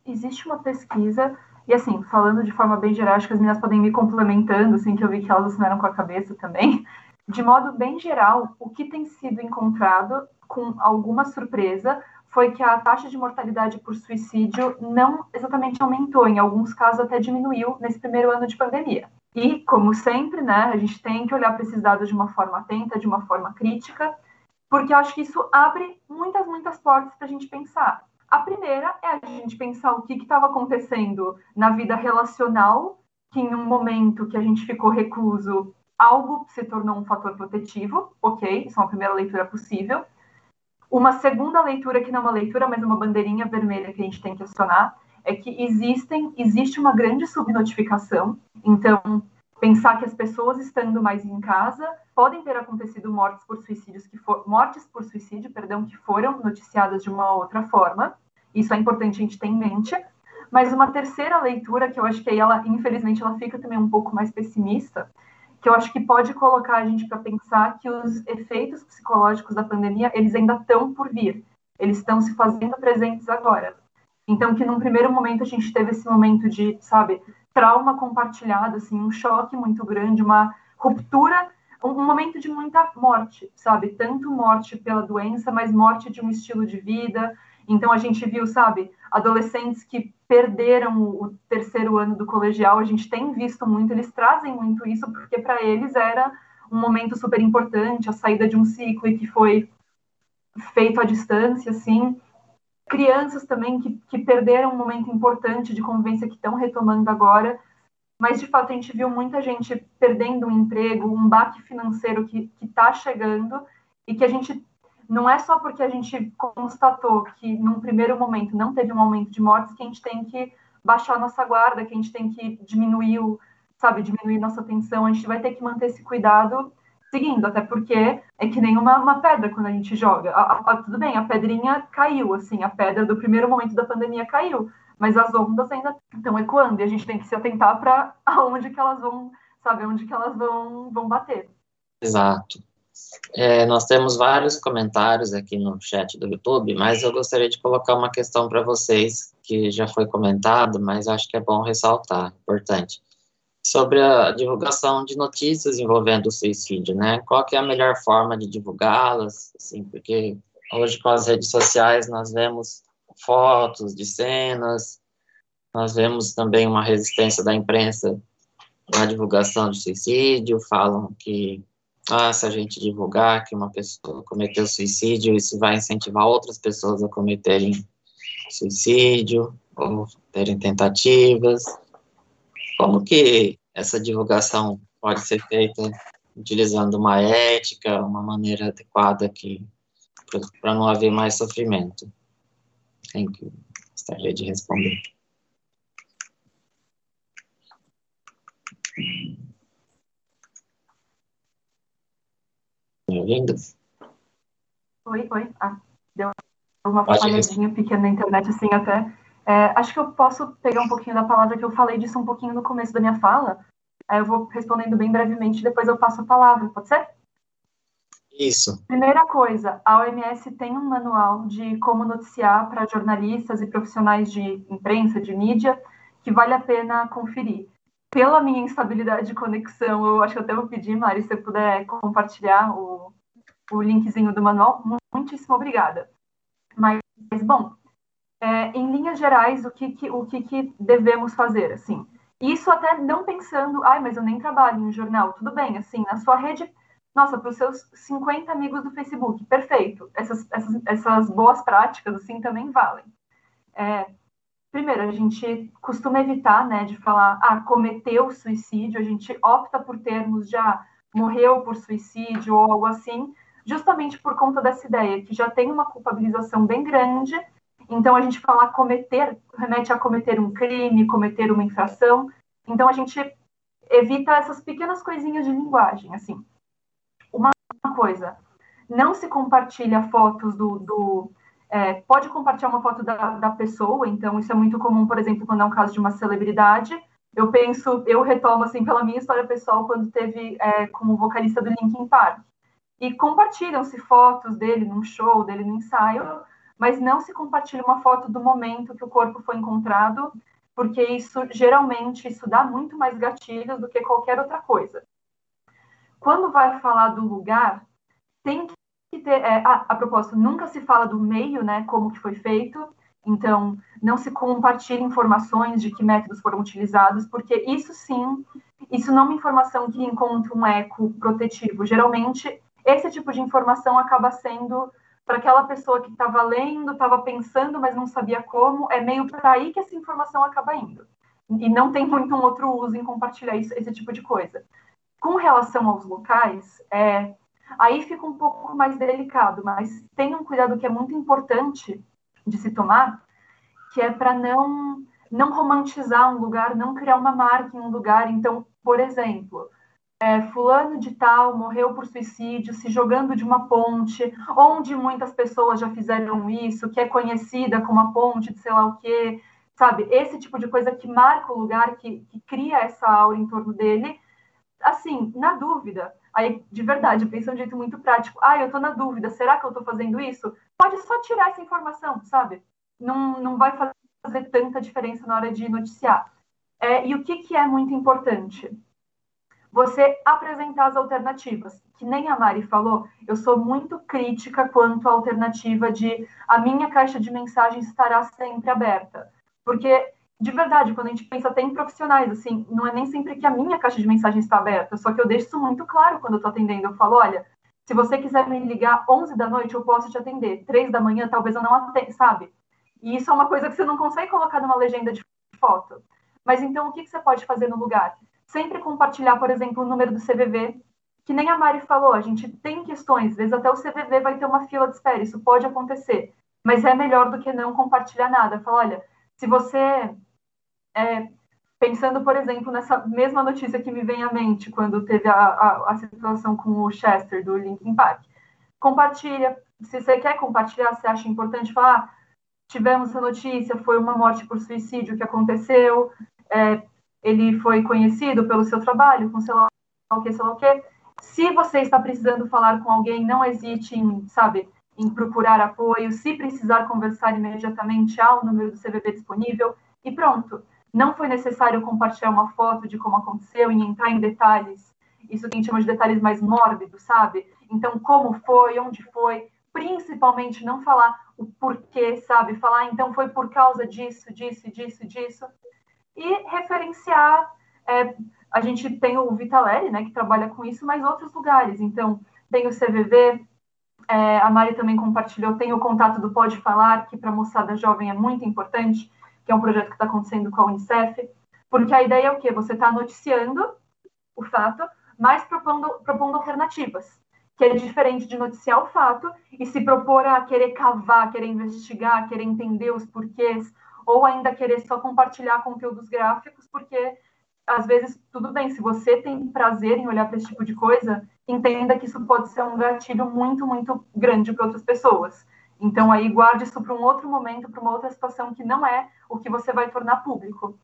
Existe uma pesquisa e assim, falando de forma bem geral, acho que as meninas podem me complementando, assim, que eu vi que elas assinaram com a cabeça também. De modo bem geral, o que tem sido encontrado com alguma surpresa foi que a taxa de mortalidade por suicídio não exatamente aumentou, em alguns casos até diminuiu nesse primeiro ano de pandemia. E, como sempre, né, a gente tem que olhar para esses dados de uma forma atenta, de uma forma crítica, porque eu acho que isso abre muitas, muitas portas para a gente pensar. A primeira é a gente pensar o que estava acontecendo na vida relacional, que em um momento que a gente ficou recluso, algo se tornou um fator protetivo, ok, isso é uma primeira leitura possível. Uma segunda leitura, que não é uma leitura, mas uma bandeirinha vermelha que a gente tem que acionar, é que existem, existe uma grande subnotificação. Então, pensar que as pessoas estando mais em casa podem ter acontecido mortes por suicídios que for, mortes por suicídio, perdão, que foram noticiadas de uma outra forma. Isso é importante a gente ter em mente. Mas uma terceira leitura que eu acho que aí ela, infelizmente, ela fica também um pouco mais pessimista, que eu acho que pode colocar a gente para pensar que os efeitos psicológicos da pandemia, eles ainda estão por vir. Eles estão se fazendo presentes agora. Então, que num primeiro momento a gente teve esse momento de, sabe, trauma compartilhado, assim, um choque muito grande, uma ruptura, um, momento de muita morte, sabe? Tanto morte pela doença, mas morte de um estilo de vida. Então a gente viu, sabe, adolescentes que perderam o terceiro ano do colegial, a gente tem visto muito, eles trazem muito isso, porque para eles era um momento super importante, a saída de um ciclo e que foi feito à distância, assim. Crianças também que, que perderam um momento importante de convivência que estão retomando agora, mas de fato a gente viu muita gente perdendo um emprego, um baque financeiro que está chegando e que a gente não é só porque a gente constatou que num primeiro momento não teve um aumento de mortes que a gente tem que baixar nossa guarda, que a gente tem que diminuir o, sabe, diminuir nossa atenção, a gente vai ter que manter esse cuidado seguindo, até porque é que nem uma, uma pedra quando a gente joga. A, a, tudo bem, a pedrinha caiu, assim, a pedra do primeiro momento da pandemia caiu, mas as ondas ainda estão ecoando e a gente tem que se atentar para aonde que elas vão, sabe, onde que elas vão, vão bater. Exato. É, nós temos vários comentários aqui no chat do YouTube, mas eu gostaria de colocar uma questão para vocês, que já foi comentado, mas acho que é bom ressaltar, importante. Sobre a divulgação de notícias envolvendo o suicídio, né? Qual que é a melhor forma de divulgá-las, assim, porque hoje com as redes sociais nós vemos fotos de cenas, nós vemos também uma resistência da imprensa na divulgação de suicídio, falam que ah, se a gente divulgar que uma pessoa cometeu suicídio, isso vai incentivar outras pessoas a cometerem suicídio ou terem tentativas. Como que essa divulgação pode ser feita utilizando uma ética, uma maneira adequada que para não haver mais sofrimento? Quem que gostaria de responder? Me ouvindo? Oi, oi. Ah, deu uma falhadinha pequena na internet, assim, até. É, acho que eu posso pegar um pouquinho da palavra que eu falei disso um pouquinho no começo da minha fala. Aí eu vou respondendo bem brevemente, depois eu passo a palavra, pode ser? Isso. Primeira coisa, a OMS tem um manual de como noticiar para jornalistas e profissionais de imprensa, de mídia, que vale a pena conferir pela minha instabilidade de conexão, eu acho que até vou pedir, Mari, se você puder compartilhar o, o linkzinho do manual, muitíssimo obrigada. Mas, bom, é, em linhas gerais, o que, que o que, que, devemos fazer, assim? Isso até não pensando, ai, mas eu nem trabalho em jornal, tudo bem, assim, na sua rede, nossa, para os seus 50 amigos do Facebook, perfeito, essas, essas, essas boas práticas, assim, também valem. É, primeiro, a gente costuma evitar, né, de falar, ah, cometeu suicídio, a gente opta por termos já morreu por suicídio ou algo assim, justamente por conta dessa ideia, que já tem uma culpabilização bem grande, então a gente falar cometer, remete a cometer um crime, cometer uma infração, então a gente evita essas pequenas coisinhas de linguagem, assim. Coisa, não se compartilha fotos do, do é, pode compartilhar uma foto da, da pessoa, então isso é muito comum, por exemplo, quando é um caso de uma celebridade. Eu penso, eu retomo assim pela minha história pessoal quando teve é, como vocalista do Linkin Park. E compartilham-se fotos dele num show, dele no ensaio, mas não se compartilha uma foto do momento que o corpo foi encontrado, porque isso geralmente isso dá muito mais gatilhos do que qualquer outra coisa. Quando vai falar do lugar, tem que ter, é, a, a propósito, nunca se fala do meio, né, como que foi feito, então não se compartilha informações de que métodos foram utilizados, porque isso sim, isso não é uma informação que encontra um eco protetivo. Geralmente, esse tipo de informação acaba sendo para aquela pessoa que estava lendo, estava pensando, mas não sabia como, é meio para aí que essa informação acaba indo. E não tem muito um outro uso em compartilhar isso, esse tipo de coisa. Com relação aos locais, é, Aí fica um pouco mais delicado, mas tem um cuidado que é muito importante de se tomar, que é para não não romantizar um lugar, não criar uma marca em um lugar. Então, por exemplo, é, fulano de tal morreu por suicídio se jogando de uma ponte, onde muitas pessoas já fizeram isso, que é conhecida como a ponte de sei lá o quê, sabe? Esse tipo de coisa que marca o lugar, que, que cria essa aura em torno dele. Assim, na dúvida, Aí, de verdade, eu de um jeito muito prático. Ah, eu tô na dúvida, será que eu tô fazendo isso? Pode só tirar essa informação, sabe? Não, não vai fazer tanta diferença na hora de noticiar. É, e o que, que é muito importante? você apresentar as alternativas. Que nem a Mari falou, eu sou muito crítica quanto à alternativa de a minha caixa de mensagens estará sempre aberta. Porque, de verdade, quando a gente pensa até em profissionais, assim, não é nem sempre que a minha caixa de mensagens está aberta, só que eu deixo isso muito claro quando eu estou atendendo. Eu falo, olha, se você quiser me ligar 11 da noite, eu posso te atender. 3 da manhã, talvez eu não atenda, sabe? E isso é uma coisa que você não consegue colocar numa legenda de foto. Mas então, o que, que você pode fazer no lugar? Sempre compartilhar, por exemplo, o número do CVV, que nem a Mari falou, a gente tem questões, às vezes até o CVV vai ter uma fila de espera, isso pode acontecer, mas é melhor do que não compartilhar nada. Fala, olha, se você, é, pensando, por exemplo, nessa mesma notícia que me vem à mente, quando teve a, a, a situação com o Chester, do Linkin Park, compartilha, se você quer compartilhar, você acha importante falar, ah, tivemos essa notícia, foi uma morte por suicídio que aconteceu, é, ele foi conhecido pelo seu trabalho, com sei lá o que, sei lá o que. Se você está precisando falar com alguém, não hesite em, sabe, em procurar apoio. Se precisar conversar imediatamente, há o número do CVV disponível e pronto. Não foi necessário compartilhar uma foto de como aconteceu e entrar em detalhes. Isso que a gente chama de detalhes mais mórbidos, sabe? Então, como foi, onde foi, principalmente não falar o porquê, sabe? Falar, então foi por causa disso, disso, disso, disso e referenciar. É, a gente tem o Vitaleri, né, que trabalha com isso, mas outros lugares. Então, tem o CVV, é, a Mari também compartilhou, tem o contato do Pode Falar, que para a moçada jovem é muito importante, que é um projeto que está acontecendo com a Unicef, porque a ideia é o quê? Você está noticiando o fato, mas propondo, propondo alternativas, que é diferente de noticiar o fato e se propor a querer cavar, querer investigar, querer entender os porquês, ou ainda querer só compartilhar conteúdos gráficos, porque às vezes tudo bem, se você tem prazer em olhar para esse tipo de coisa, entenda que isso pode ser um gatilho muito, muito grande para outras pessoas. Então aí guarde isso para um outro momento, para uma outra situação que não é o que você vai tornar público.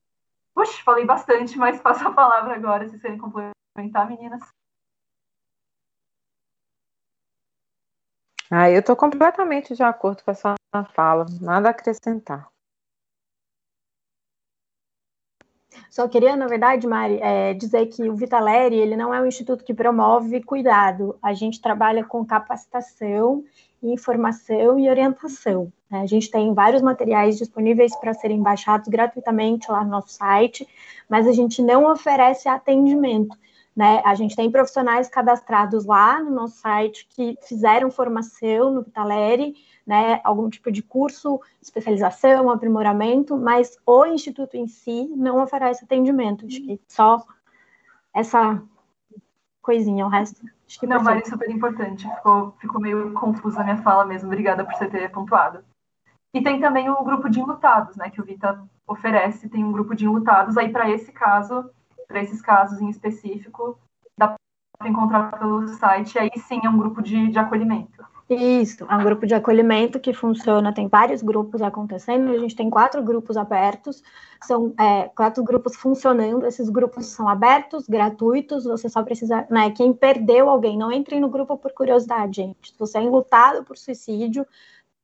Puxa, falei bastante, mas passo a palavra agora, se querem complementar, meninas. Ah, eu estou completamente de acordo com a sua fala, nada a acrescentar. Só queria, na verdade, Mari, é, dizer que o Vitaleri ele não é um instituto que promove cuidado. A gente trabalha com capacitação, informação e orientação. Né? A gente tem vários materiais disponíveis para serem baixados gratuitamente lá no nosso site, mas a gente não oferece atendimento. Né? A gente tem profissionais cadastrados lá no nosso site que fizeram formação no Vitaleri, né, algum tipo de curso, especialização, aprimoramento, mas o instituto em si não oferece atendimento. Acho que só essa coisinha, o resto. Acho que não, vale super importante. Ficou, ficou meio confusa a minha fala mesmo. Obrigada por você ter pontuado. E tem também o grupo de enlutados, né, que o Vita oferece. Tem um grupo de enlutados. Aí, para esse caso, para esses casos em específico, dá para encontrar pelo site. Aí sim é um grupo de, de acolhimento. Isso, é um grupo de acolhimento que funciona, tem vários grupos acontecendo, a gente tem quatro grupos abertos, são é, quatro grupos funcionando, esses grupos são abertos, gratuitos, você só precisa, né, quem perdeu alguém, não entre no grupo por curiosidade, gente, se você é enlutado por suicídio,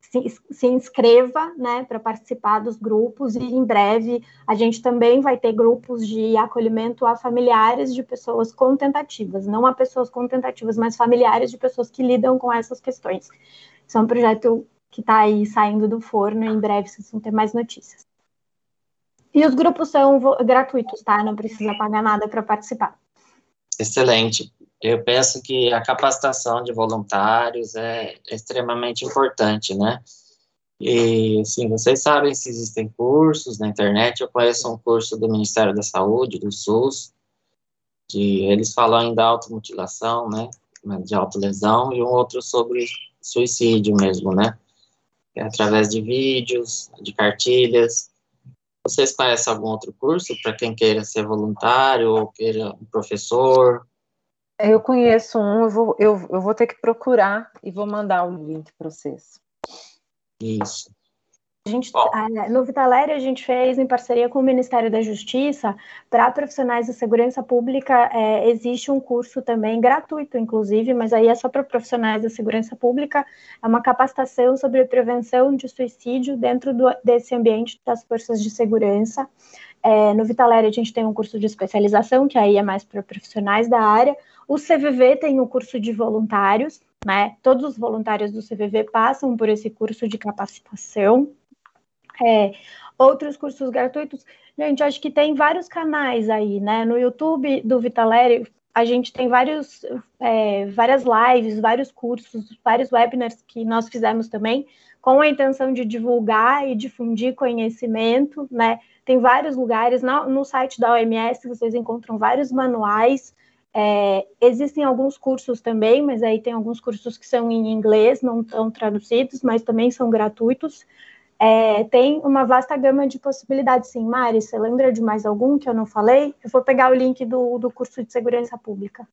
se, inscreva né, para participar dos grupos e em breve a gente também vai ter grupos de acolhimento a familiares de pessoas com tentativas, não a pessoas com tentativas, mas familiares de pessoas que lidam com essas questões. Isso é um projeto que está aí saindo do forno e em breve vocês vão ter mais notícias. E os grupos são gratuitos, tá? Não precisa pagar nada para participar. Excelente. Eu penso que a capacitação de voluntários é extremamente importante, né? E, assim, vocês sabem se existem cursos na internet, eu conheço um curso do Ministério da Saúde, do SUS, que eles falam ainda automutilação, né, de autolesão, e um outro sobre suicídio mesmo, né, é através de vídeos, de cartilhas. Vocês conhecem algum outro curso para quem queira ser voluntário ou queira um professor? Eu conheço um, eu vou, eu, eu vou ter que procurar e vou mandar o link para vocês. Isso. A gente, no Vitaléria, a gente fez em parceria com o Ministério da Justiça, para profissionais da segurança pública, é, existe um curso também gratuito, inclusive, mas aí é só para profissionais da segurança pública, é uma capacitação sobre prevenção de suicídio dentro do, desse ambiente das forças de segurança. É, no Vitaléria a gente tem um curso de especialização, que aí é mais para profissionais da área. O CVV tem o um curso de voluntários, né? Todos os voluntários do CVV passam por esse curso de capacitação. É, outros cursos gratuitos. Gente, acho que tem vários canais aí, né? No YouTube do Vitalério, a gente tem vários, é, várias lives, vários cursos, vários webinars que nós fizemos também, com a intenção de divulgar e difundir conhecimento, né? Tem vários lugares, no, no site da OMS vocês encontram vários manuais, é, existem alguns cursos também, mas aí tem alguns cursos que são em inglês, não estão traduzidos, mas também são gratuitos. É, tem uma vasta gama de possibilidades, sim. Mari, você lembra de mais algum que eu não falei? Eu vou pegar o link do, do curso de segurança pública.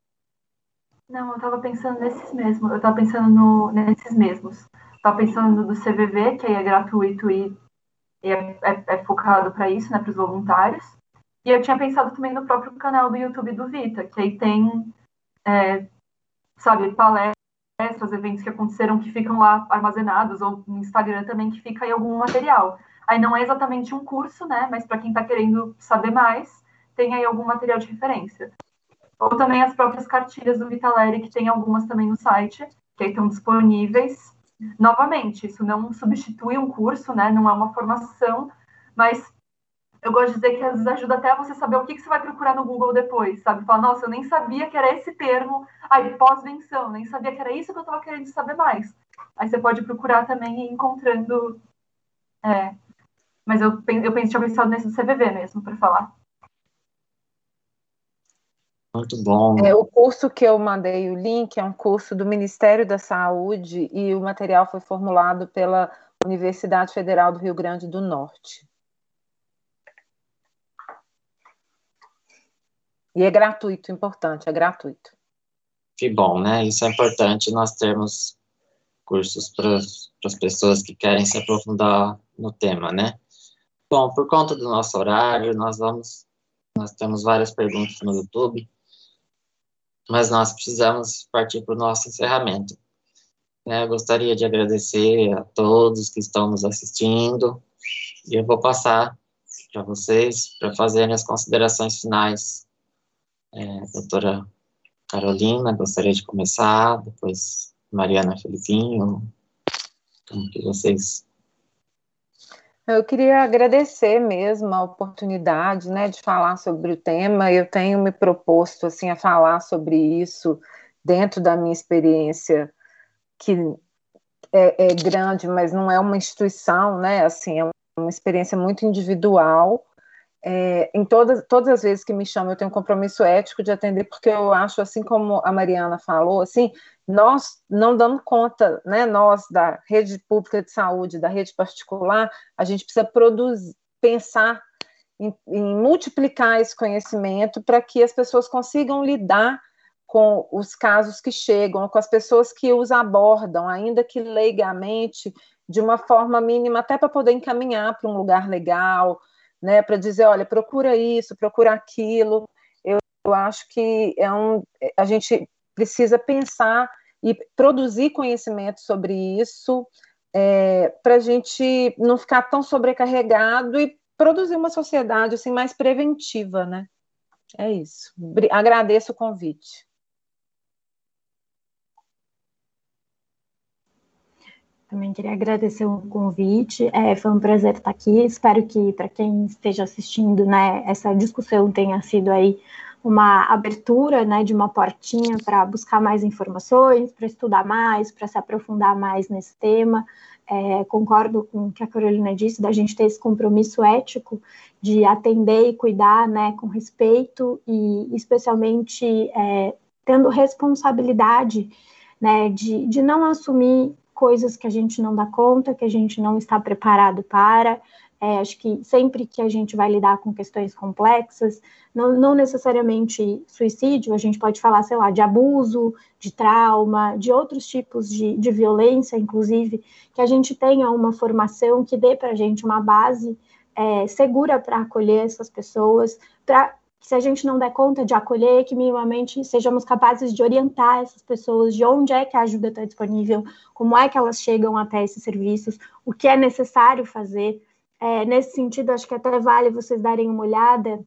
Não, eu estava pensando nesses mesmos. Eu estava pensando no, nesses mesmos. Estava pensando do CVV, que aí é gratuito e, e é, é, é, focado para isso, né, para os voluntários. E eu tinha pensado também no próprio canal do YouTube do Vita, que aí tem, é, sabe, palestras eventos que aconteceram que ficam lá armazenados, ou no Instagram também que fica aí algum material. Aí não é exatamente um curso, né? Mas para quem está querendo saber mais, tem aí algum material de referência. Ou também as próprias cartilhas do Vitaleri, que tem algumas também no site, que aí estão disponíveis. Novamente, isso não substitui um curso, né? Não é uma formação, mas eu gosto de dizer que às vezes ajuda até você saber o que, que você vai procurar no Google depois, sabe? Falar, nossa, eu nem sabia que era esse termo, aí pós-venção, nem sabia que era isso que eu estava querendo saber mais. Aí você pode procurar também encontrando. É, mas eu, eu pensei, tinha pensado nesse do CVV mesmo, para falar. Muito bom. É, o curso que eu mandei o link é um curso do Ministério da Saúde e o material foi formulado pela Universidade Federal do Rio Grande do Norte. E é gratuito, importante, é gratuito. Que bom, né? Isso é importante nós termos cursos para as pessoas que querem se aprofundar no tema, né? Bom, por conta do nosso horário, nós vamos, nós temos várias perguntas no YouTube, mas nós precisamos partir para o nosso encerramento. É, eu gostaria de agradecer a todos que estão nos assistindo e eu vou passar para vocês para fazerem as considerações finais é, doutora Carolina, gostaria de começar, depois Mariana Felipinho, como que vocês... Eu queria agradecer mesmo a oportunidade, né, de falar sobre o tema, eu tenho me proposto, assim, a falar sobre isso dentro da minha experiência, que é, é grande, mas não é uma instituição, né, assim, é uma experiência muito individual, é, em todas, todas as vezes que me chamam, eu tenho um compromisso ético de atender, porque eu acho, assim como a Mariana falou, assim, nós não damos conta, né, nós da rede pública de saúde, da rede particular, a gente precisa produzir, pensar em, em multiplicar esse conhecimento para que as pessoas consigam lidar com os casos que chegam, com as pessoas que os abordam, ainda que leigamente, de uma forma mínima, até para poder encaminhar para um lugar legal, né, para dizer, olha, procura isso, procura aquilo. Eu, eu acho que é um, a gente precisa pensar e produzir conhecimento sobre isso é, para a gente não ficar tão sobrecarregado e produzir uma sociedade assim mais preventiva, né? É isso. Agradeço o convite. Também queria agradecer o convite. É, foi um prazer estar aqui. Espero que para quem esteja assistindo, né, essa discussão tenha sido aí uma abertura, né, de uma portinha para buscar mais informações, para estudar mais, para se aprofundar mais nesse tema. É, concordo com o que a Carolina disse, da gente ter esse compromisso ético de atender e cuidar, né, com respeito e especialmente é, tendo responsabilidade, né, de, de não assumir coisas que a gente não dá conta, que a gente não está preparado para. É, acho que sempre que a gente vai lidar com questões complexas, não, não, necessariamente suicídio, a gente pode falar, sei lá, de abuso, de trauma, de outros tipos de, de violência, inclusive, que a gente tenha uma formação que dê para a gente uma base é, segura para acolher essas pessoas, para que se a gente não der conta de acolher, que minimamente sejamos capazes de orientar essas pessoas de onde é que a ajuda está disponível, como é que elas chegam até esses serviços, o que é necessário fazer. é, nesse sentido, acho que até vale vocês darem uma olhada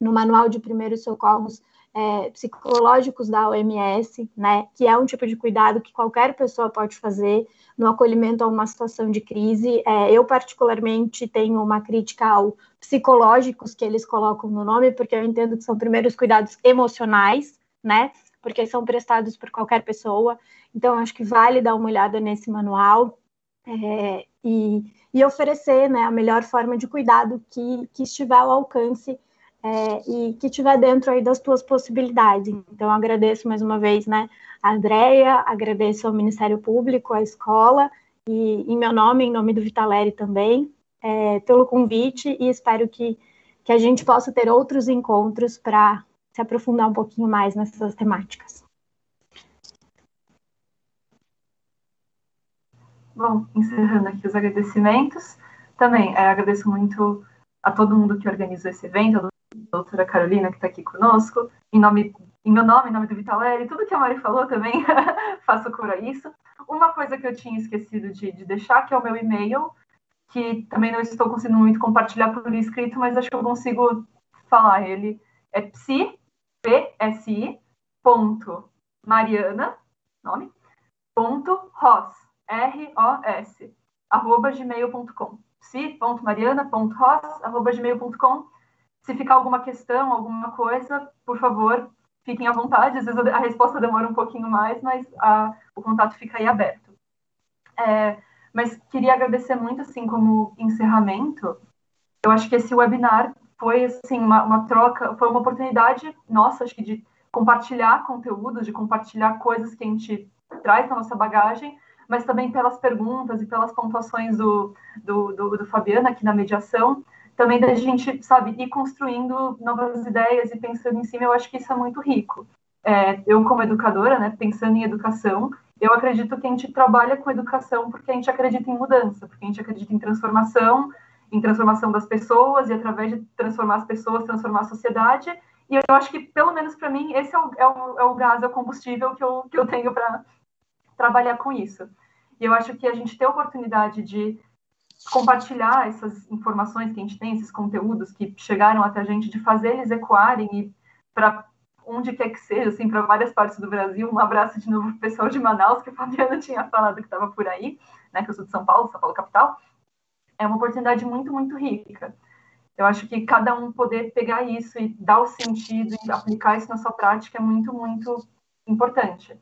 no Manual de Primeiros Socorros é, Psicológicos da OMS, né, que é um tipo de cuidado que qualquer pessoa pode fazer no acolhimento a uma situação de crise. É, eu, particularmente, tenho uma crítica ao psicológicos que eles colocam no nome, porque eu entendo que são primeiros cuidados emocionais, né, porque são prestados por qualquer pessoa. Então, acho que vale dar uma olhada nesse manual. É, e, e, oferecer né, a melhor forma de cuidado que, que estiver ao alcance é, e que estiver dentro aí das tuas possibilidades. Então, agradeço mais uma vez né, a Andrea, agradeço ao Ministério Público, à escola, e em meu nome, em nome do Vitaleri também, é, pelo convite e espero que, que a gente possa ter outros encontros para se aprofundar um pouquinho mais nessas temáticas. Bom, encerrando aqui os agradecimentos, também é, agradeço muito a todo mundo que organizou esse evento, a doutora Carolina, que está aqui conosco, em, nome, em meu nome, em nome do Vitaleri, tudo que a Mari falou também, faço cura isso. Uma coisa que eu tinha esquecido de, de deixar, que é o meu e-mail, que também não estou conseguindo muito compartilhar por escrito, mas acho que eu consigo falar ele. É psi, psi, ponto, mariana, nome, ponto, ros, R-O-S, arroba gmail.com. psi.mariana.ros, arroba gmail.com. Se ficar alguma questão, alguma coisa, por favor, fiquem à vontade. Às vezes a resposta demora um pouquinho mais, mas a, o contato fica aí aberto. É, mas queria agradecer muito, assim, como encerramento. Eu acho que esse webinar foi, assim, uma, uma troca, foi uma oportunidade nossa, acho que de compartilhar conteúdos, de compartilhar coisas que a gente traz na nossa bagagem, mas também pelas perguntas e pelas pontuações do, do, do, do Fabiano aqui na mediação, também da gente, sabe, ir construindo novas ideias e pensando em cima, eu acho que isso é muito rico. É, eu, como educadora, né, pensando em educação, eu acredito que a gente trabalha com educação porque a gente acredita em mudança, porque a gente acredita em transformação, em transformação das pessoas, e através de transformar as pessoas, transformar a sociedade. E eu acho que, pelo menos para mim, esse é o, é, o, é o, gás, é o combustível que eu, que eu tenho para trabalhar com isso. E eu acho que a gente ter a oportunidade de compartilhar essas informações que a gente tem, esses conteúdos que chegaram até a gente, de fazer eles ecoarem e para onde quer que seja, assim, para várias partes do Brasil. Um abraço de novo para o pessoal de Manaus, que a Fabiana tinha falado que estava por aí, né, que eu sou de São Paulo, São Paulo capital. É uma oportunidade muito, muito rica. Eu acho que cada um poder pegar isso e dar o sentido e aplicar isso na sua prática é muito, muito importante.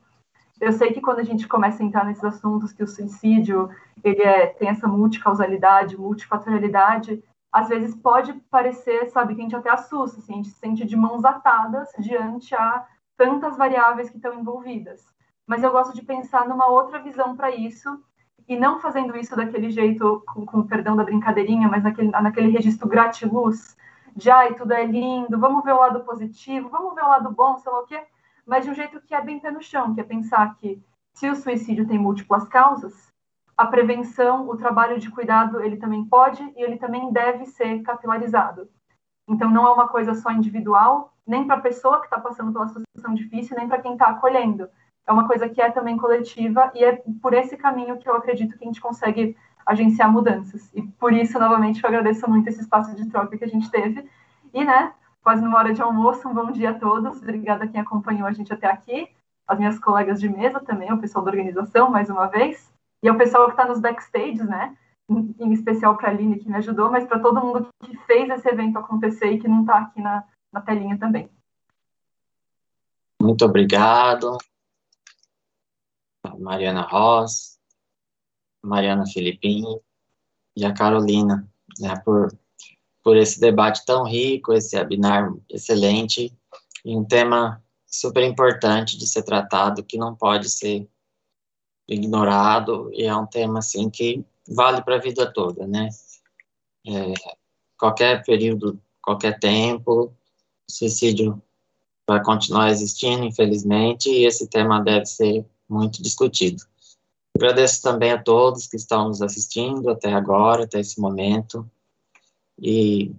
Eu sei que quando a gente começa a entrar nesses assuntos que o suicídio ele é, tem essa multicausalidade, multifatorialidade, às vezes pode parecer, sabe, que a gente até assusta, assim, a gente se sente de mãos atadas diante a tantas variáveis que estão envolvidas. Mas eu gosto de pensar numa outra visão para isso e não fazendo isso daquele jeito, com, com perdão da brincadeirinha, mas naquele, naquele registro gratiluz, de ai, tudo é lindo, vamos ver o lado positivo, vamos ver o lado bom, sei lá o quê mas de um jeito que é bem pé no chão, que é pensar que se o suicídio tem múltiplas causas, a prevenção, o trabalho de cuidado, ele também pode e ele também deve ser capilarizado. Então, não é uma coisa só individual, nem para a pessoa que está passando pela situação difícil, nem para quem está acolhendo. É uma coisa que é também coletiva e é por esse caminho que eu acredito que a gente consegue agenciar mudanças. E por isso, novamente, eu agradeço muito esse espaço de troca que a gente teve. E, né, quase numa hora de almoço. Um bom dia a todos. Obrigada a quem acompanhou a gente até aqui. As minhas colegas de mesa também, o pessoal da organização, mais uma vez. E o pessoal que está nos backstages, né? Em, em especial para a Aline, que me ajudou, mas para todo mundo que fez esse evento acontecer e que não está aqui na, na telinha também. Muito obrigado. Mariana Ross, Mariana Filipim e a Carolina, né, por por esse debate tão rico, esse webinar excelente, e um tema super importante de ser tratado, que não pode ser ignorado, e é um tema, assim, que vale para a vida toda, né? É, qualquer período, qualquer tempo, o suicídio vai continuar existindo, infelizmente, e esse tema deve ser muito discutido. Agradeço também a todos que estão nos assistindo até agora, até esse momento e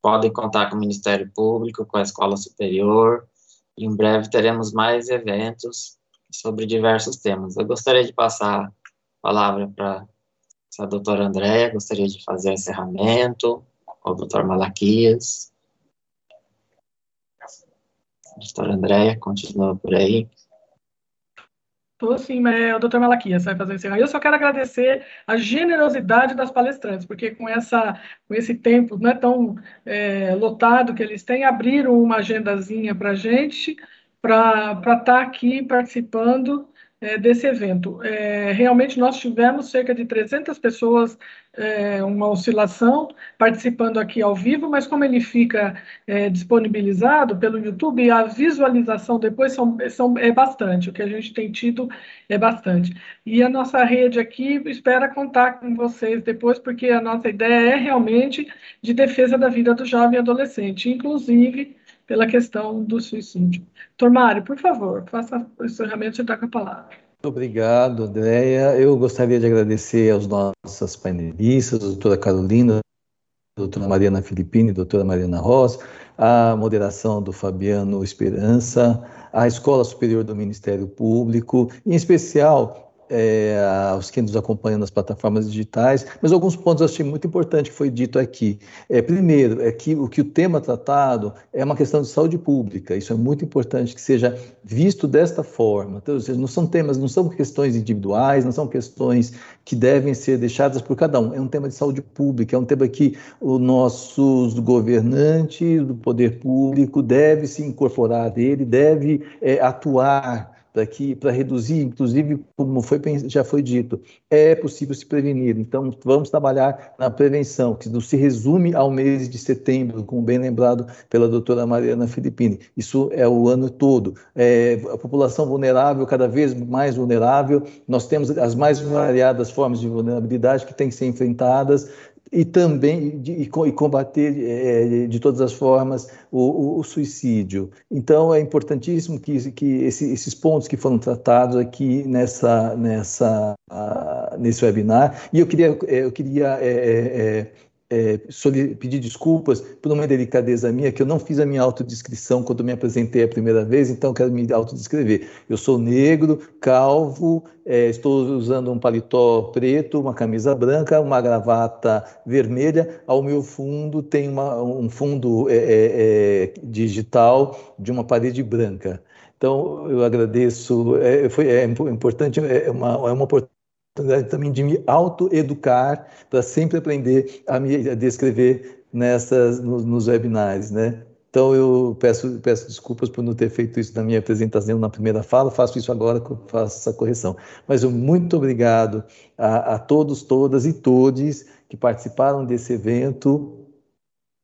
podem contar com o Ministério Público, com a Escola Superior. Em breve teremos mais eventos sobre diversos temas. Eu gostaria de passar a palavra para a doutora Andréa gostaria de fazer o encerramento, ou doutor Malaquias. Doutora Andréa, continua por aí. Estou sim, é o doutor Malaquias vai fazer o encerramento. Eu só quero agradecer a generosidade das palestrantes, porque com, essa, com esse tempo não é tão é, lotado que eles têm, abriram uma agendazinha para a gente, para estar tá aqui participando é, desse evento. É, realmente, nós tivemos cerca de 300 pessoas, é, uma oscilação, participando aqui ao vivo, mas como ele fica é, disponibilizado pelo YouTube, a visualização depois são, são, é bastante, o que a gente tem tido é bastante. E a nossa rede aqui espera contar com vocês depois, porque a nossa ideia é realmente de defesa da vida do jovem e adolescente, inclusive pela questão do suicídio. Tormário, por favor, faça o encerramento e está com a palavra. Obrigado, Andréia. Eu gostaria de agradecer aos nossos painelistas, a doutora Carolina, a doutora Mariana Filippini, a doutora Mariana Ross, a moderação do Fabiano Esperança, a Escola Superior do Ministério Público, em especial é, aos que nos acompanham nas plataformas digitais, mas alguns pontos eu achei muito importante que foi dito aqui. É, primeiro, é que o que o tema tratado é uma questão de saúde pública, isso é muito importante que seja visto desta forma. Então, seja, não são temas, não são questões individuais, não são questões que devem ser deixadas por cada um, é um tema de saúde pública, é um tema que os nossos governantes do poder público deve se incorporar dele, deve é, atuar para reduzir, inclusive, como foi, já foi dito, é possível se prevenir. Então, vamos trabalhar na prevenção, que não se resume ao mês de setembro, como bem lembrado pela doutora Mariana Filippini. Isso é o ano todo. É, a população vulnerável, cada vez mais vulnerável, nós temos as mais variadas formas de vulnerabilidade que têm que ser enfrentadas, e também de, e combater é, de todas as formas o, o, o, suicídio. Então é importantíssimo que, que esse, esses pontos que foram tratados aqui nessa, nessa, uh, nesse webinar. E eu queria, eu queria é, é, é, pedir desculpas por uma delicadeza minha, que eu não fiz a minha autodescrição quando me apresentei a primeira vez, então quero me autodescrever. Eu sou negro, calvo, é, estou usando um paletó preto, uma camisa branca, uma gravata vermelha. Ao meu fundo tem uma, um fundo é, é, é digital de uma parede branca. Então, eu agradeço, é, foi, é importante, é uma, é uma oportunidade também de me autoeducar para sempre aprender a me a descrever nessas nos, nos webinars, né? Então eu peço, peço desculpas por não ter feito isso na minha apresentação na primeira fala, faço isso agora faço essa correção. Mas eu muito obrigado a, a todos, todas e todes que participaram desse evento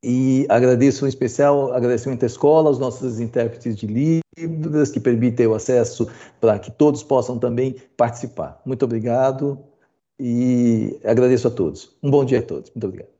e agradeço em especial agradecimento à escola, aos nossos intérpretes de Libras, que permitem o acesso para que todos possam também participar. Muito obrigado e agradeço a todos. Um bom dia a todos. Muito obrigado.